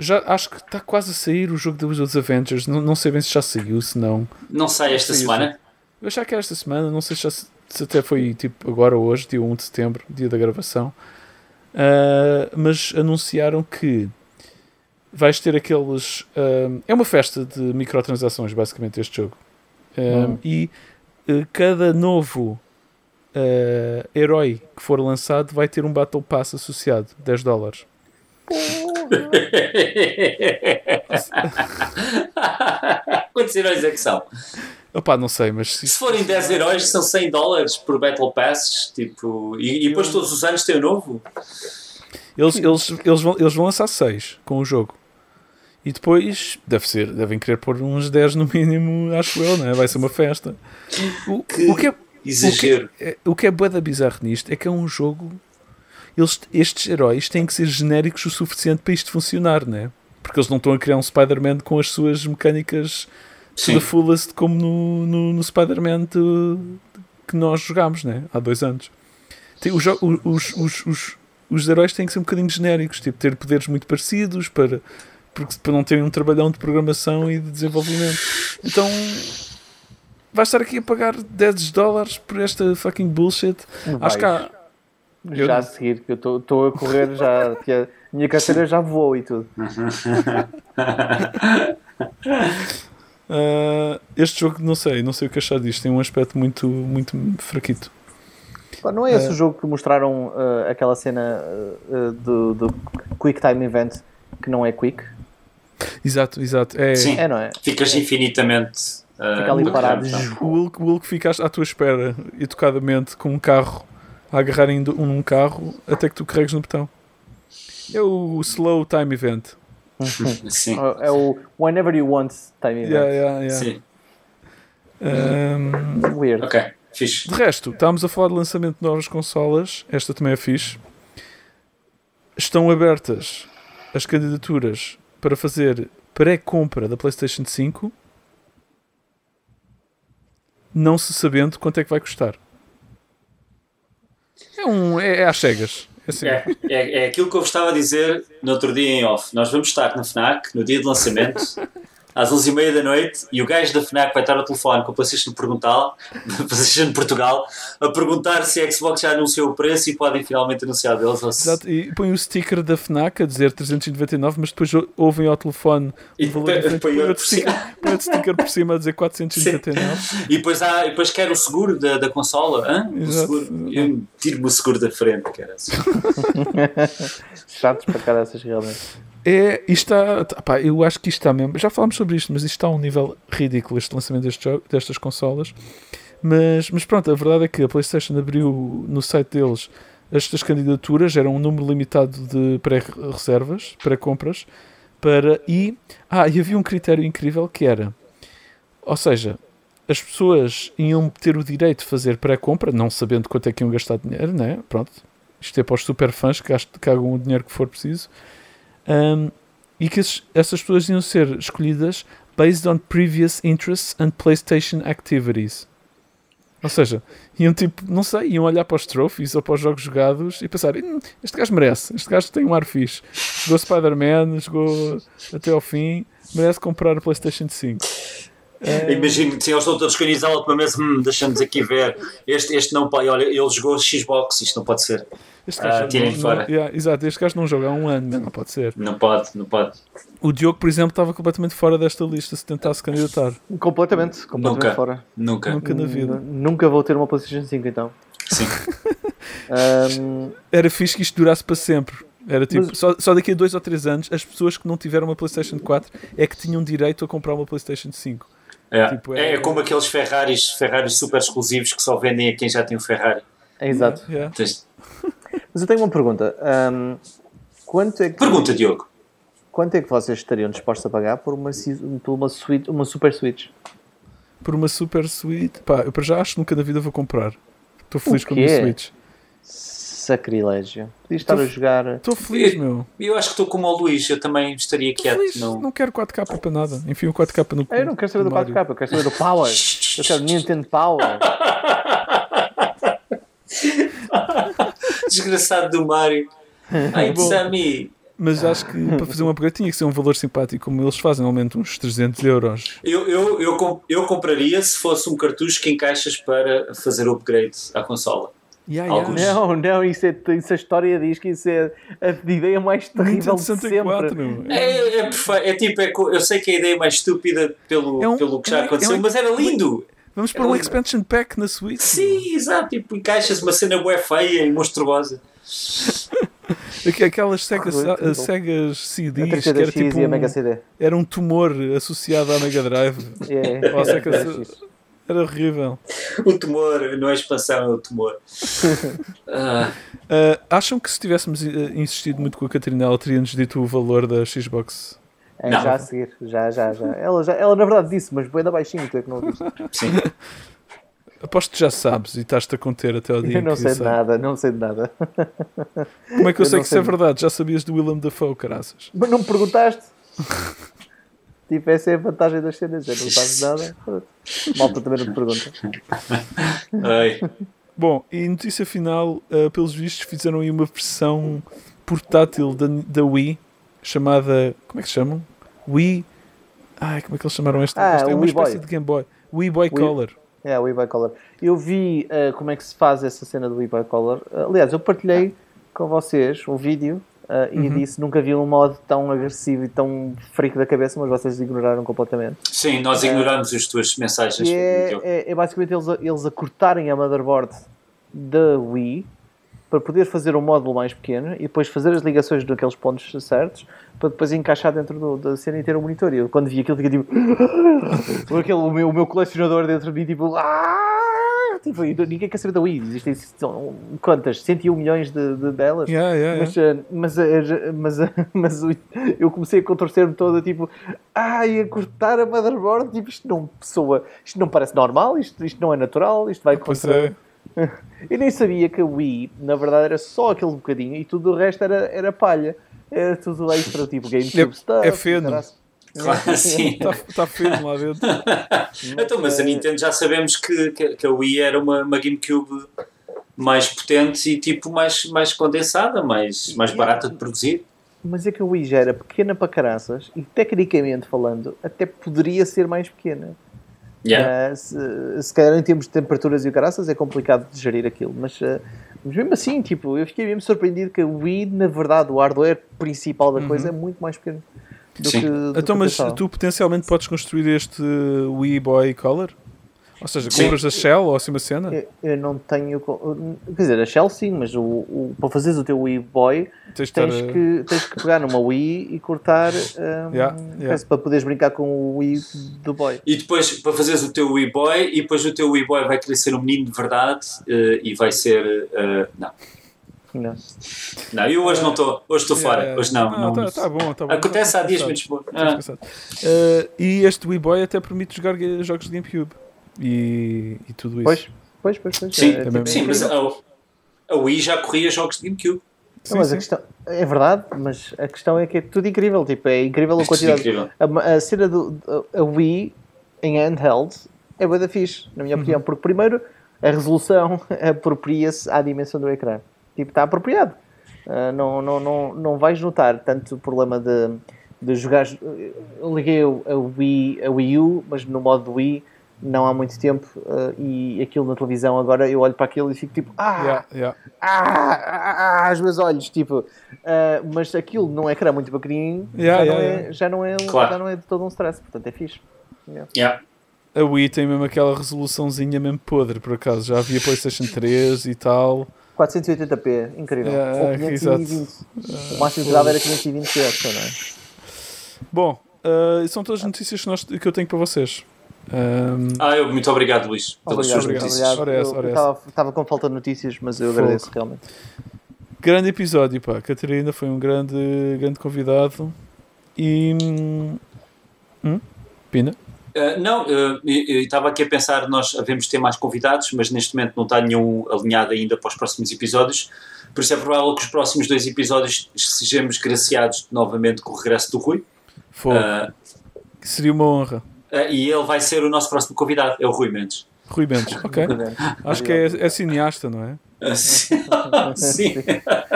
Já acho que está quase a sair o jogo dos Avengers. Não, não sei bem se já saiu, se não. Não sai esta saiu, semana? Eu achava que era esta semana. Não sei se, já, se até foi tipo agora ou hoje, dia 1 de setembro, dia da gravação. Uh, mas anunciaram que vais ter aqueles. Um, é uma festa de microtransações, basicamente, este jogo. Um, hum. E uh, cada novo uh, herói que for lançado vai ter um Battle Pass associado, 10 dólares. Quantos heróis é que são? Opa, não sei, mas. Se, forem 10 heróis, são 100 dólares por Battle Passes. Tipo, e, e depois todos os anos tem o novo. Eles, eles, eles, vão, eles vão lançar 6 com o jogo. E depois deve ser, devem querer pôr uns 10 no mínimo, acho eu, né? vai ser uma festa. O que, o que é, exagero. O que é, o que é bizarro nisto é que é um jogo. Eles, estes heróis têm que ser genéricos o suficiente para isto funcionar, né? Porque eles não estão a criar um Spider-Man com as suas mecânicas the fullest como no, no, no Spider-Man que nós jogámos, né? Há dois anos. Tem, os, os, os, os, os heróis têm que ser um bocadinho genéricos, tipo, ter poderes muito parecidos para porque para não terem um trabalhão de programação e de desenvolvimento. Então vais estar aqui a pagar 10 dólares por esta fucking bullshit. Acho que há. Já eu... a seguir, que eu estou a correr já. Que a minha carteira já voou e tudo. uh, este jogo, não sei, não sei o que achar disto. Tem um aspecto muito, muito fraquito. Não é esse uh, o jogo que mostraram uh, aquela cena do, do Quick Time Event que não é quick? Exato, exato. É, Sim, é, não é? ficas é. infinitamente. Uh, Fica ali parado. O Hulk, o Hulk ficaste à tua espera, educadamente, com um carro, a agarrar em um carro, até que tu carregues no botão. É o Slow Time Event. Sim. É o Whenever You Want Time Event. Yeah, yeah, yeah. Sim. Um, Weird. Ok, fixe. De resto, estávamos a falar de lançamento de novas consolas. Esta também é fixe. Estão abertas as candidaturas para fazer pré-compra da PlayStation 5, não se sabendo quanto é que vai custar. É, um, é, é às cegas. É, assim. é, é, é aquilo que eu vos estava a dizer no outro dia em off. Nós vamos estar na FNAC no dia de lançamento às 11h30 da noite e o gajo da FNAC vai estar ao telefone com o PlayStation Portugal, PlayStation Portugal a perguntar se a Xbox já anunciou o preço e podem finalmente anunciar deles. Ou se... Exato, e põe o sticker da FNAC a dizer 399, mas depois ouvem ao telefone e o valor põe, põe, outro sticker, põe outro sticker por cima a dizer 499. Sim. E depois, há, e depois quer o seguro da, da consola. Hã? O seguro. Eu tiro-me o seguro da frente, cara. Chatos para cara essas realmente. É, está, pá, eu acho que isto está mesmo. Já falámos sobre isto, mas isto está a um nível ridículo, este lançamento deste jogo, destas consolas. Mas, mas pronto, a verdade é que a PlayStation abriu no site deles estas candidaturas, era um número limitado de pré-reservas, pré-compras, para. E, ah, e havia um critério incrível que era. Ou seja, as pessoas iam ter o direito de fazer pré-compra, não sabendo quanto é que iam gastar dinheiro, né? Pronto. Isto é para os super fãs que cagam o dinheiro que for preciso um, e que essas pessoas iam ser escolhidas based on previous interests and PlayStation activities. Ou seja, iam tipo, não sei, iam olhar para os trophies ou para os jogos jogados e pensar: hum, este gajo merece, este gajo tem um ar fixe. Jogou Spider-Man, jogou até ao fim, merece comprar a PlayStation 5. É... Imagino se eles estão todos organizados à última mesa, hum, deixamos aqui ver. Este, este não pode, olha, ele jogou Xbox, isto não pode ser. Este gajo uh, tirem fora. Não, yeah, exato, este gajo não joga há um ano, não pode ser. Não pode, não pode. O Diogo, por exemplo, estava completamente fora desta lista se tentasse candidatar. Completamente, completamente nunca, fora. Nunca. Nunca na vida. Nunca vou ter uma PlayStation 5 então. Sim. um... Era fixe que isto durasse para sempre. Era tipo, Mas... só, só daqui a dois ou três anos, as pessoas que não tiveram uma PlayStation 4 é que tinham direito a comprar uma PlayStation 5. É, tipo, é... é como aqueles Ferraris, Ferraris super exclusivos que só vendem a quem já tem um Ferrari. É, exato. Yeah. Mas eu tenho uma pergunta. Um, quanto é que, pergunta, Diogo. Quanto é que vocês estariam dispostos a pagar por uma, por uma, suite, uma Super Switch? Por uma Super Switch? Pá, eu para já acho que nunca na vida vou comprar. Estou feliz com a minha Switch. Sacrilégio. Podia estar tô, a jogar. Estou feliz, eu, meu. Eu acho que estou como o Luís, eu também estaria quieto. Não... não quero 4K para nada. Enfim, o 4K no. Eu não quero saber do 4K, eu quero saber do Power. eu quero Nintendo Power. Desgraçado do Mario. Ai, Sammy. Mas acho que para fazer um upgrade tinha que ser um valor simpático, como eles fazem, normalmente uns 300 euros. Eu, eu, eu, eu compraria se fosse um cartucho que encaixas para fazer o upgrade à consola. Yeah, yeah. Não, não, isso, é, isso a história diz que isso é a ideia mais terrível de sempre. É, é, é, tipo, é, eu sei que é a ideia mais estúpida pelo, é um, pelo que já é aconteceu, é mas era lindo. Vamos para um expansion pack na Switch. Sim, exato. Tipo, encaixas uma cena bué feia e monstruosa. Aquelas Sega, Segas CDs que era tipo um, era um tumor associado à Mega Drive. Yeah, yeah, era horrível. O tumor, não é expansão, é o tumor. uh. Uh, acham que se tivéssemos eh, insistido muito com a Catarina, ela teria-nos dito o valor da Xbox É, já a seguir, já, já, já. Ela, já. ela na verdade disse, mas bem da baixinho, tu é que não ouviste. Sim. Aposto que já sabes e estás-te a conter até ao dia Eu não sei de nada, não sei de nada. Como é que eu, eu sei que isso é verdade? Já sabias do Willem Dafoe, caraças. Mas não me perguntaste? tipo, essa é a vantagem das cenas, é não sabes nada. Malta também não te pergunta. Ai. Bom, e notícia final, uh, pelos vistos fizeram aí uma versão portátil da, da Wii, chamada, como é que se chamam? Wii, ai, como é que eles chamaram esta? Ah, esta é uma espécie Boy. de Game Boy. Wii Boy Wii, Color. É, o Wii Boy Color. Eu vi uh, como é que se faz essa cena do Wii Boy Color. Uh, aliás, eu partilhei com vocês um vídeo uh, e uhum. disse nunca vi um modo tão agressivo e tão freak da cabeça, mas vocês ignoraram completamente. Sim, nós ignoramos as tuas mensagens. É, é, é, basicamente eles a, eles a cortarem a motherboard da Wii para poder fazer um módulo mais pequeno e depois fazer as ligações naqueles pontos certos para depois encaixar dentro do, da cena e ter um monitor. E eu quando vi aquilo fiquei tipo. aquele, o, meu, o meu colecionador dentro de mim, tipo. Ah! tipo ninguém quer saber da Wii. Existem quantas? 101 milhões de, de delas. Yeah, yeah, mas, yeah. Mas, eh, mas, eh, mas, mas, eu comecei a contorcer-me toda, tipo. Ai, a cortar a motherboard. Tipo, isto não pessoa. Isto não parece normal. Isto, isto não é natural. Isto vai contra. É. Eu nem sabia que a Wii, na verdade, era só aquele bocadinho e tudo o resto era, era palha. Era tudo extra, tipo GameCube é, stuff. É feno. Claro, sim. Está tá feno lá dentro. então, mas a Nintendo já sabemos que, que, a Wii era uma, uma GameCube mais potente e tipo mais, mais condensada, mais, mais barata de produzir. Mas é que a Wii já era pequena para caraças e tecnicamente falando até poderia ser mais pequena. Yeah. Uh, se, se calhar em termos de temperaturas e o caraças é complicado de gerir aquilo, mas, uh, mas mesmo assim, tipo, eu fiquei mesmo surpreendido que o Wii, na verdade, o hardware principal da coisa uhum. é muito mais pequeno do Sim. que. Do então, que mas tu potencialmente podes construir este Wii Boy Color? Ou seja, compras sim. a Shell ou assim uma cena? Eu, eu, não tenho. Quer dizer, a Shell sim, mas o, o para fazeres o teu Wii Boy tens, tens que, tens que pegar numa Wii e cortar um, yeah, yeah. para poderes brincar com o Wii do Boy. E depois para fazeres o teu Wii Boy e depois o teu Wii Boy vai querer ser um menino de verdade uh, e vai ser. Uh, não. Não. Não, eu hoje não estou. Hoje estou fora. Hoje não. não, não tá, tá bom, tá bom. Acontece tá há dias muito bom. Ah. Uh, e este Wii Boy até permite jogar jogos de GameCube e, e tudo isso. Pois, pois, pois. pois. Sim, é, sim mas a, a Wii já corria jogos de GameCube. Sim, não, mas sim. a questão é verdade, mas a questão é que é tudo incrível. Tipo, é incrível a quantidade. Incrível. A, a, cena do a, a Wii em handheld é boa da fixe, na minha uhum. opinião, porque primeiro a resolução apropria-se à dimensão do ecrã. Tipo, está apropriado. Uh, não, não, não, não vais notar tanto o problema de, de jogar. Eu liguei a Wii, a Wii U, mas no modo Wii não há muito tempo uh, e aquilo na televisão agora eu olho para aquilo e fico tipo ah, yeah, yeah. ah, ah, ah, os meus olhos tipo uh, mas aquilo não é que era muito pequenininho yeah, já, não é, já, não é, claro. já não é de todo um stress portanto é fixe yeah. a Wii tem mesmo aquela resoluçãozinha mesmo podre por acaso já havia Playstation 3 e tal 480p, incrível. Ou 520. O máximo que dava era 520 Hz, não é? Bom, uh, são todas as notícias que, nós, que eu tenho para vocês. Um... Ah, eu, muito obrigado, Luís, pelas obrigado, suas notícias. Obrigado. Ora essa, ora essa. Estava com falta de notícias, mas eu Fogo. agradeço realmente. Grande episódio, pá. Catarina foi um grande, grande convidado. E. Hum? Pina? Uh, não, uh, eu estava aqui a pensar, nós devemos ter mais convidados, mas neste momento não está nenhum alinhado ainda para os próximos episódios. Por isso é provável que os próximos dois episódios sejamos graciados novamente com o regresso do Rui. Fogo. Uh, seria uma honra. E ele vai ser o nosso próximo convidado, é o Rui Mendes. Rui Mendes, ok. Acho que é, é, cineasta, não é? Sim. sim.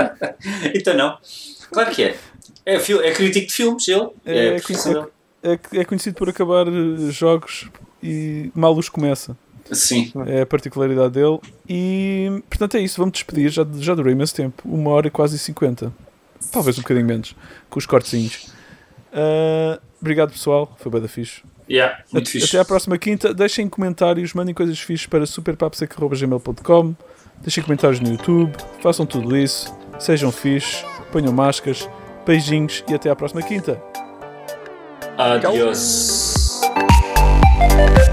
então não. Claro que é. É, é crítico de filmes, ele. É, é, conhecido, é, é conhecido por acabar eh, jogos e mal os começa. Sim. É a particularidade dele. E, portanto, é isso. Vamos despedir. Já, já durou imenso tempo. Uma hora e quase cinquenta. Talvez um bocadinho menos. Com os cortezinhos. Uh, obrigado, pessoal. Foi bem da fixe. Yeah, muito fixe. Até à próxima quinta. Deixem comentários, mandem coisas fixes para superpapsec.gmail.com Deixem comentários no YouTube. Façam tudo isso. Sejam fixes. Ponham máscaras. Beijinhos e até à próxima quinta. Adiós. Tchau.